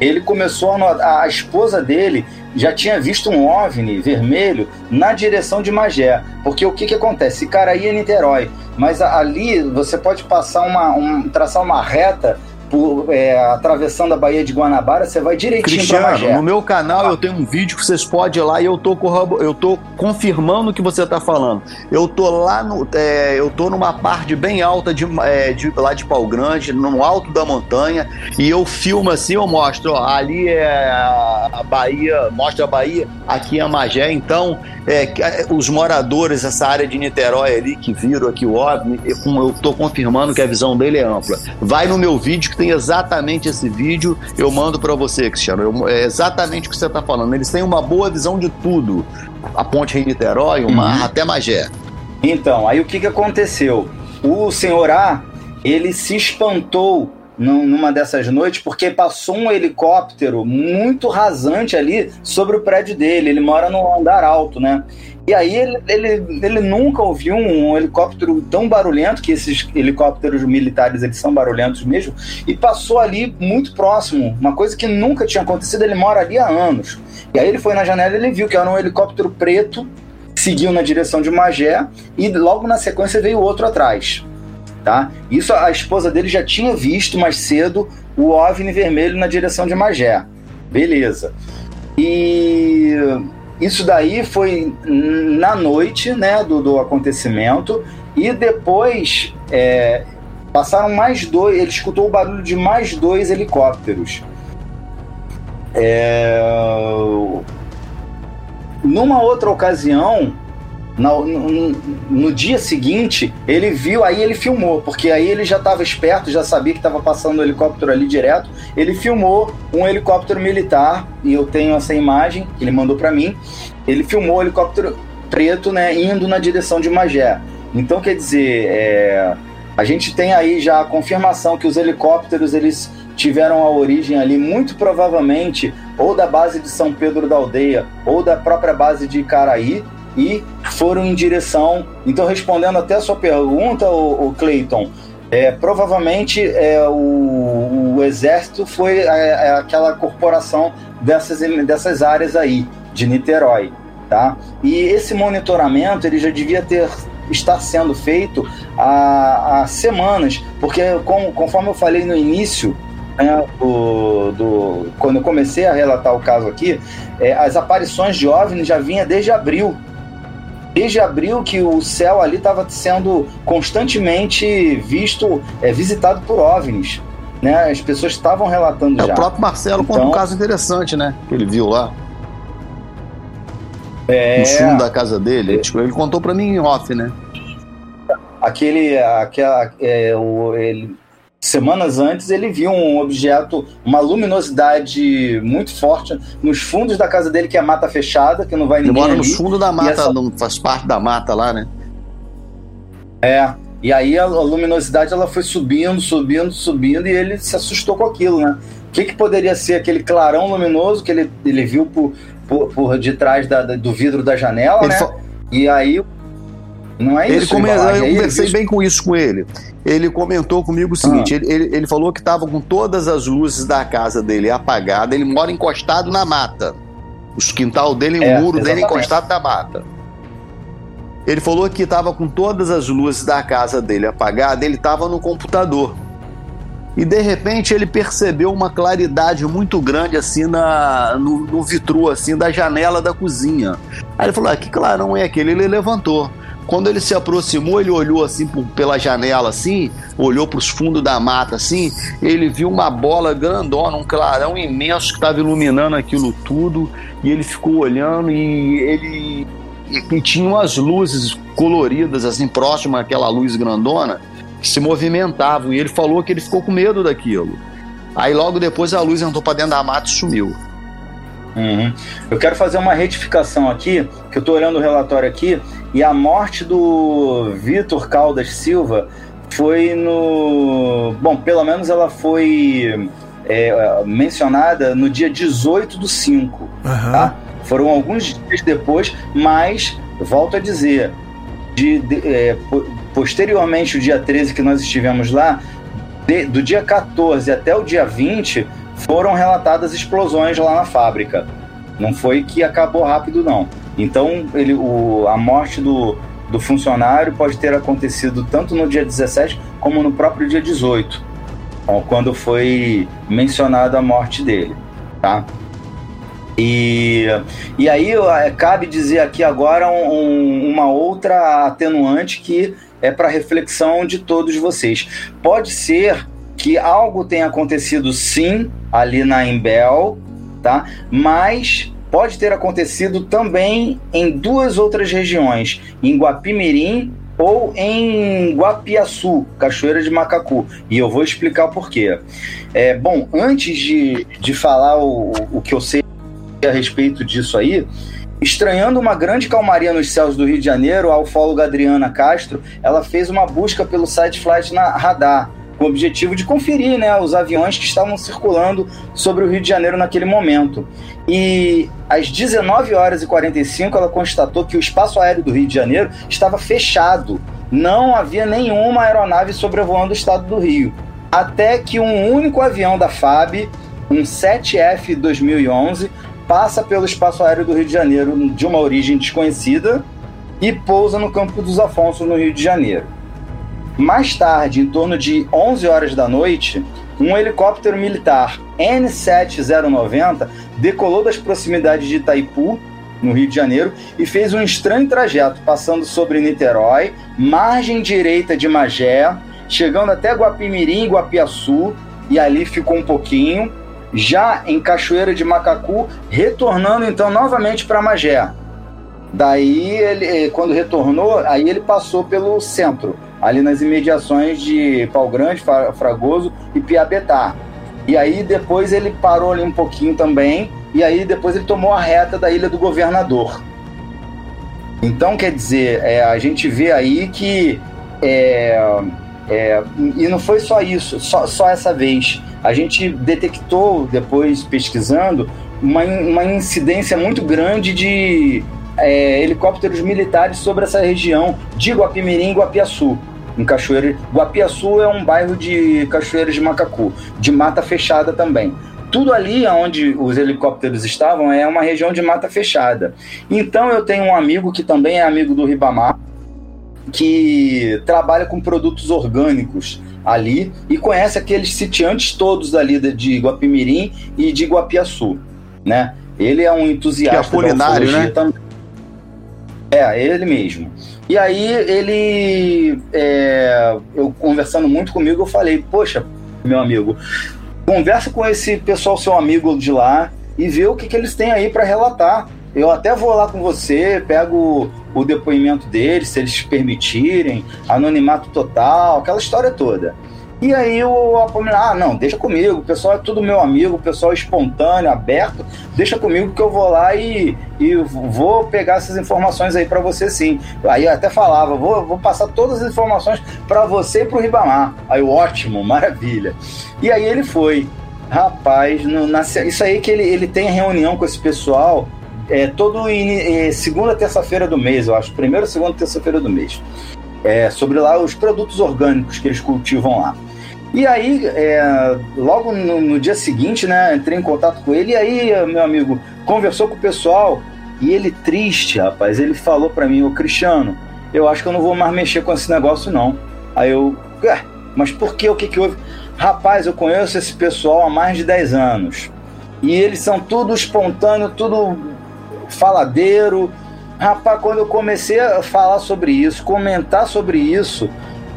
Ele começou a, a esposa dele já tinha visto um OVNI vermelho na direção de Magé. Porque o que, que acontece? Aí é Niterói, mas ali você pode passar uma, um, traçar uma reta por, é, atravessando a Baía de Guanabara, você vai direitinho Cristiano, pra Magé. no meu canal eu tenho um vídeo que vocês podem ir lá e eu tô, eu tô confirmando o que você tá falando. Eu tô lá no. É, eu tô numa parte bem alta de, é, de, lá de Pau Grande, no alto da montanha, e eu filmo assim, eu mostro, ó, ali é a Bahia, mostra a Bahia, aqui é a Magé, então é, é, os moradores dessa área de Niterói ali que viram aqui o OVNI, eu, eu tô confirmando que a visão dele é ampla. Vai no meu vídeo que tem exatamente esse vídeo, eu mando para você, Cristiano. Eu, é exatamente o que você está falando. Eles têm uma boa visão de tudo. A ponte Rio-Niterói, uma, uhum. até Magé. Então, aí o que, que aconteceu? O senhor A, ele se espantou numa dessas noites, porque passou um helicóptero muito rasante ali sobre o prédio dele. Ele mora no andar alto, né? E aí ele, ele, ele nunca ouviu um helicóptero tão barulhento, que esses helicópteros militares eles são barulhentos mesmo, e passou ali muito próximo, uma coisa que nunca tinha acontecido, ele mora ali há anos. E aí ele foi na janela e ele viu que era um helicóptero preto, seguiu na direção de Magé, e logo na sequência veio outro atrás. Tá? Isso a esposa dele já tinha visto mais cedo o OVNI vermelho na direção de Magé. Beleza. E isso daí foi na noite né, do, do acontecimento, e depois é, passaram mais dois. Ele escutou o barulho de mais dois helicópteros. É, numa outra ocasião, no, no, no, dia seguinte, ele viu, aí ele filmou, porque aí ele já estava esperto, já sabia que estava passando o helicóptero ali direto. Ele filmou um helicóptero militar, e eu tenho essa imagem que ele mandou para mim. Ele filmou o helicóptero preto, né, indo na direção de Magé. Então, quer dizer, é, a gente tem aí já a confirmação que os helicópteros eles tiveram a origem ali, muito provavelmente, ou da base de São Pedro da Aldeia, ou da própria base de Icaraí, e foram em direção. Então, respondendo até a sua pergunta, o, o Clayton, é, provavelmente é, o, o, exército foi é, é, aquela corporação dessas, dessas áreas aí de Niterói, tá? E esse monitoramento ele já devia ter estar sendo feito há, há semanas, porque com, conforme eu falei no início né, do, do, quando eu comecei a relatar o caso aqui, é, as aparições de OVNI já vinha desde abril desde abril que o céu ali estava sendo constantemente visto, é, visitado por OVNIs. Né? As pessoas estavam relatando é, já. O próprio Marcelo então, conta um caso interessante, né? Que ele viu lá. É, no fundo da casa dele. Tipo, ele contou para mim em off, né? Aquele. Aquela, é, o, ele, Semanas antes, ele viu um objeto, uma luminosidade muito forte nos fundos da casa dele, que é a mata fechada, que não vai ninguém. Ele mora no fundo da mata, essa... não faz parte da mata lá, né? É. E aí a, luminosidade ela foi subindo, subindo, subindo, e ele se assustou com aquilo, né? O que, que poderia ser aquele clarão luminoso que ele, ele viu por, por, por detrás da, do vidro da janela, ele né? Fa... E aí não é ele isso. Come... Eu conversei bem com isso com ele. Ele comentou comigo o seguinte: ah. ele, ele, ele, falou que estava com todas as luzes da casa dele apagadas. Ele mora encostado na mata. O quintal dele, é, o muro exatamente. dele encostado na mata. Ele falou que estava com todas as luzes da casa dele apagadas. Ele estava no computador. E de repente ele percebeu uma claridade muito grande assim na, no, no vitru assim da janela da cozinha. Aí ele falou: ah, que clarão é aquele? Ele levantou. Quando ele se aproximou, ele olhou assim pela janela, assim, olhou para os fundos da mata, assim, ele viu uma bola grandona, um clarão imenso que estava iluminando aquilo tudo, e ele ficou olhando e ele e, tinha umas luzes coloridas, assim, próximas àquela luz grandona, que se movimentavam, e ele falou que ele ficou com medo daquilo. Aí logo depois a luz entrou para dentro da mata e sumiu. Uhum. Eu quero fazer uma retificação aqui, que eu estou olhando o relatório aqui, e a morte do Vitor Caldas Silva foi no. Bom, pelo menos ela foi é, mencionada no dia 18 do 5. Uhum. Tá? Foram alguns dias depois, mas, volto a dizer, de, de, é, posteriormente, o dia 13 que nós estivemos lá, de, do dia 14 até o dia 20, foram relatadas explosões lá na fábrica. Não foi que acabou rápido, não. Então, ele, o, a morte do, do funcionário pode ter acontecido tanto no dia 17 como no próprio dia 18, quando foi mencionada a morte dele, tá? E, e aí cabe dizer aqui agora um, uma outra atenuante que é para reflexão de todos vocês. Pode ser que algo tenha acontecido sim ali na Embel, tá? Mas pode ter acontecido também em duas outras regiões, em Guapimirim ou em Guapiaçu, Cachoeira de Macacu. E eu vou explicar o porquê. É, bom, antes de, de falar o, o que eu sei a respeito disso aí, Estranhando uma grande calmaria nos céus do Rio de Janeiro, a ufóloga Adriana Castro, ela fez uma busca pelo site Flight na Radar com o objetivo de conferir né, os aviões que estavam circulando sobre o Rio de Janeiro naquele momento. E às 19 horas e 45 ela constatou que o espaço aéreo do Rio de Janeiro estava fechado. Não havia nenhuma aeronave sobrevoando o estado do Rio. Até que um único avião da FAB, um 7F 2011, passa pelo espaço aéreo do Rio de Janeiro de uma origem desconhecida e pousa no Campo dos Afonsos, no Rio de Janeiro. Mais tarde, em torno de 11 horas da noite, um helicóptero militar N7090 decolou das proximidades de Itaipu, no Rio de Janeiro, e fez um estranho trajeto, passando sobre Niterói, margem direita de Magé, chegando até Guapimirim Guapiaçu, e ali ficou um pouquinho, já em Cachoeira de Macacu, retornando então novamente para Magé. Daí, ele, eh, quando retornou, aí ele passou pelo centro, ali nas imediações de Pau Grande, Fragoso e Piabetá. E aí depois ele parou ali um pouquinho também, e aí depois ele tomou a reta da Ilha do Governador. Então, quer dizer, é, a gente vê aí que. É, é, e não foi só isso, só, só essa vez. A gente detectou, depois pesquisando, uma, uma incidência muito grande de é, helicópteros militares sobre essa região de Guapimirim e Guapiaçu. Em Cachoeira. Guapiaçu é um bairro de Cachoeiras de Macacu, de mata fechada também. Tudo ali onde os helicópteros estavam é uma região de mata fechada. Então eu tenho um amigo que também é amigo do Ribamar, que trabalha com produtos orgânicos ali e conhece aqueles sitiantes todos ali de Guapimirim e de Guapiaçu, né? Ele é um entusiasta que é culinário, né? também. É, ele mesmo. E aí ele, é, eu conversando muito comigo, eu falei, poxa, meu amigo, conversa com esse pessoal, seu amigo de lá, e vê o que, que eles têm aí para relatar. Eu até vou lá com você, pego o depoimento deles, se eles permitirem, anonimato total, aquela história toda. E aí o Apominar, ah, não, deixa comigo, o pessoal é tudo meu amigo, o pessoal é espontâneo, aberto, deixa comigo que eu vou lá e, e vou pegar essas informações aí para você sim. Aí eu até falava, vou, vou passar todas as informações para você e pro Ribamar. Aí ótimo, maravilha. E aí ele foi. Rapaz, no, na, isso aí que ele, ele tem reunião com esse pessoal é, todo in, é, segunda terça-feira do mês, eu acho. Primeira, segunda, terça-feira do mês. É, sobre lá os produtos orgânicos que eles cultivam lá. E aí, é, logo no, no, dia seguinte, né, entrei em contato com ele, e aí, meu amigo, conversou com o pessoal, e ele triste, rapaz, ele falou para mim, ô Cristiano, eu acho que eu não vou mais mexer com esse negócio, não. Aí eu, mas por que? O que que houve? Rapaz, eu conheço esse pessoal há mais de 10 anos. E eles são tudo espontâneo, tudo faladeiro. Rapaz, quando eu comecei a falar sobre isso, comentar sobre isso,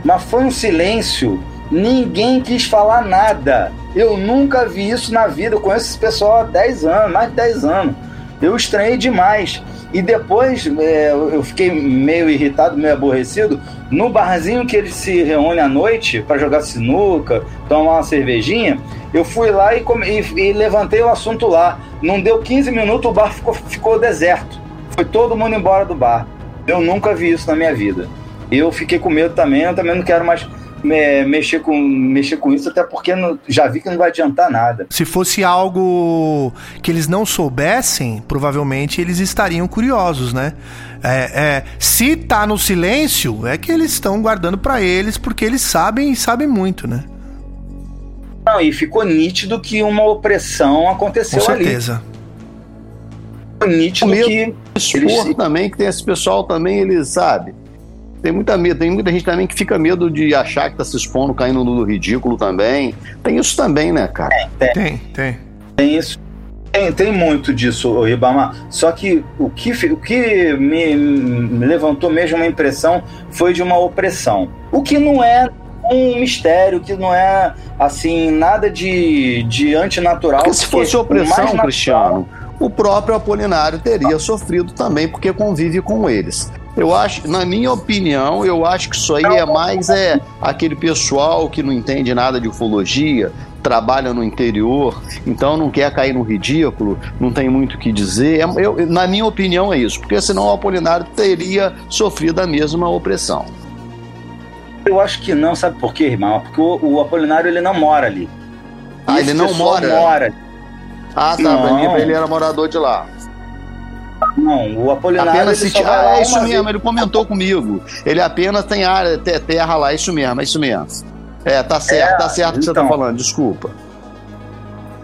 mas foi um silêncio Ninguém quis falar nada. Eu nunca vi isso na vida. Eu conheço esse pessoal há 10 anos, mais de 10 anos. Eu estranhei demais. E depois é, eu fiquei meio irritado, meio aborrecido. No barzinho que eles se reúnem à noite para jogar sinuca, tomar uma cervejinha, eu fui lá e, e, e, levantei o assunto lá. Não deu 15 minutos, o bar ficou, ficou deserto. Foi todo mundo embora do bar. Eu nunca vi isso na minha vida. Eu fiquei com medo também, eu também não quero mais me, mexer, com, mexer com isso, até porque não, já vi que não vai adiantar nada. Se fosse algo que eles não soubessem, provavelmente eles estariam curiosos, né? É, é, se tá no silêncio, é que eles estão guardando para eles, porque eles sabem e sabem muito, né? Não, e ficou nítido que uma opressão aconteceu Com certeza. ali. Nítido que. Eles... também, que tem esse pessoal também, eles, sabe? Tem muita medo, tem muita gente também que fica medo de achar que tá se expondo, caindo no ridículo também. Tem isso também, né, cara? Tem, tem. Tem, tem isso. Tem, tem muito disso, Ribamar. Só que o que, o que me, me levantou mesmo uma impressão foi de uma opressão. O que não é um mistério, que não é assim, nada de, de antinatural. Porque se fosse opressão, Cristiano, o próprio Apolinário teria sofrido também, porque convive com eles. Eu acho, na minha opinião, eu acho que isso aí é mais é aquele pessoal que não entende nada de ufologia, trabalha no interior, então não quer cair no ridículo, não tem muito o que dizer. É, eu, na minha opinião é isso, porque senão o Apolinário teria sofrido a mesma opressão. Eu acho que não, sabe por quê, irmão? Porque o, o Apolinário ele não mora ali. Ah, ele não mora? mora. Ah, tá. Não. Pra mim, ele era morador de lá. Não, o Apolinário. Apenas se t... Ah, é isso mesmo, vez. ele comentou comigo. Ele apenas tem área, terra lá, isso mesmo, é isso mesmo. É, tá certo, é, tá certo o que você tá então. falando, desculpa.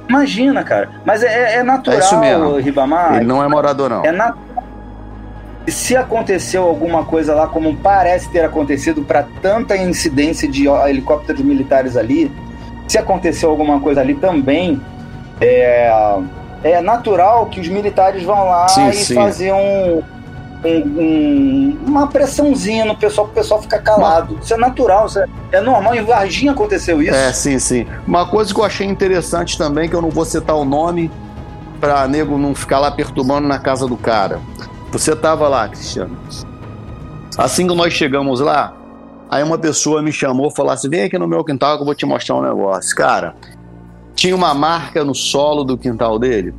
Imagina, cara. Mas é, é natural, é isso mesmo. Ribamar. Ele não é morador, não. É natural. Se aconteceu alguma coisa lá, como parece ter acontecido para tanta incidência de helicópteros militares ali, se aconteceu alguma coisa ali também, é, é natural que os militares vão lá sim, e sim. fazer um, um, um, uma pressãozinha no pessoal, para o pessoal ficar calado. Isso é natural, isso é, é, normal. Em Varginha aconteceu isso. É, sim, sim. Uma coisa que eu achei interessante também, que eu não vou citar o nome, para nego não ficar lá perturbando na casa do cara. Você tava lá, Cristiano. Assim que nós chegamos lá, aí uma pessoa me chamou e falou assim: vem aqui no meu quintal que eu vou te mostrar um negócio. Cara, tinha uma marca no solo do quintal dele.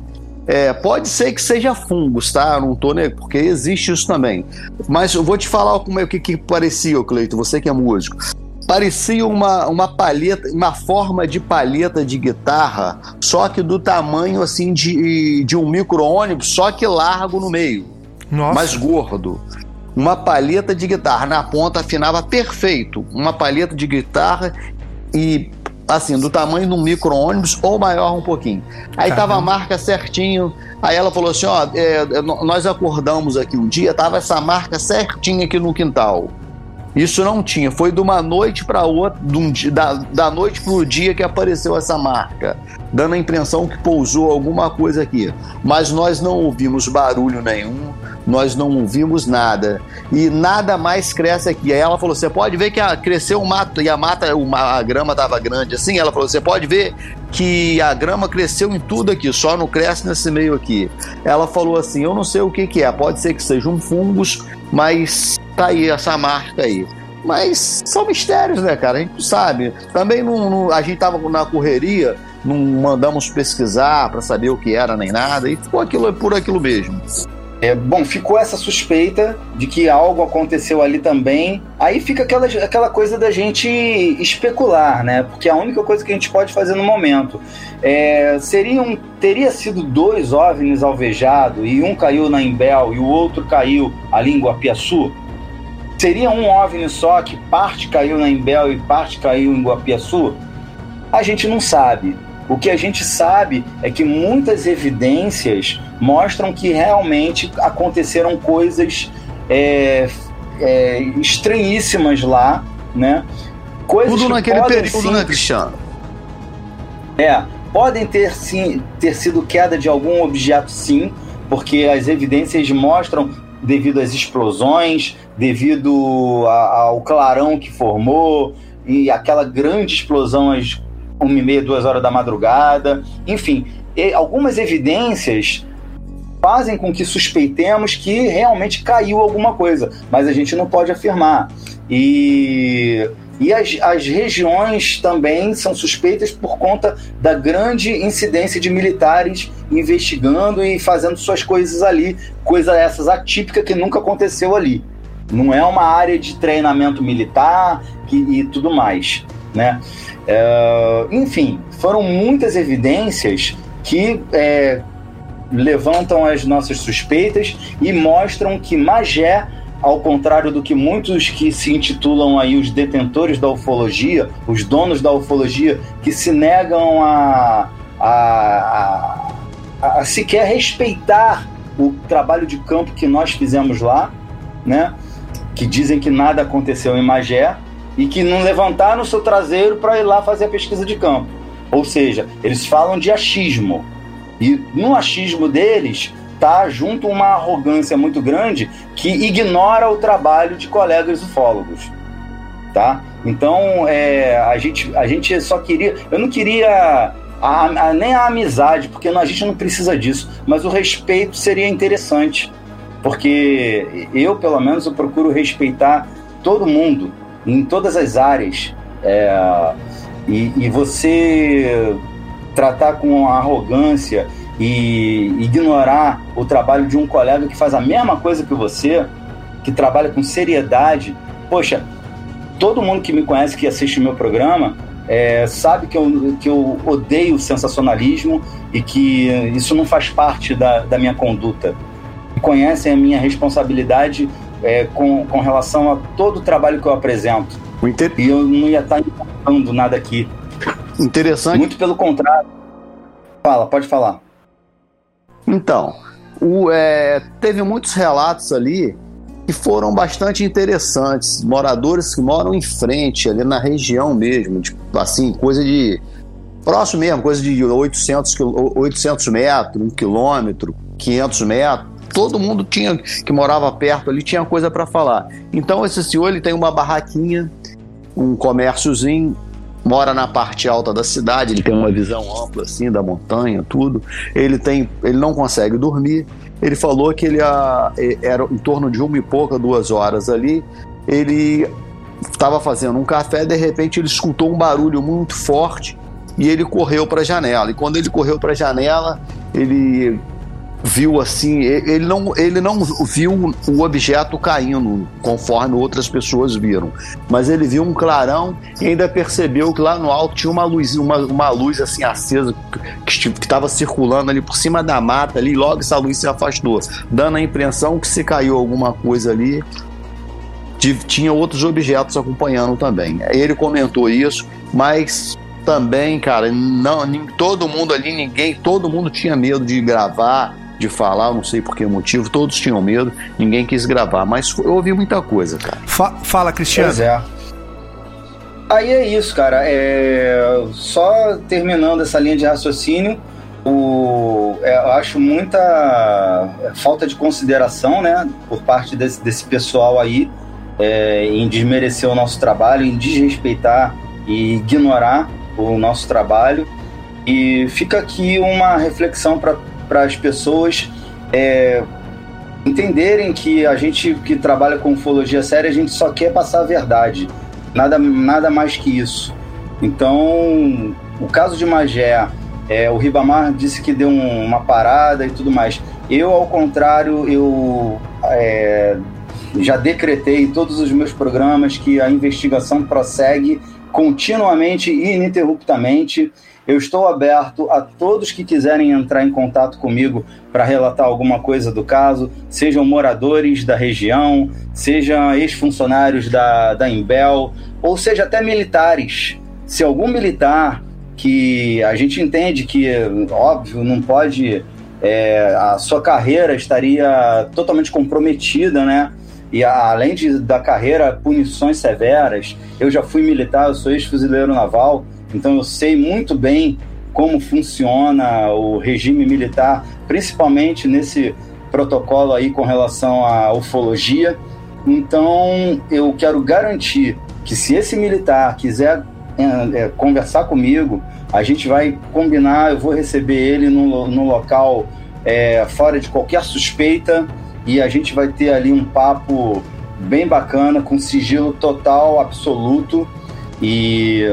É, pode ser que seja fungos, tá? Não tô nem porque existe isso também. Mas eu vou te falar como é que, que parecia, Cleito, você que é músico. Parecia uma, uma palheta, uma forma de palheta de guitarra, só que do tamanho assim de, de um micro-ônibus, só que largo no meio. Nossa. Mais gordo. Uma palheta de guitarra. Na ponta afinava perfeito. Uma palheta de guitarra e assim, do tamanho de um micro-ônibus ou maior um pouquinho. Aí Caramba. tava a marca certinho. Aí ela falou assim: ó, é, nós acordamos aqui um dia, tava essa marca certinha aqui no quintal. Isso não tinha, foi de uma noite para outra, um dia, da, da noite para o dia que apareceu essa marca, dando a impressão que pousou alguma coisa aqui. Mas nós não ouvimos barulho nenhum, nós não ouvimos nada. E nada mais cresce aqui. Aí ela falou: você pode ver que a, cresceu um mato, e a mata, uma, a grama estava grande assim. Ela falou: você pode ver que a grama cresceu em tudo aqui, só não cresce nesse meio aqui. Ela falou assim: eu não sei o que, que é, pode ser que seja um fungos, mas tá aí essa marca aí. Mas são mistérios, né, cara? A gente sabe. Também não, não, a gente tava na correria, não mandamos pesquisar para saber o que era nem nada, e ficou aquilo por aquilo mesmo. É, bom, ficou essa suspeita de que algo aconteceu ali também. Aí fica aquela, aquela coisa da gente especular, né? Porque a única coisa que a gente pode fazer no momento. É, seriam, teria sido dois OVNIs alvejados e um caiu na Imbel e o outro caiu ali em Guapiaçu? Seria um OVNI só que parte caiu na Imbel e parte caiu em Guapiaçu? A gente não sabe. O que a gente sabe é que muitas evidências mostram que realmente aconteceram coisas é, é, estranhíssimas lá, né? Coisas Tudo naquele período, sim, né, Cristiano? É, podem ter sim ter sido queda de algum objeto, sim, porque as evidências mostram devido às explosões, devido ao clarão que formou e aquela grande explosão às uma e meia, duas horas da madrugada. Enfim, algumas evidências fazem com que suspeitemos que realmente caiu alguma coisa, mas a gente não pode afirmar. E, e as, as regiões também são suspeitas por conta da grande incidência de militares investigando e fazendo suas coisas ali, coisas essas atípicas que nunca aconteceu ali. Não é uma área de treinamento militar que, e tudo mais, né? É, enfim, foram muitas evidências que é, levantam as nossas suspeitas e mostram que Magé, ao contrário do que muitos que se intitulam aí os detentores da ufologia, os donos da ufologia, que se negam a, a, a, a sequer respeitar o trabalho de campo que nós fizemos lá, né? Que dizem que nada aconteceu em Magé, e que não levantaram o seu traseiro para ir lá fazer a pesquisa de campo. Ou seja, eles falam de achismo. E no achismo deles tá junto uma arrogância muito grande que ignora o trabalho de colegas ufólogos. Tá? Então, é, a, gente, a gente só queria. Eu não queria a, a, nem a amizade, porque a gente não precisa disso, mas o respeito seria interessante. Porque eu, pelo menos, eu procuro respeitar todo mundo, em todas as áreas. É, e, e, você tratar com arrogância e ignorar o trabalho de um colega que faz a mesma coisa que você, que trabalha com seriedade, poxa, todo mundo que me conhece, que assiste meu programa, é, sabe que eu, que eu odeio o sensacionalismo e que isso não faz parte da, da minha conduta. Conhecem a minha responsabilidade é, com, com relação a todo o trabalho que eu apresento. Inter... E eu não ia estar importando nada aqui. Interessante. Muito pelo contrário. Fala, pode falar. Então, o, é, teve muitos relatos ali que foram bastante interessantes. Moradores que moram em frente, ali na região mesmo, tipo, assim, coisa de. Próximo mesmo, coisa de 800, 800 metros, um quilômetro, 500 metros. Todo mundo tinha que morava perto ali tinha coisa para falar. Então esse senhor ele tem uma barraquinha, um comérciozinho, mora na parte alta da cidade, ele tem uma visão ampla assim da montanha, tudo. Ele tem, ele não consegue dormir ele falou que ele a, era em torno de uma e pouca, duas horas ali. Ele estava fazendo um café, de repente ele escutou um barulho muito forte e ele correu para a janela. E quando ele correu para a janela, ele viu assim, ele não, ele não viu o objeto caindo conforme outras pessoas viram, mas ele viu um clarão e ainda percebeu que lá no alto tinha uma luz, uma, uma luz assim acesa que estava circulando ali por cima da mata ali, logo essa luz se afastou, dando a impressão que se caiu alguma coisa ali, tinha outros objetos acompanhando também. Ele comentou isso, mas também, cara, não, todo mundo ali, ninguém, todo mundo tinha medo de gravar, de falar, não sei por que motivo, todos tinham medo, ninguém quis gravar, mas eu ouvi muita coisa, cara. Fa fala, Cristiano. Pois é. Aí é isso, cara. É... Só terminando essa linha de raciocínio, o... É, eu acho muita falta de consideração, né, por parte desse, desse pessoal aí, é, em desmerecer o nosso trabalho, em desrespeitar e ignorar o nosso trabalho. E fica aqui uma reflexão para para as pessoas é, entenderem que a gente que trabalha com ufologia séria, a gente só quer passar a verdade, nada, nada mais que isso. Então, o caso de Magé, é, o Ribamar disse que deu um, uma parada e tudo mais. Eu, ao contrário, eu é, já decretei em todos os meus programas que a investigação prossegue continuamente e ininterruptamente. Eu estou aberto a todos que quiserem entrar em contato comigo para relatar alguma coisa do caso, sejam moradores da região, sejam ex-funcionários da, da Imbel, ou seja até militares. Se algum militar que a gente entende que, óbvio, não pode. É, a sua carreira estaria totalmente comprometida, né? E além de, da carreira, punições severas. Eu já fui militar, eu sou ex-fuzileiro naval. Então eu sei muito bem como funciona o regime militar, principalmente nesse protocolo aí com relação à ufologia. Então eu quero garantir que se esse militar quiser é, é, conversar comigo, a gente vai combinar, eu vou receber ele no, no local é, fora de qualquer suspeita e a gente vai ter ali um papo bem bacana, com sigilo total, absoluto e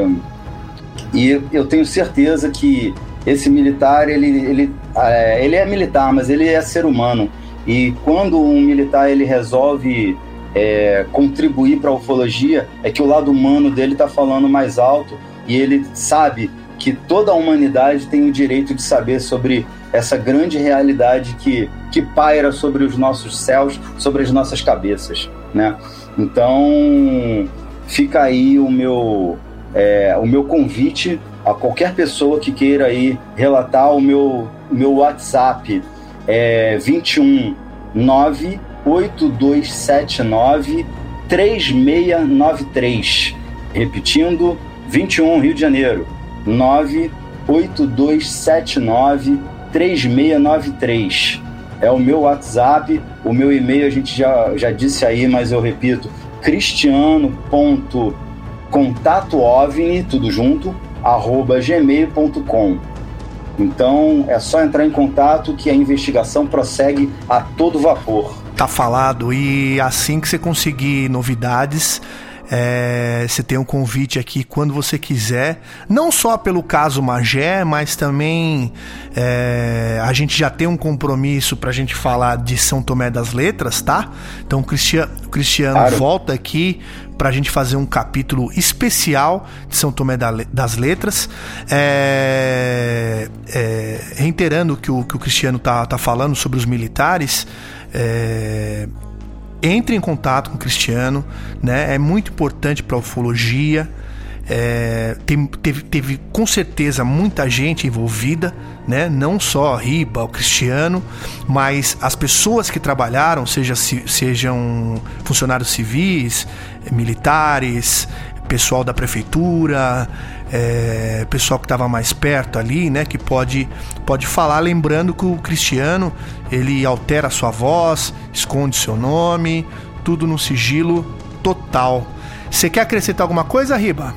e eu tenho certeza que esse militar, ele, ele, é, ele é militar, mas ele é ser humano. E quando um militar ele resolve é, contribuir para a ufologia, é que o lado humano dele está falando mais alto e ele sabe que toda a humanidade tem o direito de saber sobre essa grande realidade que, que paira sobre os nossos céus, sobre as nossas cabeças, né? Então, fica aí o meu é, o meu convite a qualquer pessoa que queira aí relatar o meu, meu WhatsApp é 21 98279 3693. Repetindo, 21 Rio de Janeiro, 98279 3693. É o meu WhatsApp, o meu e-mail a gente já, já disse aí, mas eu repito, cristiano.com contato ovni, tudo junto, arroba gmail.com. Então é só entrar em contato que a investigação prossegue a todo vapor. Tá falado, e assim que você conseguir novidades, É, você tem um convite aqui quando você quiser, não só pelo caso Magé, mas também é, a gente já tem um compromisso para a gente falar de São Tomé das Letras, tá? Então o Cristiano, o Cristiano claro. volta aqui para a gente fazer um capítulo especial de São Tomé das Letras. É, é, reiterando o que o, que o Cristiano tá, tá falando sobre os militares, é, entre em contato com o Cristiano, né? É muito importante para a ufologia. É, teve, teve com certeza muita gente envolvida, né? Não só a Riba, o Cristiano, mas as pessoas que trabalharam, seja, sejam funcionários civis, militares, pessoal da prefeitura, é, pessoal que estava mais perto ali, né, que pode, pode falar, lembrando que o Cristiano ele altera a sua voz, esconde seu nome, tudo no sigilo total. Você quer acrescentar alguma coisa, Riba?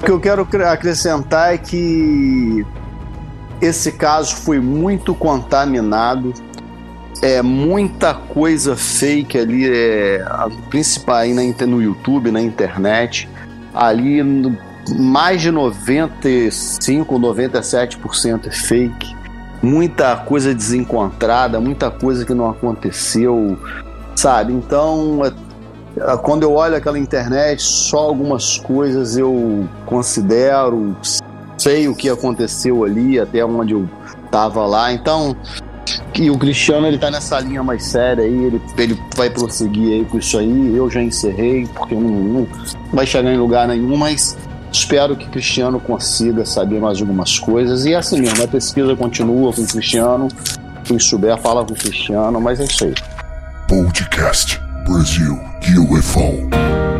O que eu quero acrescentar é que esse caso foi muito contaminado, é muita coisa fake ali, é, principal aí na, no YouTube, na internet, ali mais de 95, 97% é fake. Muita coisa desencontrada, muita coisa que não aconteceu, sabe? Então, é, quando eu olho aquela internet, só algumas coisas eu considero, sei o que aconteceu ali, até onde eu tava lá. Então, e o Cristiano ele tá nessa linha mais séria aí, ele, ele vai prosseguir aí com isso aí. Eu já encerrei, porque não, não vai chegar em lugar nenhum, mas Espero que Cristiano consiga saber mais algumas coisas. E é assim mesmo, a pesquisa continua com o Cristiano. Quem souber, fala com o Cristiano, mas é isso aí. Podcast Brasil UFO.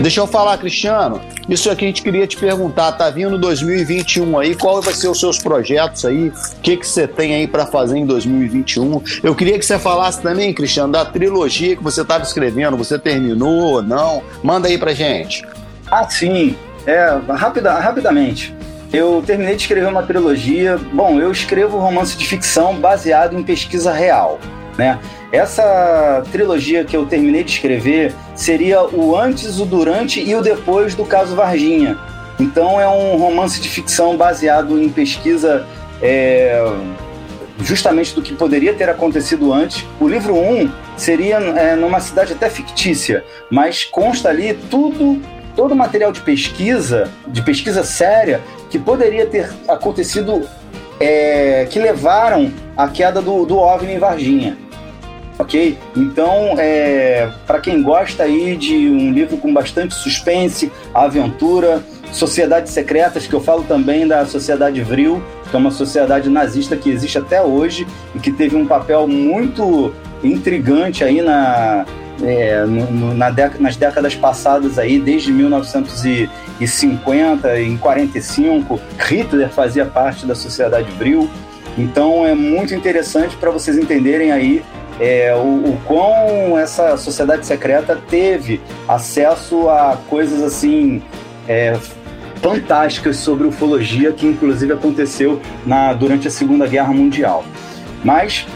Deixa eu falar, Cristiano. Isso aqui a gente queria te perguntar. Tá vindo 2021 aí, qual vai ser os seus projetos aí? O que que você tem aí para fazer em 2021? Eu queria que você falasse também, Cristiano, da trilogia que você estava escrevendo. Você terminou ou não? Manda aí pra gente. Ah, sim. É, rapida, rapidamente. Eu terminei de escrever uma trilogia. Bom, eu escrevo romance de ficção baseado em pesquisa real, né? Essa trilogia que eu terminei de escrever seria o antes, o durante e o depois do caso Varginha. Então é um romance de ficção baseado em pesquisa é, justamente do que poderia ter acontecido antes. O livro 1 um seria é, numa cidade até fictícia, mas consta ali tudo, todo o material de pesquisa, de pesquisa séria, que poderia ter acontecido, é, que levaram à queda do, do OVNI em Varginha ok? Então, é, para quem gosta aí de um livro com bastante suspense, aventura, sociedades secretas, que eu falo também da Sociedade Vril, que é uma sociedade nazista que existe até hoje e que teve um papel muito intrigante aí na, é, no, na nas décadas passadas aí, desde 1950, em 45, Hitler fazia parte da Sociedade Vril. Então é muito interessante para vocês entenderem aí é, o, o quão essa sociedade secreta teve acesso a coisas assim é, fantásticas sobre ufologia que inclusive aconteceu na, durante a Segunda Guerra Mundial. Mas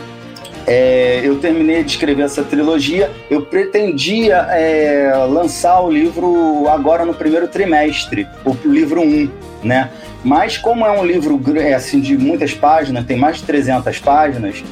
é, eu terminei de escrever essa trilogia, eu pretendia é, lançar o livro agora no primeiro trimestre, o livro 1, né? Mas como é um livro é, assim, de muitas páginas, tem mais de 300 páginas,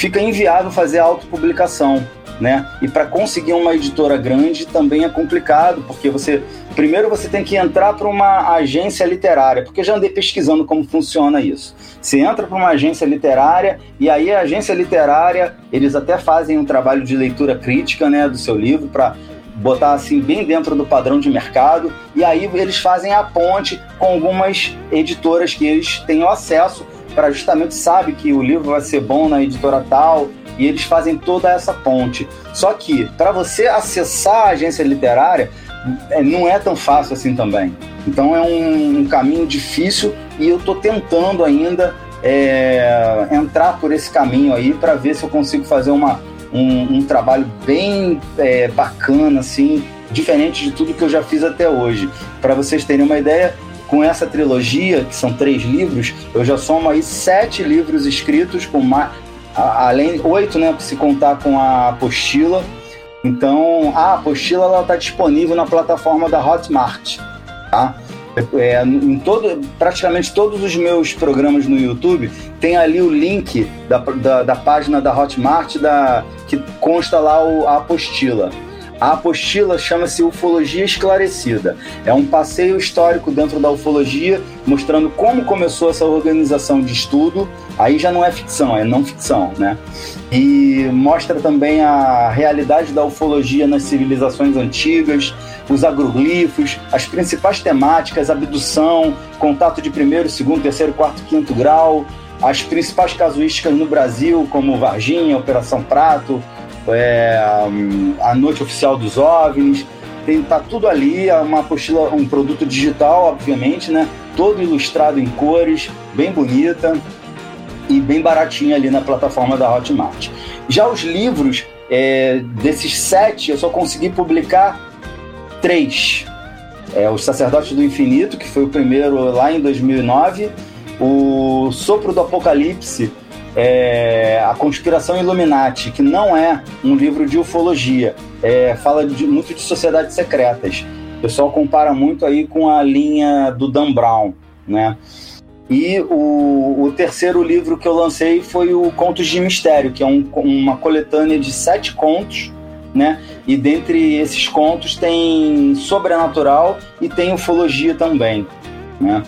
fica inviável fazer autopublicação. Né? E para conseguir uma editora grande também é complicado, porque você primeiro você tem que entrar para uma agência literária, porque já andei pesquisando como funciona isso. Você entra para uma agência literária e aí a agência literária, eles até fazem um trabalho de leitura crítica, né, do seu livro para botar assim bem dentro do padrão de mercado, e aí eles fazem a ponte com algumas editoras que eles têm acesso para justamente sabe que o livro vai ser bom na editora tal e eles fazem toda essa ponte. Só que para você acessar a agência literária é, não é tão fácil assim também. Então é um, um caminho difícil e eu estou tentando ainda é, entrar por esse caminho aí para ver se eu consigo fazer uma, um, um trabalho bem é, bacana, assim, diferente de tudo que eu já fiz até hoje. Para vocês terem uma ideia, com essa trilogia, que são três livros, eu já somo aí sete livros escritos, com mais, além oito, né, se contar com a apostila. Então, a apostila ela está disponível na plataforma da Hotmart, tá? É, em todo, praticamente todos os meus programas no YouTube tem ali o link da, da, da página da Hotmart da, que consta lá o, a apostila. A apostila chama-se Ufologia Esclarecida. É um passeio histórico dentro da ufologia, mostrando como começou essa organização de estudo. Aí já não é ficção, é não ficção, né? E mostra também a realidade da ufologia nas civilizações antigas, os agroglifos, as principais temáticas, abdução, contato de primeiro, segundo, terceiro, quarto, quinto grau, as principais casuísticas no Brasil, como Varginha, Operação Prato, é, a noite oficial dos OVNIs, tem, tá tudo ali, é uma apostila, um produto digital, obviamente, né? Todo ilustrado em cores, bem bonita e bem baratinha ali na plataforma da Hotmart. Já os livros, é, desses sete, eu só consegui publicar três. É, Os Sacerdotes do Infinito, que foi o primeiro lá em 2009, o Sopro do Apocalipse, é, A Conspiração Illuminati, que não é um livro de ufologia, é, fala de, muito de sociedades secretas. O pessoal compara muito aí com a linha do Dan Brown, né? E o, o terceiro livro que eu lancei foi o Contos de Mistério, que é um, uma coletânea de sete contos, né? E dentre esses contos tem sobrenatural e tem ufologia também, né?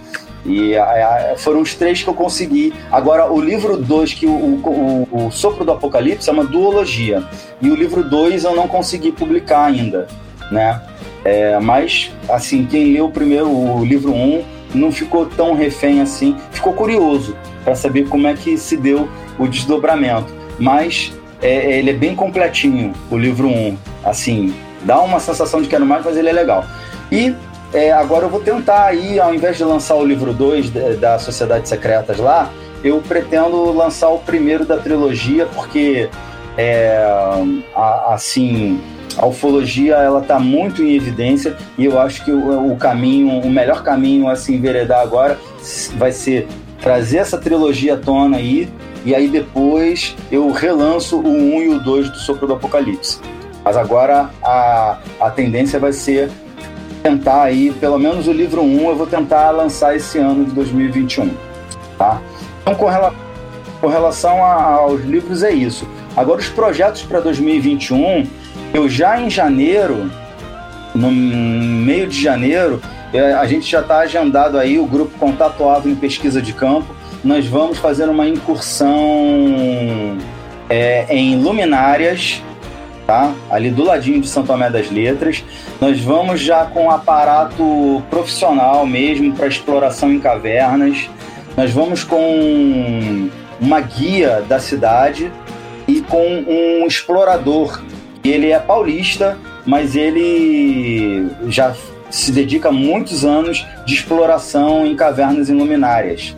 E a, a, foram os três que eu consegui. Agora, o livro 2, que o, o, o, Sopro do Apocalipse é uma duologia. E o livro 2 eu não consegui publicar ainda, né? É, mas, assim, quem leu primeiro o livro 1 um, não ficou tão refém assim. Ficou curioso para saber como é que se deu o desdobramento. Mas é, ele é bem completinho, o livro 1. Um, assim, dá uma sensação de quero mais, mas ele é legal. E é, agora eu vou tentar aí, ao invés de lançar o livro 2 da Sociedade Secretas lá, eu pretendo lançar o primeiro da trilogia, porque é, a, assim a ufologia ela está muito em evidência e eu acho que o, o, caminho, o melhor caminho a se enveredar agora vai ser trazer essa trilogia à tona aí e aí depois eu relanço o 1 e o 2 do Sopro do Apocalipse. Mas agora a, a tendência vai ser tentar aí, pelo menos o livro 1 eu vou tentar lançar esse ano de 2021, tá? Então, com, rela com relação a, aos livros é isso. Agora, os projetos para 2021, eu já em janeiro, no meio de janeiro, é, a gente já está agendado aí o grupo Contato Avo em Pesquisa de Campo. Nós vamos fazer uma incursão é, em luminárias, tá? Ali do ladinho de Santo Tomé das Letras. Nós vamos já com um aparato profissional mesmo para exploração em cavernas. Nós vamos com uma guia da cidade e com um explorador. Ele é paulista, mas ele já se dedica a muitos anos de exploração em cavernas e luminárias.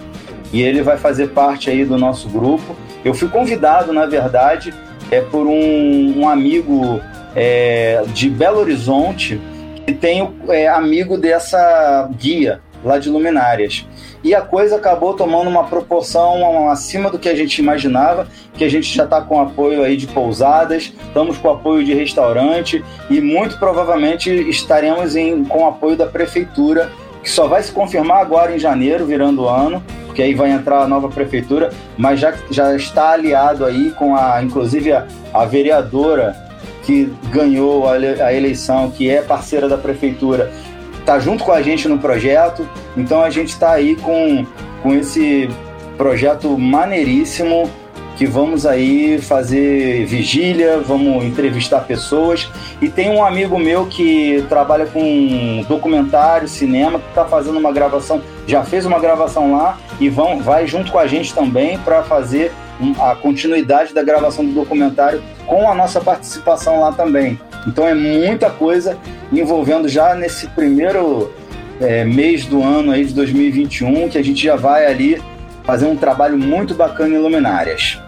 E ele vai fazer parte aí do nosso grupo. Eu fui convidado, na verdade, é por um, um amigo é, de Belo Horizonte que tem é, amigo dessa guia lá de luminárias. E a coisa acabou tomando uma proporção acima do que a gente imaginava, que a gente já está com apoio aí de pousadas, estamos com apoio de restaurante e muito provavelmente estaremos em, com apoio da prefeitura, que só vai se confirmar agora em janeiro, virando o ano, porque aí vai entrar a nova prefeitura, mas já, já está aliado aí com a, inclusive a, a vereadora que ganhou a, a eleição, que é parceira da prefeitura, está junto com a gente no projeto. Então a gente está aí com, com esse projeto maneiríssimo que vamos aí fazer vigília, vamos entrevistar pessoas. E tem um amigo meu que trabalha com documentário, cinema, que está fazendo uma gravação, já fez uma gravação lá e vão, vai junto com a gente também para fazer a continuidade da gravação do documentário com a nossa participação lá também. Então é muita coisa envolvendo já nesse primeiro é, mês do ano aí de 2021 que a gente já vai ali fazer um trabalho muito bacana em luminárias.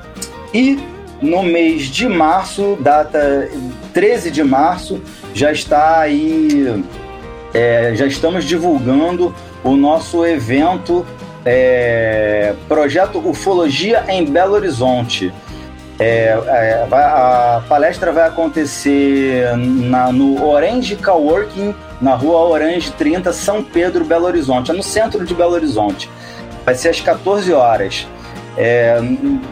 E no mês de março, data 13 de março, já está aí, é, já estamos divulgando o nosso evento é, Projeto Ufologia em Belo Horizonte. É, é, a palestra vai acontecer na, no Orange Coworking, na rua Orange 30, São Pedro, Belo Horizonte. É no centro de Belo Horizonte. Vai ser às 14 horas. É,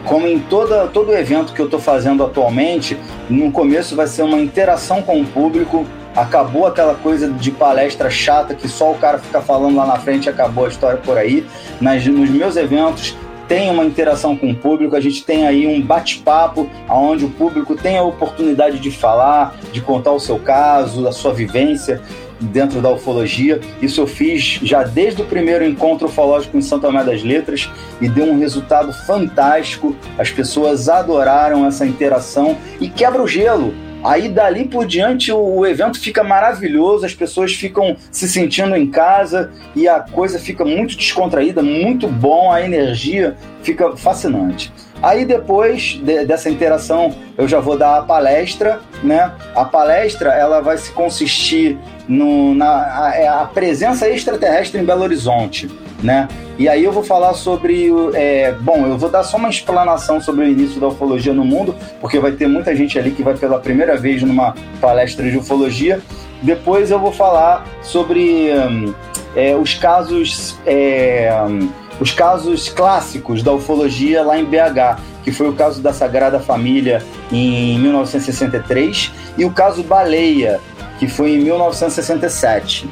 como em toda, todo evento que eu estou fazendo atualmente, no começo vai ser uma interação com o público. Acabou aquela coisa de palestra chata que só o cara fica falando lá na frente e acabou a história por aí. Nas, nos meus eventos tem uma interação com o público, a gente tem aí um bate-papo onde o público tem a oportunidade de falar, de contar o seu caso, a sua vivência dentro da ufologia. Isso eu fiz já desde o primeiro encontro ufológico em Santa Tomé das Letras e deu um resultado fantástico. As pessoas adoraram essa interação e quebra o gelo. Aí dali por diante o, o, evento fica maravilhoso, as pessoas ficam se sentindo em casa e a coisa fica muito descontraída, muito bom, a energia fica fascinante. Aí depois de, dessa interação eu já vou dar a palestra, né? A palestra ela vai se consistir no, na a, é a presença extraterrestre em Belo Horizonte, né? E aí eu vou falar sobre, é, bom, eu vou dar só uma explanação sobre o início da ufologia no mundo, porque vai ter muita gente ali que vai pela primeira vez numa palestra de ufologia. Depois eu vou falar sobre hum, é, os casos é, hum, os casos clássicos da ufologia lá em BH, que foi o caso da Sagrada Família em 1963 e o caso Baleia, que foi em 1967.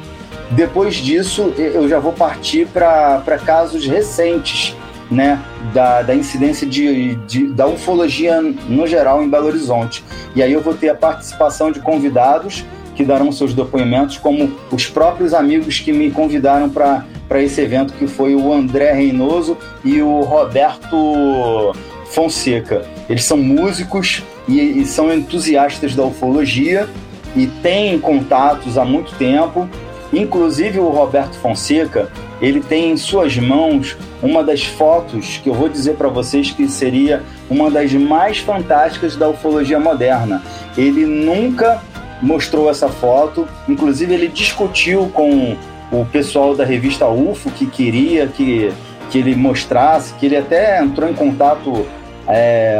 Depois disso, eu já vou partir para casos recentes, né, da, da incidência de, de, da ufologia no geral em Belo Horizonte. E aí eu vou ter a participação de convidados que darão seus depoimentos, como os próprios amigos que me convidaram para esse evento, que foi o André Reinoso e o Roberto Fonseca. Eles são músicos e, e são entusiastas da ufologia e têm contatos há muito tempo. Inclusive o Roberto Fonseca, ele tem em suas mãos uma das fotos que eu vou dizer para vocês que seria uma das mais fantásticas da ufologia moderna. Ele nunca mostrou essa foto, inclusive ele discutiu com o pessoal da revista UFO que queria que, que ele mostrasse, que ele até entrou em contato é,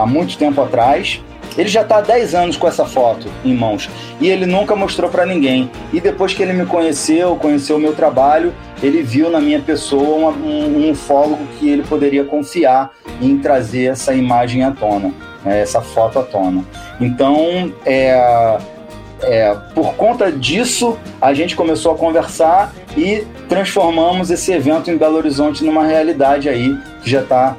há muito tempo atrás. Ele já está há 10 anos com essa foto em mãos e ele nunca mostrou para ninguém. E depois que ele me conheceu, conheceu o meu trabalho, ele viu na minha pessoa uma, um, um ufólogo que ele poderia confiar em trazer essa imagem à tona, né, essa foto à tona. Então, é, é, por conta disso, a gente começou a conversar e transformamos esse evento em Belo Horizonte numa realidade aí que já está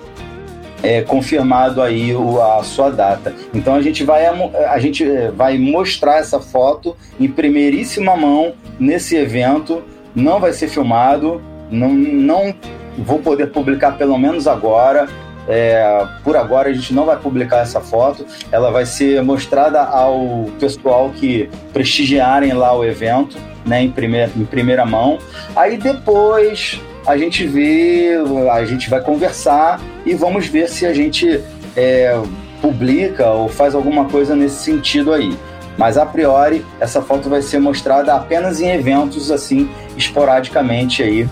é, confirmado aí o, a sua data. Então a gente vai a gente é, vai mostrar essa foto em primeiríssima mão nesse evento. Não vai ser filmado, não, não vou poder publicar pelo menos agora. É, por agora a gente não vai publicar essa foto, ela vai ser mostrada ao pessoal que prestigiarem lá o evento, né, em primeira, em primeira mão. Aí depois a gente vê, a gente vai conversar e vamos ver se a gente é, publica ou faz alguma coisa nesse sentido aí. Mas a priori essa foto vai ser mostrada apenas em eventos assim esporadicamente aí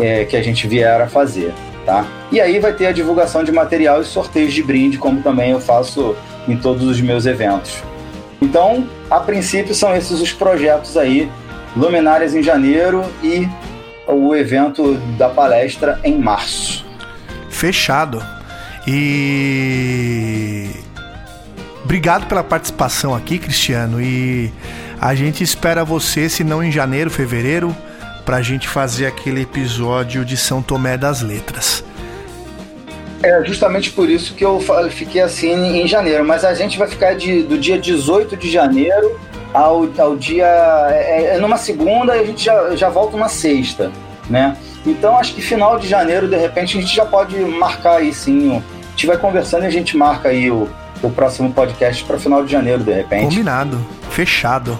é, que a gente vier a fazer tá? E aí vai ter a divulgação de material e sorteios de brinde, como também eu faço em todos os meus eventos. Então, a princípio são esses os projetos aí, Luminárias em janeiro e o evento da palestra em março. Fechado. E obrigado pela participação aqui, Cristiano. E a gente espera você, se não em janeiro, fevereiro, para a gente fazer aquele episódio de São Tomé das Letras. É justamente por isso que eu fiquei assim em janeiro, mas a gente vai ficar de, do dia 18 de janeiro ao, ao dia. É, é numa segunda e a gente já, já volta uma sexta, né? Então acho que final de janeiro, de repente, a gente já pode marcar aí sim. A gente vai conversando e a gente marca aí o, o próximo podcast para final de janeiro, de repente. Combinado, fechado.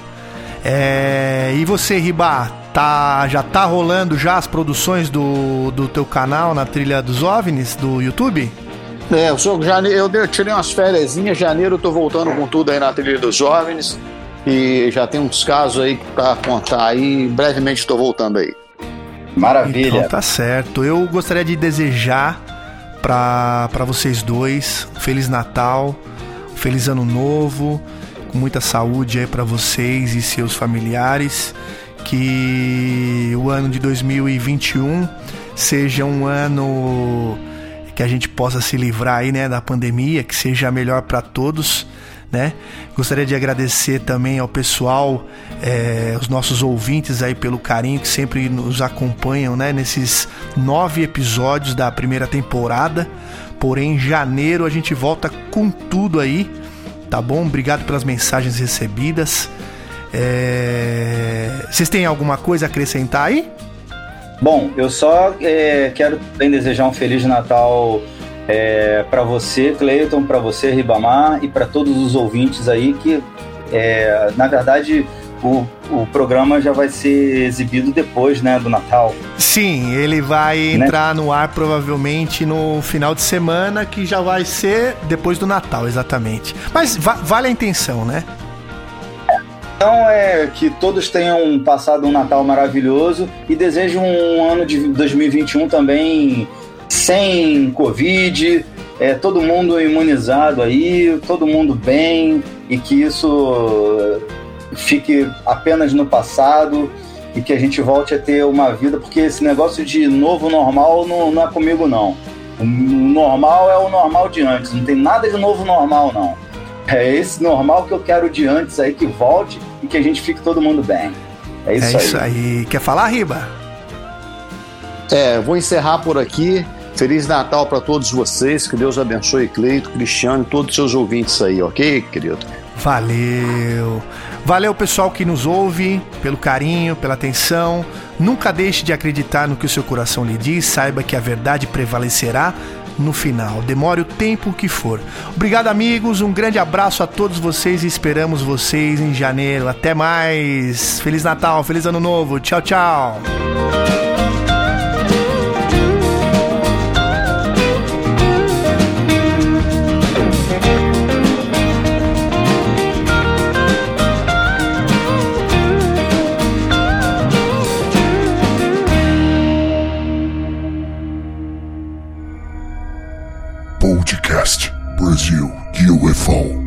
É... E você, Ribá, Tá, já tá rolando já as produções do, do teu canal na trilha dos OVNIs do YouTube? É, eu, sou, janeiro, eu tirei umas férias, janeiro eu tô voltando com tudo aí na trilha dos OVNIs e já tem uns casos aí para contar aí, brevemente estou voltando aí. Maravilha. Então tá certo. Eu gostaria de desejar para vocês dois um Feliz Natal, um Feliz Ano Novo, com muita saúde aí para vocês e seus familiares. Que o ano de 2021 seja um ano que a gente possa se livrar aí, né, da pandemia, que seja melhor para todos né? Gostaria de agradecer também ao pessoal, é, os nossos ouvintes aí pelo carinho que sempre nos acompanham, né? Nesses nove episódios da primeira temporada. Porém, em janeiro a gente volta com tudo aí, tá bom? Obrigado pelas mensagens recebidas. É... Vocês têm alguma coisa a acrescentar aí? Bom, eu só é, quero também desejar um Feliz Natal é, para você, Cleiton, para você, Ribamar, e para todos os ouvintes aí que, é, na verdade, o, o programa já vai ser exibido depois né, do Natal. Sim, ele vai né? entrar no ar provavelmente no final de semana, que já vai ser depois do Natal, exatamente. Mas va vale a intenção, né? Então é que todos tenham passado um Natal maravilhoso e desejo um ano de 2021 também sem Covid, é, todo mundo imunizado aí, todo mundo bem e que isso fique apenas no passado e que a gente volte a ter uma vida, porque esse negócio de novo normal não, não é comigo não. O normal é o normal de antes, não tem nada de novo normal não. É esse normal que eu quero de antes aí que volte que a gente fique todo mundo bem. É isso é aí. isso aí. Quer falar, Riba? É, vou encerrar por aqui. Feliz Natal para todos vocês. Que Deus abençoe Cleito, Cristiano e todos os seus ouvintes aí, ok, querido? Valeu. Valeu, pessoal que nos ouve, pelo carinho, pela atenção. Nunca deixe de acreditar no que o seu coração lhe diz. Saiba que a verdade prevalecerá no final. Demore o tempo que for. Obrigado, amigos. Um grande abraço a todos vocês e esperamos vocês em janeiro. Até mais. Feliz Natal, feliz Ano Novo. Tchau, tchau. Podcast Brasil UFO.